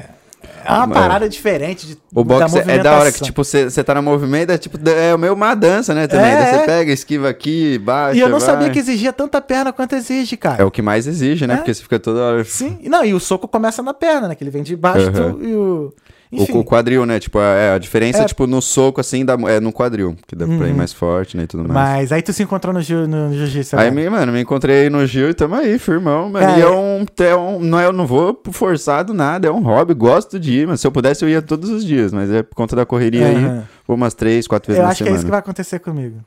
É uma Mano, parada diferente de, O boxe é da hora que, tipo, você tá no movimento, é tipo, é meio uma dança, né? Também. É, Daí é. você pega, esquiva aqui, baixa. E eu não vai. sabia que exigia tanta perna quanto exige, cara. É o que mais exige, né? É. Porque você fica toda hora. Sim. Não, e o soco começa na perna, né? Que ele vem de baixo Aham. tu- e o. O, Enfim. o quadril, né? Tipo, é, a diferença, É. tipo, no soco, assim, da, é no quadril. Que dá pra ir Uhum. mais forte, né? E tudo mais. Mas aí tu se encontrou no, jiu- no, no jiu-jitsu. Aí, agora. me, mano, me encontrei no Gil e tamo aí, firmão, mano. Cara, e é um, é um. Não, é, eu não vou forçado nada, é um hobby, gosto de ir, mas se eu pudesse eu ia todos os dias, mas é por conta da correria aí, Aham. vou umas três, quatro vezes Eu na acho que é semana. isso que vai acontecer comigo.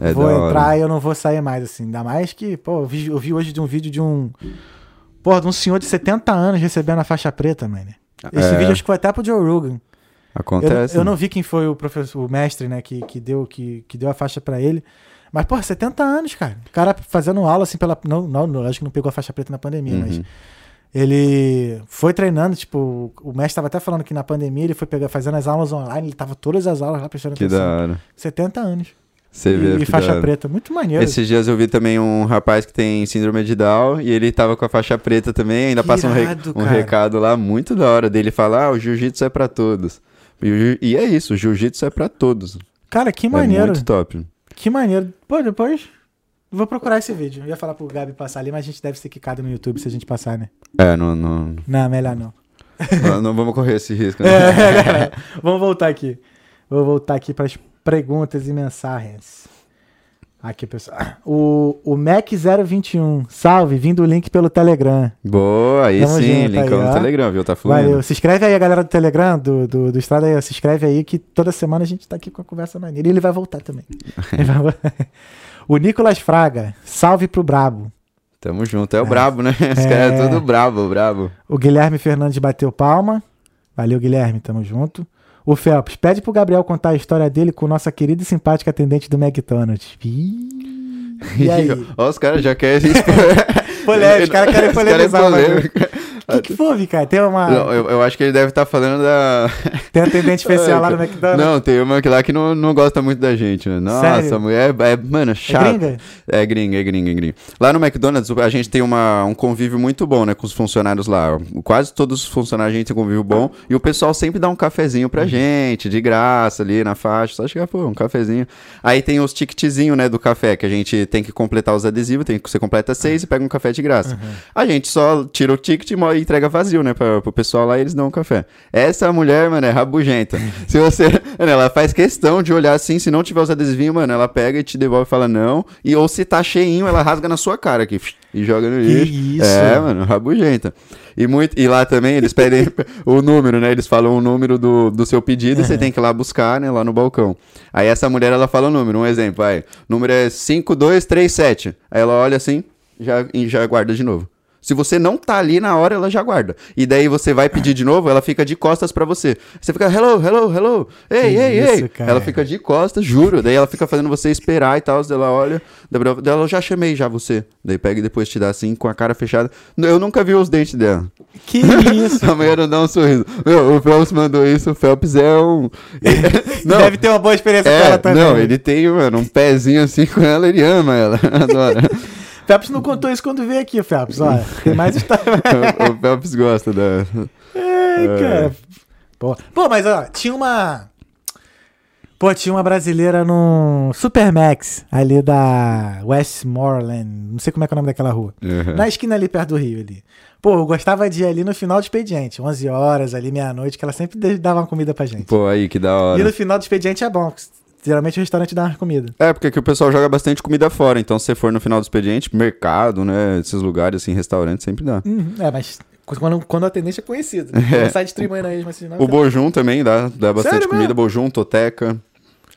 É vou entrar e eu não vou sair mais, assim. Ainda mais que, pô, eu vi, eu vi hoje de um vídeo de um. Porra, de um senhor de 70 anos recebendo a faixa preta, mano. Esse É. vídeo acho que foi até pro Joe Rogan. Eu, Acontece. eu não vi quem foi o professor, o mestre, né, que, que, deu, que, que deu a faixa pra ele. Mas, porra, 70 anos, cara. O cara fazendo aula assim pela. Não, não, acho que não pegou a faixa preta na pandemia, mas. Uhum. Ele foi treinando, tipo, o mestre tava até falando que na pandemia ele foi pegar, fazendo as aulas online, ele tava todas as aulas lá prestando Que atenção. da hora. 70 anos. Você vê e, faixa preta. Muito maneiro. Esses dias eu vi também um rapaz que tem síndrome de Down e ele tava com a faixa preta também, ainda Que passa um, re- irado, um recado lá muito da hora dele falar, ah, o jiu-jitsu é pra todos. E, e é isso, o jiu-jitsu é pra todos. Cara, que É maneiro. muito top. Que maneiro. Pô, depois. Vou procurar esse vídeo. Eu ia falar pro Gabi passar ali, mas a gente deve ser quicado no YouTube se a gente passar, né? É, não, não, Não, melhor não. não, não vamos correr esse risco. né? É, galera, vamos voltar aqui. Vou voltar aqui para as perguntas e mensagens. Aqui, pessoal. O, o Mac021, salve, vindo o link pelo Telegram. Boa, aí Tamo sim, linkão aí, no. Telegram, viu? Tá fluindo. Valeu. Se inscreve aí, a galera do Telegram, do, do, do Estrada aí, se inscreve aí que toda semana a gente tá aqui com a conversa maneira. E ele vai voltar também. Vai o Nicolas Fraga, salve pro Brabo. Tamo junto, é o brabo, né? Esse cara é É. todo brabo, brabo. O Guilherme Fernandes bateu palma. Valeu, Guilherme, tamo junto. O Phelps, pede pro Gabriel contar a história dele com nossa querida e simpática atendente do McDonald's. Ih, E aí? Ó, os caras já querem. Polêmica, os caras querem é polemizar o que, que foi, cara? Tem uma. Não, eu, eu acho que ele deve estar falando da. Tem atendente especial lá no McDonald's? Não, tem uma que lá que não, não gosta muito da gente, né? Nossa, Sério? a mulher é, mano, É chata. gringa? É gringa, é gringa, é gringa. Lá no McDonald's, a gente tem uma, um convívio muito bom, né, com os funcionários lá. Quase todos os funcionários a gente tem um convívio bom. E o pessoal sempre dá um cafezinho Uhum. pra gente, de graça, ali na faixa. Só chegar, pô, um cafezinho. Aí tem os ticketzinhos, né, do café, que a gente tem que completar os adesivos, tem que você completa seis e pega um café de graça. Uhum. A gente só tira o ticket e entrega vazio, né, pra, pro pessoal lá eles dão um café. Essa mulher, mano, é rabugenta. se você. Mano, ela faz questão de olhar assim, se não tiver os adesivinhos, mano, ela pega e te devolve e fala não. E ou se tá cheinho, ela rasga na sua cara aqui e joga no Que lixo. isso? É, mano, rabugenta. E, muito, e lá também eles pedem o número, né? Eles falam o número do, do seu pedido e você tem que ir lá buscar, né? Lá no balcão. Aí essa mulher, ela fala o número. Um exemplo, vai. O número é 5237. Aí ela olha assim já, e já guarda de novo. Se você não tá ali na hora, ela já guarda. E daí você vai pedir de novo, ela fica de costas pra você. Você fica, hello, hello, hello. Ei, Que ei, isso, ei. cara. Ela fica de costas, juro. Daí ela fica fazendo você esperar e tal. Ela olha. Daí ela, já chamei já você. Daí pega e depois te dá assim, com a cara fechada. Eu nunca vi os dentes dela. Que isso? A mulher não dá um sorriso. Meu, o Phelps mandou isso. O Phelps é um. não, Deve ter uma boa experiência com ela é, também. não, ele tem, mano, um pezinho assim com ela, ele ama ela. Adora. Phelps não contou isso quando veio aqui, Phelps. Olha, tem mais história. o, o Phelps gosta da. Ai, cara. Pô. Pô, mas ó, tinha uma. Pô, tinha uma brasileira no Supermax, ali da Westmoreland. Não sei como é é o nome daquela rua. Uhum. Na esquina ali perto do Rio ali. Pô, eu gostava de ir ali no final do expediente, 11 horas, ali meia-noite, que ela sempre dava uma comida pra gente. Pô, aí, que da E hora. no final do expediente é bom, geralmente o restaurante dá uma comida. É, porque aqui o pessoal joga bastante comida fora. Então, se você for no final do expediente, mercado, né? Esses lugares, assim, restaurante, sempre dá. Uhum, é, mas quando, quando o atendente é conhecido. É. Não sai distribuindo aí, mas. O Bojum também dá, dá bastante Sério comida. mesmo? Bojum, Toteca.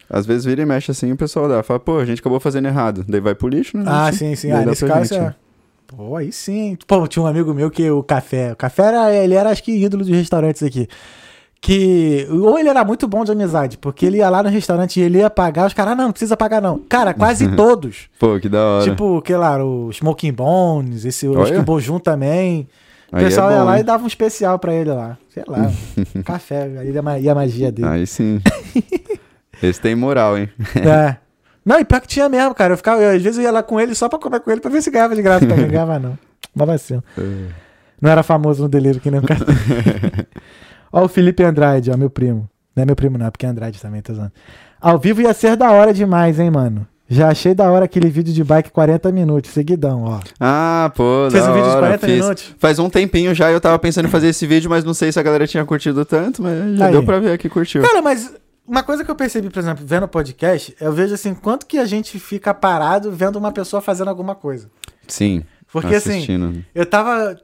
Às vezes vira e mexe assim, o pessoal dá. Fala, pô, a gente acabou fazendo errado. Daí vai pro lixo, né? Ah, sim, sim. Daí Ah, nesse caso gente. é. Pô, aí sim. Pô, tinha um amigo meu que o café. O café era, ele era, acho que, ídolo dos restaurantes aqui. Que. Ou ele era muito bom de amizade, porque ele ia lá no restaurante e ele ia pagar, os caras, ah, não, não precisa pagar, não. Cara, quase todos. Pô, que da hora. Tipo, que lá, o Smoking Bones, esse, o Bojum também. O é pessoal ia bom, lá hein? e dava um especial pra ele lá. Sei lá. café, ia ia a magia dele. Aí sim. Esse tem moral, hein? É. Não, e pior que tinha mesmo, cara. Eu ficava, eu, às vezes eu ia lá com ele só pra comer com ele pra ver se ganhava de graça. Não ganhava, não. Uma vacina. Não era famoso no delírio que nem o cara. Ó, o Felipe Andrade, ó, meu primo. Não é meu primo, não, é porque é Andrade também, tô usando. Ao vivo ia ser da hora demais, hein, mano. Já achei da hora aquele vídeo de bike 40 minutos, seguidão, ó. Ah, pô, Fez da um vídeo de hora, 40 fiz. minutos? Faz um tempinho já eu tava pensando em fazer esse vídeo, mas não sei se a galera tinha curtido tanto, mas já Aí. deu pra ver que curtiu. Cara, mas uma coisa que eu percebi, por exemplo, vendo o podcast, eu vejo assim, quanto que a gente fica parado vendo uma pessoa fazendo alguma coisa. Sim. Porque assim, assistindo. Eu tava.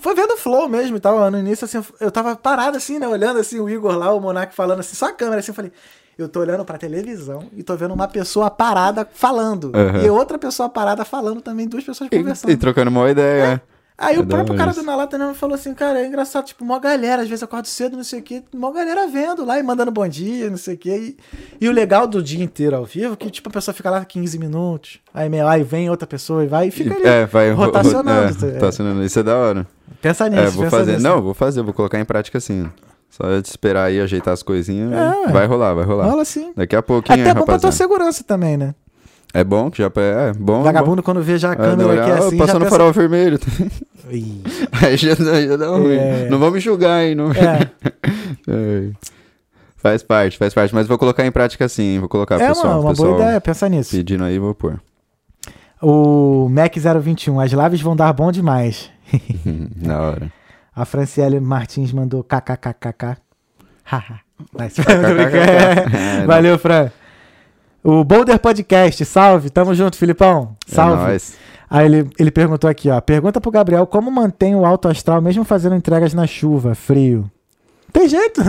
Foi vendo o Flow mesmo e tal. No início, assim, eu tava parado assim, né? Olhando assim, o Igor lá, o Monark falando assim, só a câmera, assim, eu falei. Eu tô olhando pra televisão e tô vendo uma pessoa parada falando. Aham. E outra pessoa parada falando também, duas pessoas conversando. E, e trocando uma ideia. Aí É o próprio cara isso. do Nalata né, falou assim, cara, é engraçado, tipo, mó galera, às vezes eu acordo cedo, não sei o quê, mó galera vendo lá e mandando bom dia, não sei o quê. E, e o legal do dia inteiro ao vivo, é que tipo, a pessoa fica lá 15 minutos, aí, meio, aí vem outra pessoa e vai e fica ali. É, vai ro- rotacionando, É, é. rotacionando. Isso é da hora. Pensa nisso, É, vou pensa fazer. nisso. Não, vou fazer, vou colocar em prática assim. Só de esperar aí, ajeitar as coisinhas. É, vai rolar, vai rolar. Rola sim. Daqui a pouquinho, Até é bom pra tua segurança também, né? É bom que já é bom. Vagabundo, quando vê já a bom. É, câmera não, aqui assim, no pensa... farol vermelho. Aí já, dá- já dá ruim. É. Não me julgar, hein? Não... É, É. Faz parte, faz parte. Mas vou colocar em prática sim. Vou colocar, é pessoal. uma, uma pessoal boa ideia, pensa nisso. Pedindo aí, vou pôr. O Mac 021, as lives vão dar bom demais. Na hora. A Franciele Martins mandou kkkk. É, Valeu, Fran. O Boulder Podcast, salve, tamo junto, Filipão. É Salve. nóis. Aí ele, ele perguntou aqui, ó. Pergunta pro Gabriel como mantém o alto astral mesmo fazendo entregas na chuva, frio. Tem jeito.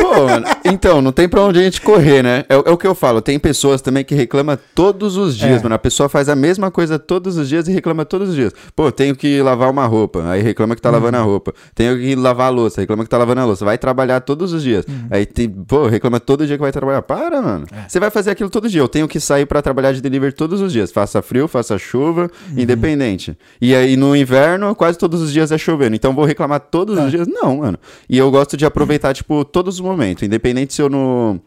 Pô, mano, então, não tem pra onde a gente correr, né? É, o- é o que eu falo, tem pessoas também que reclamam todos os dias, É. mano. A pessoa faz a mesma coisa todos os dias e reclama todos os dias. Pô, tenho que lavar uma roupa, aí reclama que tá lavando a Uhum. roupa. Tenho que lavar a louça, reclama que tá lavando a louça. Vai trabalhar todos os dias. Uhum. Aí, tem, pô, reclama todo dia que vai trabalhar. Para, mano. É. Você vai fazer aquilo todo dia. Eu tenho que sair pra trabalhar de delivery todos os dias. Faça frio, faça chuva, Uhum. independente. E aí no inverno, quase todos os dias é chovendo. Então vou reclamar todos É. os dias? Não, mano. E eu gosto de aproveitar, tipo, todos os momentos. Independente se eu não.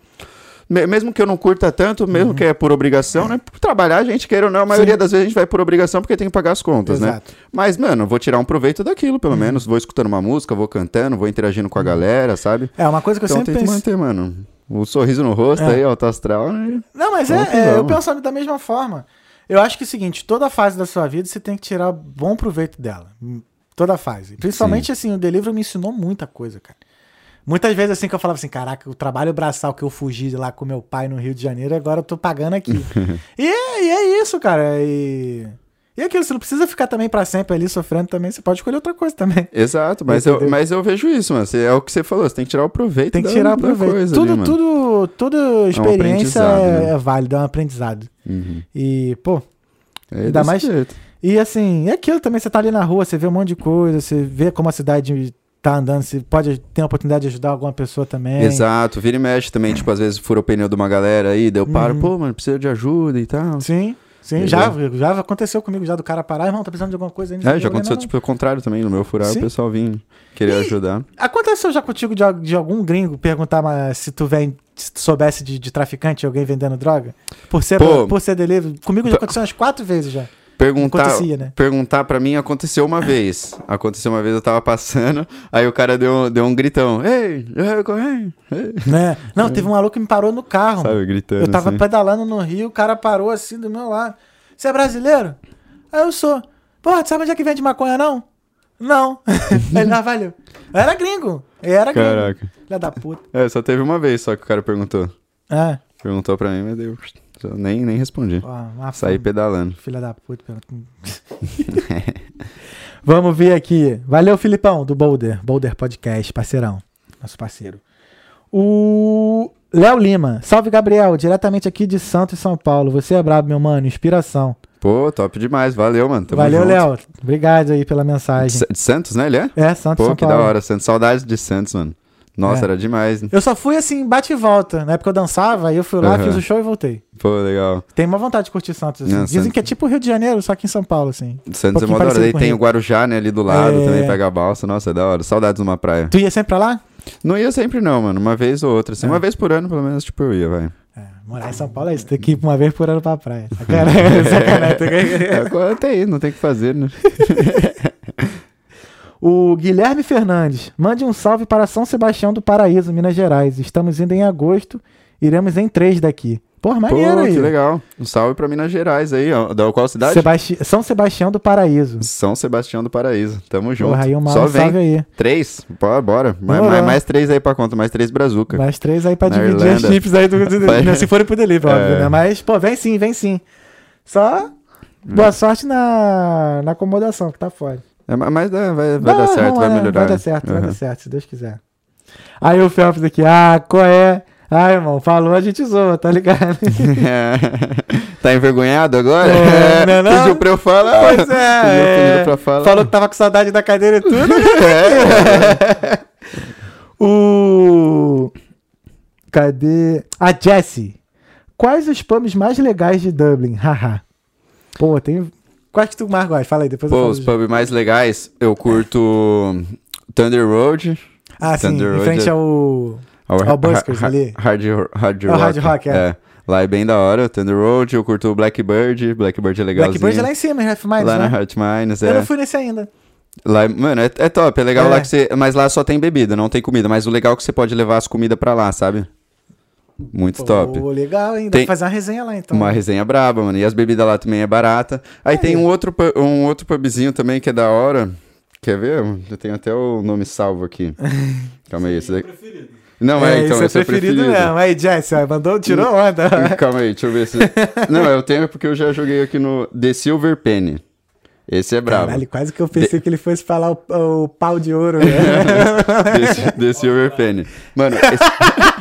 Me- Mesmo que eu não curta tanto, mesmo que é por obrigação, né? Por trabalhar, a gente queira ou não, a maioria das vezes a gente vai por obrigação porque tem que pagar as contas, né? Exato. Mas, mano, eu vou tirar um proveito daquilo, pelo menos. Vou escutando uma música, vou cantando, vou interagindo com a galera, sabe? É, uma coisa que eu então sempre tem pensei. manter, mano. O sorriso no rosto É. aí, alto astral, né? Não, mas que é, é, eu penso da mesma forma. Eu acho que é o seguinte, toda fase da sua vida você tem que tirar bom proveito dela. Toda fase. Principalmente assim, o Delivery me ensinou muita coisa, cara. Muitas vezes assim que eu falava assim, caraca, o trabalho braçal que eu fugi de lá com meu pai no Rio de Janeiro, agora eu tô pagando aqui. e, é, e é isso, cara. E, e é aquilo, você não precisa ficar também pra sempre ali sofrendo também, você pode escolher outra coisa também. Exato, mas eu, mas eu vejo isso, mano. É o que você falou, você tem que tirar o proveito Tem que da- tirar da proveito. coisa tudo, ali, tudo, toda experiência aprendizado, é, né? é válida, é um aprendizado. Uhum. E, pô, É Ainda mais- jeito. E assim, é aquilo também, você tá ali na rua, você vê um monte de coisa, você vê como a cidade tá andando, você pode ter a oportunidade de ajudar alguma pessoa também. Exato, vira e mexe também, tipo, às vezes fura o pneu de uma galera aí, deu paro, Uhum. pô, mano, precisa de ajuda e tal. Sim, sim, já, já aconteceu comigo já do cara parar, irmão, tá precisando de alguma coisa É, já aconteceu, "Não, tipo, o contrário também, no meu furar, Sim. o pessoal vinha querer E- ajudar. não." Aconteceu já contigo de, de algum gringo perguntar mas, se tu vem, se tu soubesse de, de traficante, alguém vendendo droga? Por ser, Pô. por ser delivery? Comigo já aconteceu umas quatro vezes já. Perguntar, né? perguntar pra mim aconteceu uma vez. Aconteceu uma vez, eu tava passando, aí o cara deu, deu um gritão, ei, ei, ei", Né? Não, teve um maluco que me parou no carro. sabe, gritando Eu tava assim. pedalando no Rio, o cara parou assim do meu lado. Você é brasileiro? Aí eu sou. Porra, tu sabe onde é que vende maconha, não? Não. Ele, ah, valeu. Eu era gringo. Eu era gringo. Caraca. Filha da puta. É, só teve uma vez só que o cara perguntou. É. Perguntou pra mim, mas eu só nem, nem respondi. Uma Saí fome. pedalando. Filha da puta. Vamos ver aqui. Valeu, Filipão, do Boulder. Boulder Podcast, parceirão. Nosso parceiro. O Léo Lima. Salve, Gabriel. Diretamente aqui de Santos, São Paulo. Você é brabo, meu mano. Inspiração. Pô, top demais, valeu, mano. Tamo Valeu. Léo. Obrigado aí pela mensagem. De de Santos, né, ele é? É, Santos, Pô, São que Paulo. da hora, Santos. Saudades de Santos, mano. Nossa, É. era demais. Eu só fui assim, bate e volta. Na época eu dançava, aí eu fui lá, Aham. fiz o show e voltei. Pô, legal. Tenho uma vontade de curtir Santos. assim. Não, Dizem Santos- que é tipo o Rio de Janeiro, só que em São Paulo, assim. Santos é da hora. parecido Aí tem o Guarujá, né, ali do lado, É. também pega a balsa. Nossa, é da hora. Saudades de uma praia. Tu ia sempre pra lá? Não ia sempre não, mano. Uma vez ou outra. Assim, É. Uma vez por ano, pelo menos, tipo, eu ia, vai. É, morar em São Paulo é isso, tem que ir uma vez por ano pra praia. Sacanagem, sacanagem. tem que- É, agora tem aí, não tem o que fazer, né? O Guilherme Fernandes, mande um salve para São Sebastião do Paraíso, Minas Gerais. Estamos indo em agosto, iremos em três daqui. Porra, maneiro Pô, aí. que legal. Um salve pra Minas Gerais aí, ó. Da qual cidade? Sebasti- São Sebastião do Paraíso. São Sebastião do Paraíso. Tamo junto. Porra, aí uma Só vem. salve aí. Três? Bora, bora. Mais, mais, mais três aí pra conta, mais três brazuca. Mais três aí pra Na dividir Irlanda. as chips aí do, do, do- né, se forem pro delivery, É. óbvio, né? Mas, pô, vem sim, vem sim. Só boa sorte na, na acomodação, que tá foda. É, ma- mas dá- vai, vai dar certo, vamos vai melhorar. Vai dar certo, vai Aham. dar certo, se Deus quiser. Aí o Felps aqui, ah, qual é? Ah, irmão, falou, a gente zoa, tá ligado? tá envergonhado agora? É, não é não? Pediu pra eu falar. Pois Pediu, é, pra falar. Falou que tava com saudade da cadeira e tudo. É. o. Cadê? A Jessie. Quais os pubs mais legais de Dublin? Haha. Pô, tem. Quais que tu mais gosta? Fala aí, depois eu Pô, os pubs mais legais, eu curto Thunder Road. Ah, sim, Thunder em Road frente é- ao... Ao Ao Buskers ali. Hard, hard, É o Hard Rock, é. Lá é bem da hora, o Thunder Road, eu curto o Blackbird, Blackbird é legalzinho. Blackbird é lá em cima, em Half Minds, Lá né? na Heart Mines, Eu é. não fui nesse ainda. Lá, é- mano, é, é top, é legal É. lá que você... Mas lá só tem bebida, não tem comida. Mas o legal é que você pode levar as comidas pra lá, sabe? Muito top. Pô, legal, hein? Dá Tem- pra fazer uma resenha lá, então. Uma resenha braba, mano. E as bebidas lá também é barata. Aí tem um outro, um outro pubzinho também que é da hora. Quer ver? Eu tenho até o nome salvo aqui. Calma aí, esse daqui. Preferido. Não, é, então, esse é é o preferido, preferido. mesmo. Aí, Jess, mandou, tirou onda. Calma aí, deixa eu ver se. Não, eu tenho porque eu já joguei aqui no The Silver Penny. Esse é brabo. Caralho, quase que eu pensei que ele fosse falar o, o pau de ouro. né? The, The Silver Penny. Mano, esse.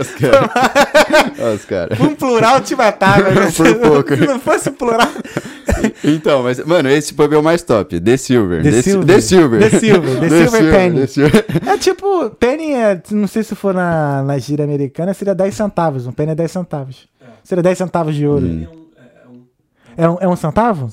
Os caras. Os caras. um plural te matava. né? Por pouco. Se não fosse plural. Então, mas, mano, esse pub é o mais top. The Silver. The Si- Silver. The Silver. The Silver. The Silver Penny. The Silver. É tipo, penny é, não sei se for na, na gíria americana, seria 10 centavos. Um penny é 10 centavos. É. Seria 10 centavos de ouro. Hum. É um, é, é um É, um, é um centavo?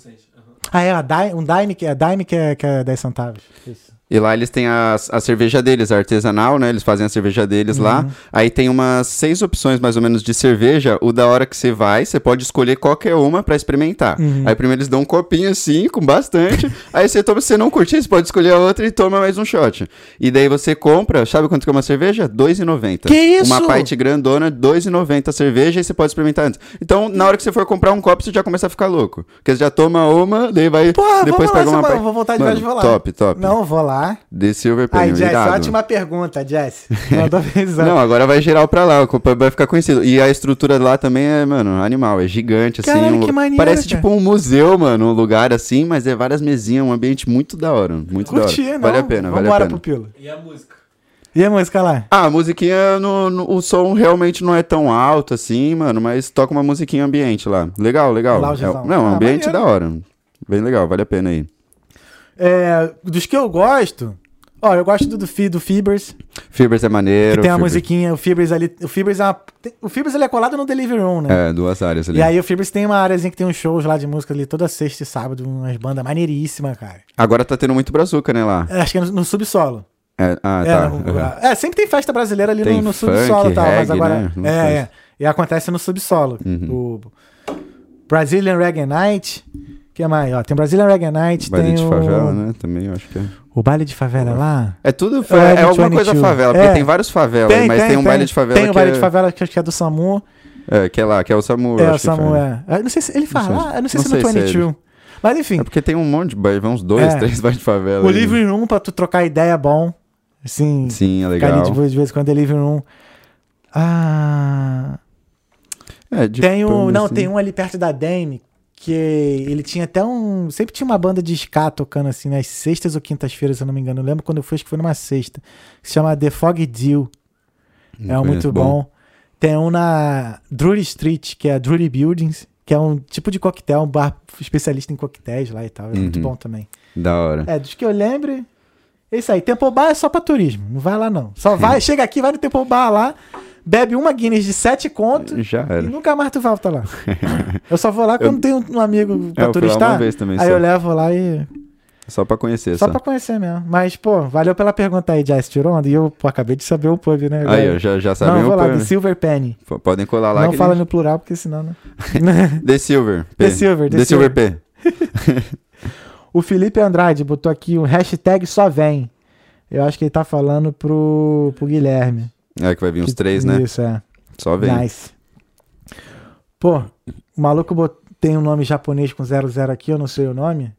Ah, é a dime, um dime que é, dime que é, que é 10 centavos. Isso. E lá eles têm a, a cerveja deles, a artesanal, né? Eles fazem a cerveja deles Uhum. lá. Aí tem umas seis opções mais ou menos de cerveja. O da hora que você vai, você pode escolher qualquer uma pra experimentar. Uhum. Aí primeiro eles dão um copinho assim, com bastante. aí você toma, se você não curtir, você pode escolher a outra e toma mais um shot. E daí você compra, sabe quanto que é uma cerveja? R$ 2,90. Que isso? Uma pint grandona, R$ 2,90 a cerveja e você pode experimentar antes. Então, na hora que você for comprar um copo, você já começa a ficar louco. Porque você já toma uma, daí vai. Porra, depois vamos lá, pega uma vou voltar de Mano, vou lá. Top, top. Não, vou lá. The Silver Aí, Penny, Jess, irado. ótima pergunta, Jess. Não, agora vai geral pra lá, vai ficar conhecido. E a estrutura lá também é, mano, animal, é gigante, assim. Caralho, um- que maneiro, Parece cara. tipo um museu, mano, um lugar assim, mas é várias mesinhas, um ambiente muito da hora, muito Curti, da hora. não. Vale a pena, vale a pena. pro Pilo. E a música? E a música lá? Ah, a musiquinha, no, no- o som realmente não é tão alto assim, mano, mas toca uma musiquinha ambiente lá. Legal, legal. Loungezão. É, não, Ah, ambiente maneiro. da hora. Bem legal, vale a pena aí. É, dos que eu gosto, ó, eu gosto do, do, do Fibers, Fibers é maneiro. que tem a Fibers- musiquinha, o Fibers ali, o Fibers é, uma- tem- o Fibers ele é colado no Delivery Room, né? É, duas áreas ali. E aí o Fibers tem uma áreazinha que tem uns shows lá de música ali toda sexta e sábado, umas bandas maneiríssimas, cara. Agora tá tendo muito brazuca, né, lá? É, acho que é no, no subsolo. É, ah, é, tá. no- aham. é, sempre tem festa brasileira ali Tem no, no funk, subsolo e tal, mas reggae, agora. né? É, é. E acontece no subsolo. Uhum. O Brazilian Reggae Night. Que mais? Ó, tem Brazilian Reggae Night, Baile tem de o... favela, né? Também eu acho que é. o baile de favela lá. É tudo. fa- É, É, alguma 22. coisa favela, porque É. tem vários favelas, mas tem, um baile de favela Tem o que, baile é, de favela que acho que é do Samu. é, que é lá, que é o Samu. é, o Samu, é. Eu não sei se ele fala, eu não sei Não se é no sei se é 22. Mas enfim, É porque tem um monte de baile, uns dois, É. três bailes de favela. o aí. living room pra tu trocar ideia é bom. Assim, Sim, é ficar legal. de vez, de vez em quando é living room. Ah... É, Tem um, não, assim. tem um ali perto da Dame que ele tinha até um, sempre tinha uma banda de ska tocando assim nas sextas ou quintas-feiras, se eu não me engano. Eu lembro quando eu fui, acho que foi numa sexta. Que se chama The Fog Deal. Não é um muito bom. Tem um na Drury Street, que é a Drury Buildings, que é um tipo de coquetel, um bar especialista em coquetéis lá e tal. É muito Uhum. bom também. Da hora. É, dos que eu lembre. É isso aí. Temple Bar é só pra turismo. Não vai lá, não. Só vai, chega aqui, vai no Temple Bar lá, bebe uma Guinness de sete contos Já e nunca mais tu volta lá. eu só vou lá quando tem um, amigo pra É, eu fui lá turistar. também, aí só. eu levo lá e. Só pra conhecer, Só só. pra conhecer mesmo. Mas, pô, valeu pela pergunta aí, Jess. Tirou onda? E eu pô, acabei de saber o pub, né? Aí, ó, já, já sabem eu vou o lá. The Silver Penny. P- Podem colar lá. Não fala no plural, porque senão. Não... The Silver. P. The Silver, The The Silver P. o Felipe Andrade botou aqui um hashtag só vem. Eu acho que ele tá falando pro, pro Guilherme. É que vai vir uns Que- três, né? Isso, é. Só vem. Nice. Pô, o maluco bot- tem um nome japonês com 00 aqui, eu não sei o nome.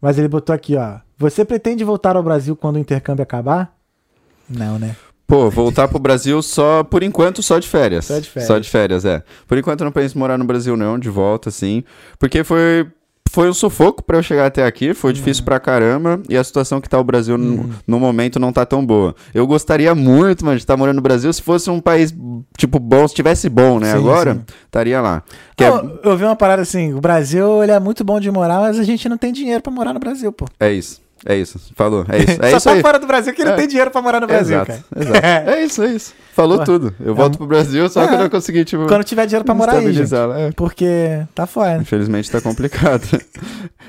Mas ele botou aqui, ó. Você pretende voltar ao Brasil quando o intercâmbio acabar? Não, né? Pô, voltar pro Brasil só, por enquanto, só de férias. Só de férias. Só de férias, é. Por enquanto eu não penso em morar no Brasil, não, de volta, assim. Porque foi, foi um sufoco pra eu chegar até aqui, foi difícil Uhum. pra caramba. E a situação que tá o Brasil no, no momento não tá tão boa. Eu gostaria muito, mano, de estar morando no Brasil se fosse um país, tipo, bom, se tivesse bom, né? Sim, Agora, estaria lá. Que é- eu, eu vi uma parada assim, o Brasil ele é muito bom de morar, mas a gente não tem dinheiro pra morar no Brasil, pô. é isso. É isso. Falou. É isso. É Só isso tá aí. fora do Brasil que ele É. tem dinheiro pra morar no Brasil, Exato, cara. exato. É isso, é isso. Falou tudo. Eu volto pro Brasil só É. quando eu conseguir, tipo, Quando tiver dinheiro pra morar aí, gente. É. Porque tá fora. Infelizmente tá complicado.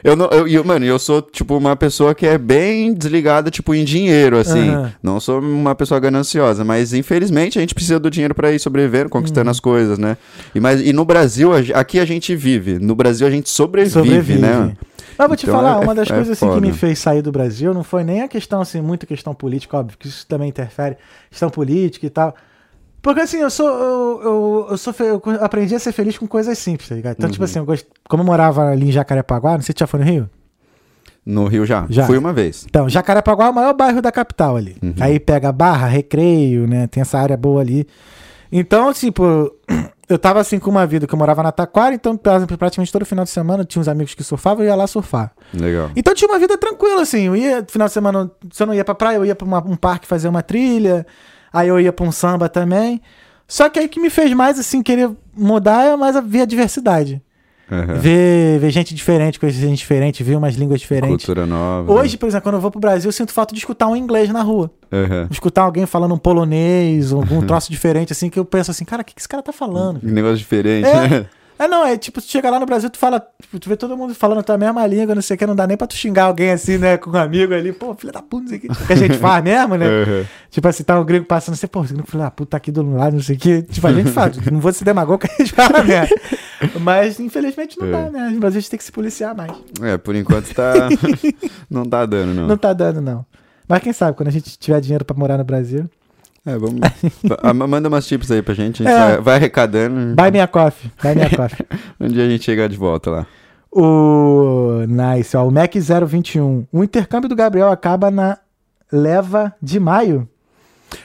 eu não, eu, eu- mano, eu sou, tipo, uma pessoa que é bem desligada, tipo, em dinheiro, assim. Aham. Não sou uma pessoa gananciosa, mas infelizmente a gente precisa do dinheiro pra ir sobrevivendo, conquistando Hum. as coisas, né? E, mas, e no Brasil, aqui a gente vive. No Brasil a gente sobrevive, né? Mas vou te Então falar, é- uma das é coisas assim, que me fez sair do Brasil não foi nem a questão, assim, muito questão política, óbvio, que isso também interfere, questão política e tal. Porque assim, eu sou. Eu, eu, eu sou eu aprendi a ser feliz com coisas simples, tá ligado? Então, Uhum. tipo assim, eu gost... como eu morava ali em Jacarepaguá, não sei se já foi no Rio? No Rio já. Já. Fui uma vez. Então, Jacarepaguá é o maior bairro da capital ali. Uhum. Aí pega Barra, Recreio, né? Tem essa área boa ali. Então, tipo, eu tava assim com uma vida que eu morava na Taquara, então pra- praticamente todo final de semana eu tinha uns amigos que surfavam e eu ia lá surfar. Legal. Então tinha uma vida tranquila, assim. Eu ia, final de semana, se eu não ia pra praia, eu ia pra uma- um parque fazer uma trilha. Aí eu ia pra um samba também. Só que aí o que me fez mais, assim, querer mudar é mais a ver a diversidade. Aham. Ver, ver gente diferente, conhecer gente diferente, ver umas línguas diferentes. Cultura nova. Hoje, por exemplo, quando eu vou pro Brasil, eu sinto falta de escutar um inglês na rua. Aham. Escutar alguém falando um polonês, algum troço diferente, assim, que eu penso assim, cara, o que, que esse cara tá falando? Um negócio diferente, É. né? É, não, é tipo, tu chega lá no Brasil, tu fala, tipo, tu vê todo mundo falando a tua mesma língua, não sei o que, não dá nem pra tu xingar alguém assim, né, com um amigo ali, pô, filha da puta, não sei o que, que a gente faz mesmo, né? Aham. Tipo assim, tá um gringo passando assim, pô, esse gringo filha da puta tá aqui do lado, não sei o que. Tipo, a gente faz, não vou se demagogo que a gente fala mesmo. Mas, infelizmente, não É. dá, né? No Brasil a gente tem que se policiar mais. É, por enquanto tá. não tá dando, não. Não tá dando, não. Mas quem sabe, quando a gente tiver dinheiro pra morar no Brasil. É, vamos. Manda umas tips aí pra gente. A gente É. vai, vai arrecadando. Buy minha coffee, buy minha coffee. Um dia a gente chega de volta lá. O nice, ó, o Mac 021. O intercâmbio do Gabriel acaba na leva de maio.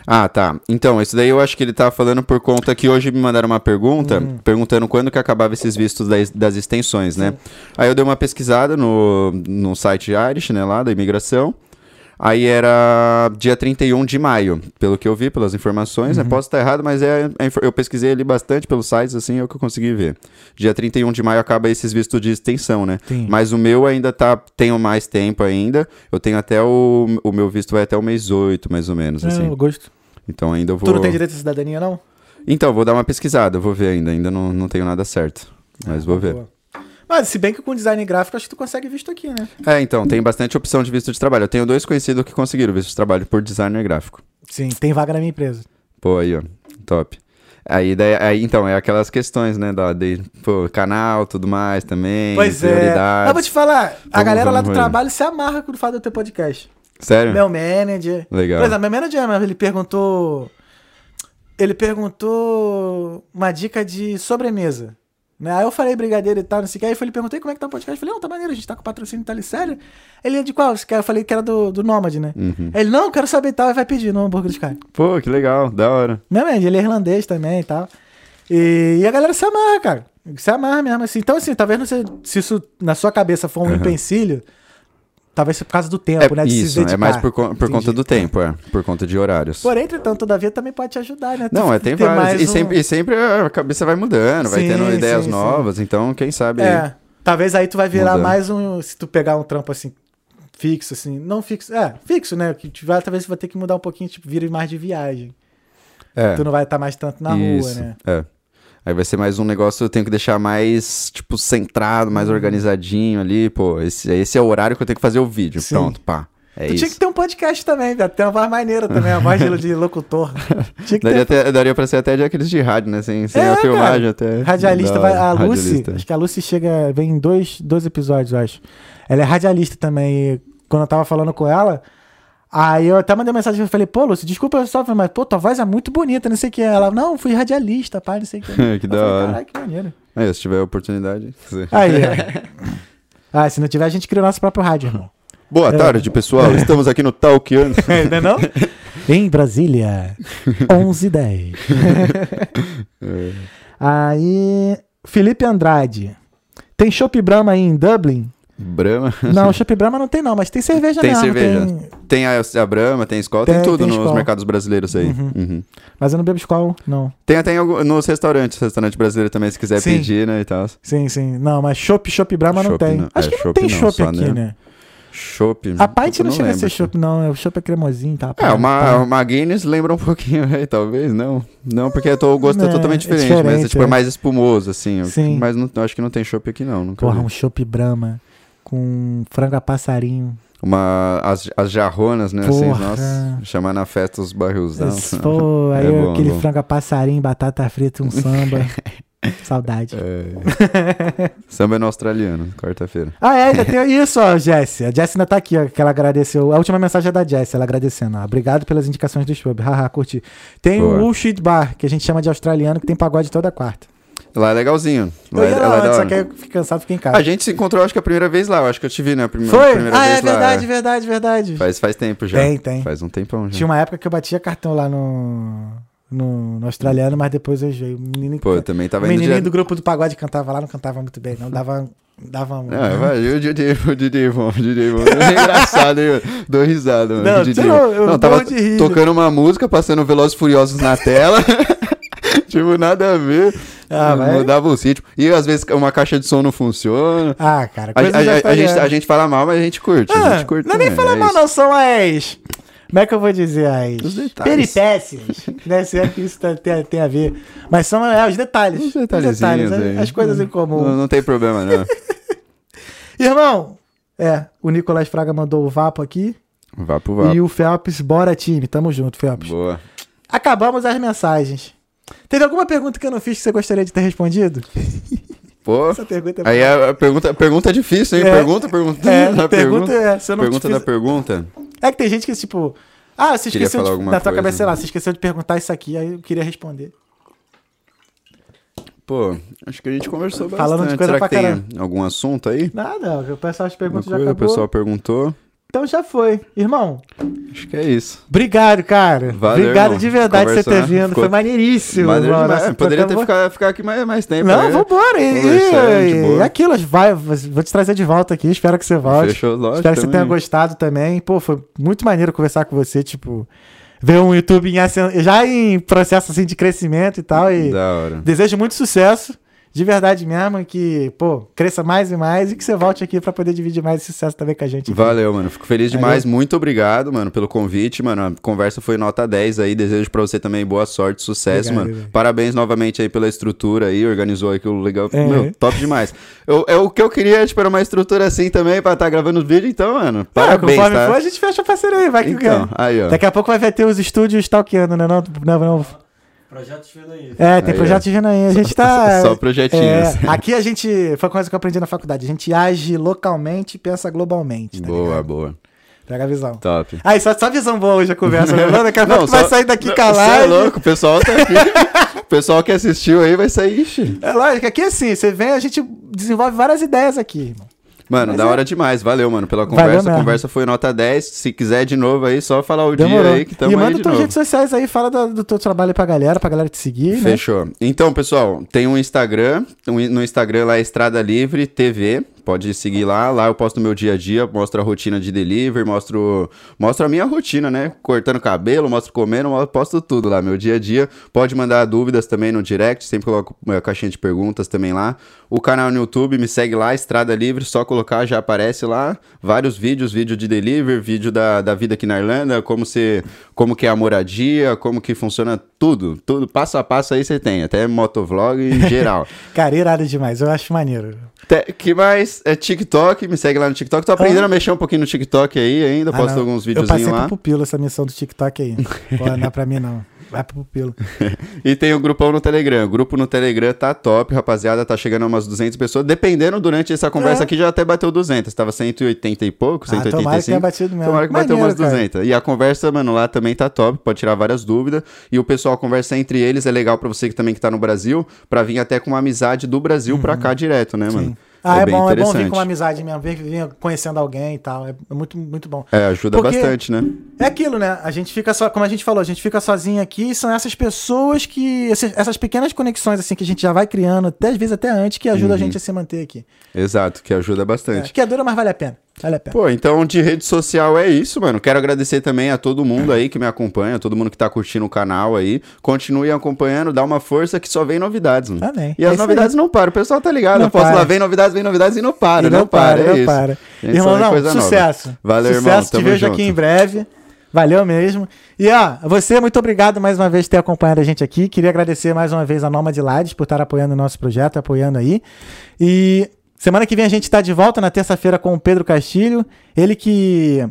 Ah, tá. Então, isso daí eu acho que ele tá falando por conta que hoje me mandaram uma pergunta, Uhum. perguntando quando que acabava esses vistos das, das extensões, né? Aí eu dei uma pesquisada no, no site Irish, né, lá da imigração. Aí era dia 31 de maio, pelo que eu vi, pelas informações, Uhum. né? Posso estar errado, mas é, infor- eu pesquisei ali bastante pelos sites, assim, é o que eu consegui ver. Dia 31 de maio acaba esses vistos de extensão, né? Sim. Mas o meu ainda tá, tenho mais tempo ainda. Eu tenho até o, o meu visto vai até o mês 8, mais ou menos, assim. É, eu gosto. Então ainda vou. Tu não tem direito à cidadania, não? Então, vou dar uma pesquisada, vou ver ainda. Ainda não, não tenho nada certo. Mas vou ver. Boa. Mas se bem que com design gráfico, acho que tu consegue visto aqui, né? É, então, tem bastante opção de visto de trabalho. Eu tenho dois conhecidos que conseguiram visto de trabalho por designer gráfico. Sim, tem vaga na minha empresa. Pô, aí, ó. Top. Aí, daí, aí, então, é aquelas questões, né? Da, de, pô, canal, tudo mais também. Pois é. Mas vou te falar, a Vamos, galera lá vamos do ver. trabalho se amarra quando faz o teu podcast. Sério? Meu manager. Legal. Por exemplo, meu manager, mas ele perguntou. Ele perguntou uma dica de sobremesa. Né? Aí eu falei brigadeiro e tal, não sei o que. Aí ele perguntou "E como é que tá o podcast. Eu falei, não, tá maneiro, a gente tá com patrocínio, tá ali sério. Ele é de qual? Eu falei que era do, do Nômade, né? Uhum. Ele, não, quero saber e tal, e vai pedir no hambúrguer dos caras. Pô, que legal, da hora. Meu manager, ele é irlandês também e tal. E, e a galera se amarra, cara. Se amarra mesmo, assim. Então, assim, talvez não seja, se isso na sua cabeça for um Aham. empecilho, talvez por causa do tempo, é, né? De isso, é mais por, por Entendi. conta do tempo, é. Por conta de horários. Porém, entretanto, todavia também pode te ajudar, né? Não, é, tem vários. E, um- sempre, e sempre a cabeça vai mudando, vai Sim, tendo ideias sim, sim. novas. Então, quem sabe. É, talvez aí tu vai virar Mudando. mais um. Se tu pegar um trampo assim, fixo, assim. Não fixo. É, fixo, né? Que vai, talvez tu vai ter que mudar um pouquinho, tipo, vira mais de viagem. É. Tu não vai estar mais tanto na Isso, rua, né? É. Aí vai ser mais um negócio, eu tenho que deixar mais, tipo, centrado, mais Uhum. organizadinho ali. Pô, esse, esse é o horário que eu tenho que fazer o vídeo. Sim. Pronto, pá. É tu isso. tinha que ter um podcast também. Tem uma voz maneira também, a voz de, locutor. Tinha que Daria, ter. até, daria pra ser até de aqueles de rádio, né? Sem, sem É, a filmagem cara. até. Radialista, vai, a Lucy, acho que a Lucy chega, vem em dois, dois episódios, eu acho. Ela é radialista também. E quando eu tava falando com ela, aí eu até mandei mensagem e falei, pô, Lucy, desculpa só, mas pô, tua voz é muito bonita, não sei o que. Ela, não, fui radialista, pai, não sei o que. Que Eu da falei, hora. Caralho, que maneiro. Aí, se tiver oportunidade. você- Aí, ó. Ah, se não tiver, a gente cria o nosso próprio rádio, irmão. Boa É. tarde, pessoal. Estamos aqui no Talkando. Ainda não? em Brasília, 11 h 10. É. Aí, Felipe Andrade. Tem Chopp Brahma aí em Dublin? Brahma. Não, Chopp Brahma não tem não, mas tem cerveja Tem mesmo. cerveja. tem- Tem a, a Brahma, tem Skol, tem, Tem- tudo tem nos Skol. mercados brasileiros aí. Uhum. Uhum. Mas eu não bebo Skol, não. Tem até em nos restaurantes, restaurante brasileiro também, se quiser Sim. pedir, né, e tal. Sim, sim. Não, mas Chopp, Chopp Brahma não tem. não. Acho É, que não tem não, Chopp aqui, né? né? Chopp. A Pint eu não, chega a ser chopp, não. O chopp é cremosinho, tá? É, uma, uma Guinness lembra um pouquinho, aí, talvez, não. Não, porque tô, o gosto é, É, totalmente é diferente, mas é, diferente, tipo, é é. mais espumoso, assim. Sim. Mas não, acho que não tem chopp aqui, não. Porra, vi. um chopp Brahma com frango a passarinho. Uma, as, as jarronas, né? Assim, Porra. nossa, chamar na festa os barrilzão. Pô, aí É bom, aquele é bom. frango a passarinho, batata frita, um samba. Saudade. É. Samba é no australiano, quarta-feira. Ah, é, ainda tem isso, ó, Jessie. A Jessie ainda tá aqui, ó, que ela agradeceu. A última mensagem é da Jessie, ela agradecendo. Ó. Obrigado pelas indicações do Schwab. Haha, curti. Tem Boa. o Bullshit Bar, que a gente chama de australiano, que tem pagode toda quarta. Lá é legalzinho. Lá Eu é, ia é lá antes, só que eu fiquei cansado, fiquei em casa. A gente se encontrou, acho que a primeira vez lá. Eu acho que eu te vi, né? A prime- Foi? primeira Ah, é lá. verdade, verdade, verdade. Faz, faz tempo já. Tem, tem. Faz um tempão já. Tinha uma época que eu batia cartão lá no, no, no australiano, mas depois eu enjoei. O menino, Pô, eu também o tava indo menininho do grupo do pagode cantava lá, não cantava muito bem, não. Dava. dava um- Ah, vai, o Didi, o Didi, bom, o bom. É engraçado, hein? Dou risada, mano. Não, o não- eu não, tava tocando uma música, passando Velozes e Furiosos na tela. tipo, nada a ver. Ah, vai. Mudava o sítio. E às vezes uma caixa de som não funciona. Ah, cara, A, a- a- a gente, a gente fala mal, mas a gente curte. a Ah, gente curte não é nem também, falar é mal, isso. não, são as. Como é que eu vou dizer? As Os detalhes. peripécias. né? Se é que isso tem, tem a ver. Mas são é, os detalhes. Os Os detalhes, aí. as coisas em comum. Não, não tem problema, não. Irmão, é, o Nicolas Fraga mandou o Vapo aqui. Pro vá. E o Felps, bora time. Tamo junto, Felps. Boa. Acabamos as mensagens. Teve alguma pergunta que eu não fiz que você gostaria de ter respondido? Pô. Essa pergunta é Aí a a pergunta, pergunta é difícil, hein? É. Pergunta, pergunta. É, da pergunta é, não pergunta te da fiz- pergunta. É que tem gente que, tipo. Ah, você esqueceu de, na tua coisa. cabeça, sei lá, você esqueceu de perguntar isso aqui, aí eu queria responder. Pô, acho que a gente conversou bastante. Falando de coisa Será pra que tem caramba. algum assunto aí? Nada, o pessoal as Uma perguntas já coisa, o acabou. pessoal perguntou. Então já foi. Irmão, Acho que é isso. obrigado, cara. Valeu, obrigado irmão. de verdade por você ter vindo. ficou- Foi maneiríssimo. Maneiro. Nossa, Poderia ter trocamos- ficar, aqui mais, mais tempo. Não, aí. vambora. E, e, aquilo, vai, vou te trazer de volta aqui. Espero que você volte. Fechou, lógico. Espero que você tenha gostado também. Pô, foi muito maneiro conversar com você, tipo, ver um YouTube em já em processo assim de crescimento e tal. E Da hora. desejo muito sucesso. De verdade mesmo, que, pô, cresça mais e mais e que você volte aqui pra poder dividir mais esse sucesso também com a gente. aqui. Valeu, mano. Fico feliz demais. Valeu. Muito obrigado, mano, pelo convite, mano. A conversa foi nota 10 aí. Desejo pra você também boa sorte, sucesso, Obrigado, mano. velho. Parabéns novamente aí pela estrutura aí. Organizou aquilo legal. É. Meu, top demais. Eu, é o que eu queria, tipo, era uma estrutura assim também pra estar gravando os vídeos. Então, mano, Ah, parabéns, conforme tá? for, a gente fecha a parceria aí, vai que Então, quer. aí, ó. Daqui a pouco vai ter os estúdios stalkeando, né? Não, não, não. Projeto Vinaí. É, tem Aí, projeto vindo aí. A gente tá. Só projetinhos. É, aqui a gente. Foi uma coisa que eu aprendi na faculdade. A gente age localmente e pensa globalmente. Tá boa, ligado? boa. Pega a visão. Top. Aí, só, só visão boa hoje a conversa, né? Daqui a pouco vai só- sair daqui Não, com a cê é louco, o pessoal tá aqui. o pessoal que assistiu aí vai sair, ixi. É lógico, aqui assim, você vem, a gente desenvolve várias ideias aqui, irmão. Mano, Mas da é. hora demais. Valeu, mano, pela conversa. A conversa foi nota 10. Se quiser de novo aí, só falar o Demorou. dia aí que tamo e aí manda de tuas redes sociais aí, fala do, do teu trabalho pra galera, pra galera te seguir, né? Fechou. Então, pessoal, tem um Instagram. um- No Instagram lá é Estrada Livre TV. Pode seguir lá. Lá eu posto meu dia a dia, mostro a rotina de delivery, mostro, mostro a minha rotina, né? Cortando cabelo, mostro comendo, posto tudo lá, meu dia a dia. Pode mandar dúvidas também no direct, sempre coloco a caixinha de perguntas também lá. O canal no YouTube, me segue lá, Estrada Livre, só colocar, já aparece lá. Vários vídeos, vídeo de delivery, vídeo da, da vida aqui na Irlanda, como, se, como que é a moradia, como que funciona tudo. Tudo, passo a passo aí você tem, até motovlog em geral. Cara, irado demais, eu acho maneiro. Que mais? É TikTok, me segue lá no TikTok. Tô aprendendo Ah. a mexer um pouquinho no TikTok aí ainda, Ah, posto não. alguns Eu passei videozinhos lá. pro pupilo essa missão do TikTok aí. Pô, não é pra mim não. Vai pro pupilo. E tem o grupão no Telegram. O grupo no Telegram tá top, rapaziada. Tá chegando a umas 200 pessoas. Dependendo, durante essa conversa É. aqui já até bateu 200. Tava 180 e pouco, Ah, tomara que 185. tenha batido mesmo. Tomara que bateu Maneiro, umas cara. 200. E a conversa, mano, lá também tá top. Pode tirar várias dúvidas. E o pessoal conversa entre eles. É legal pra você que também que tá no Brasil, pra vir até com uma amizade do Brasil pra cá direto, né, mano? Uhum. Ah, é, bem bom, é bom vir com uma amizade mesmo, vir, vir conhecendo alguém e tal. É muito, muito bom. É, ajuda Porque- bastante, né? É aquilo, né? A gente fica só, como a gente falou, a gente fica sozinho aqui e são essas pessoas que. essas pequenas conexões, assim, que a gente já vai criando, até às vezes até antes, que Uhum. ajuda a gente a se manter aqui. Exato, que ajuda É, bastante. que é dura, mas vale a pena. Vale a pena. Pô, então de rede social é isso, mano. Quero agradecer também a todo mundo aí que me acompanha, todo mundo que tá curtindo o canal aí. Continue acompanhando, dá uma força que só vem novidades, mano. Amém. E É as novidades não param. O pessoal tá ligado. Não eu posso para. lá, vem novidades, vem novidades e não para. E não, para, é não isso. para. Gente Irmão, não, coisa nova. sucesso. Valeu, sucesso, irmão. te Tamo vejo junto. aqui em breve. Valeu mesmo. E ó, você, muito obrigado mais uma vez por ter acompanhado a gente aqui. Queria agradecer mais uma vez a Noma de Lades por estar apoiando o nosso projeto, apoiando aí. E semana que vem a gente está de volta na terça-feira com o Pedro Castilho. Ele que.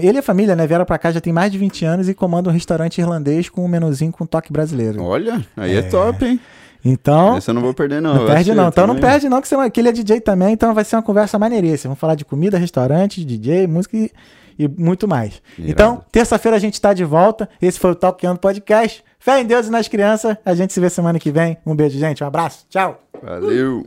Ele e a família, né, vieram pra cá já tem mais de 20 anos e comanda um restaurante irlandês com um menuzinho com toque brasileiro. Olha, aí é, top, hein? Então, Esse eu não vou perder, não. não perde não. Então não também. perde não, que, você, que ele é DJ também, então vai ser uma conversa maneiríssima. Vamos falar de comida, restaurante, DJ, música e, e muito mais. Irado. Então, terça-feira a gente está de volta. Esse foi o Talkando Podcast. Fé em Deus e nas crianças. A gente se vê semana que vem. Um beijo, gente. Um abraço. Tchau. Valeu.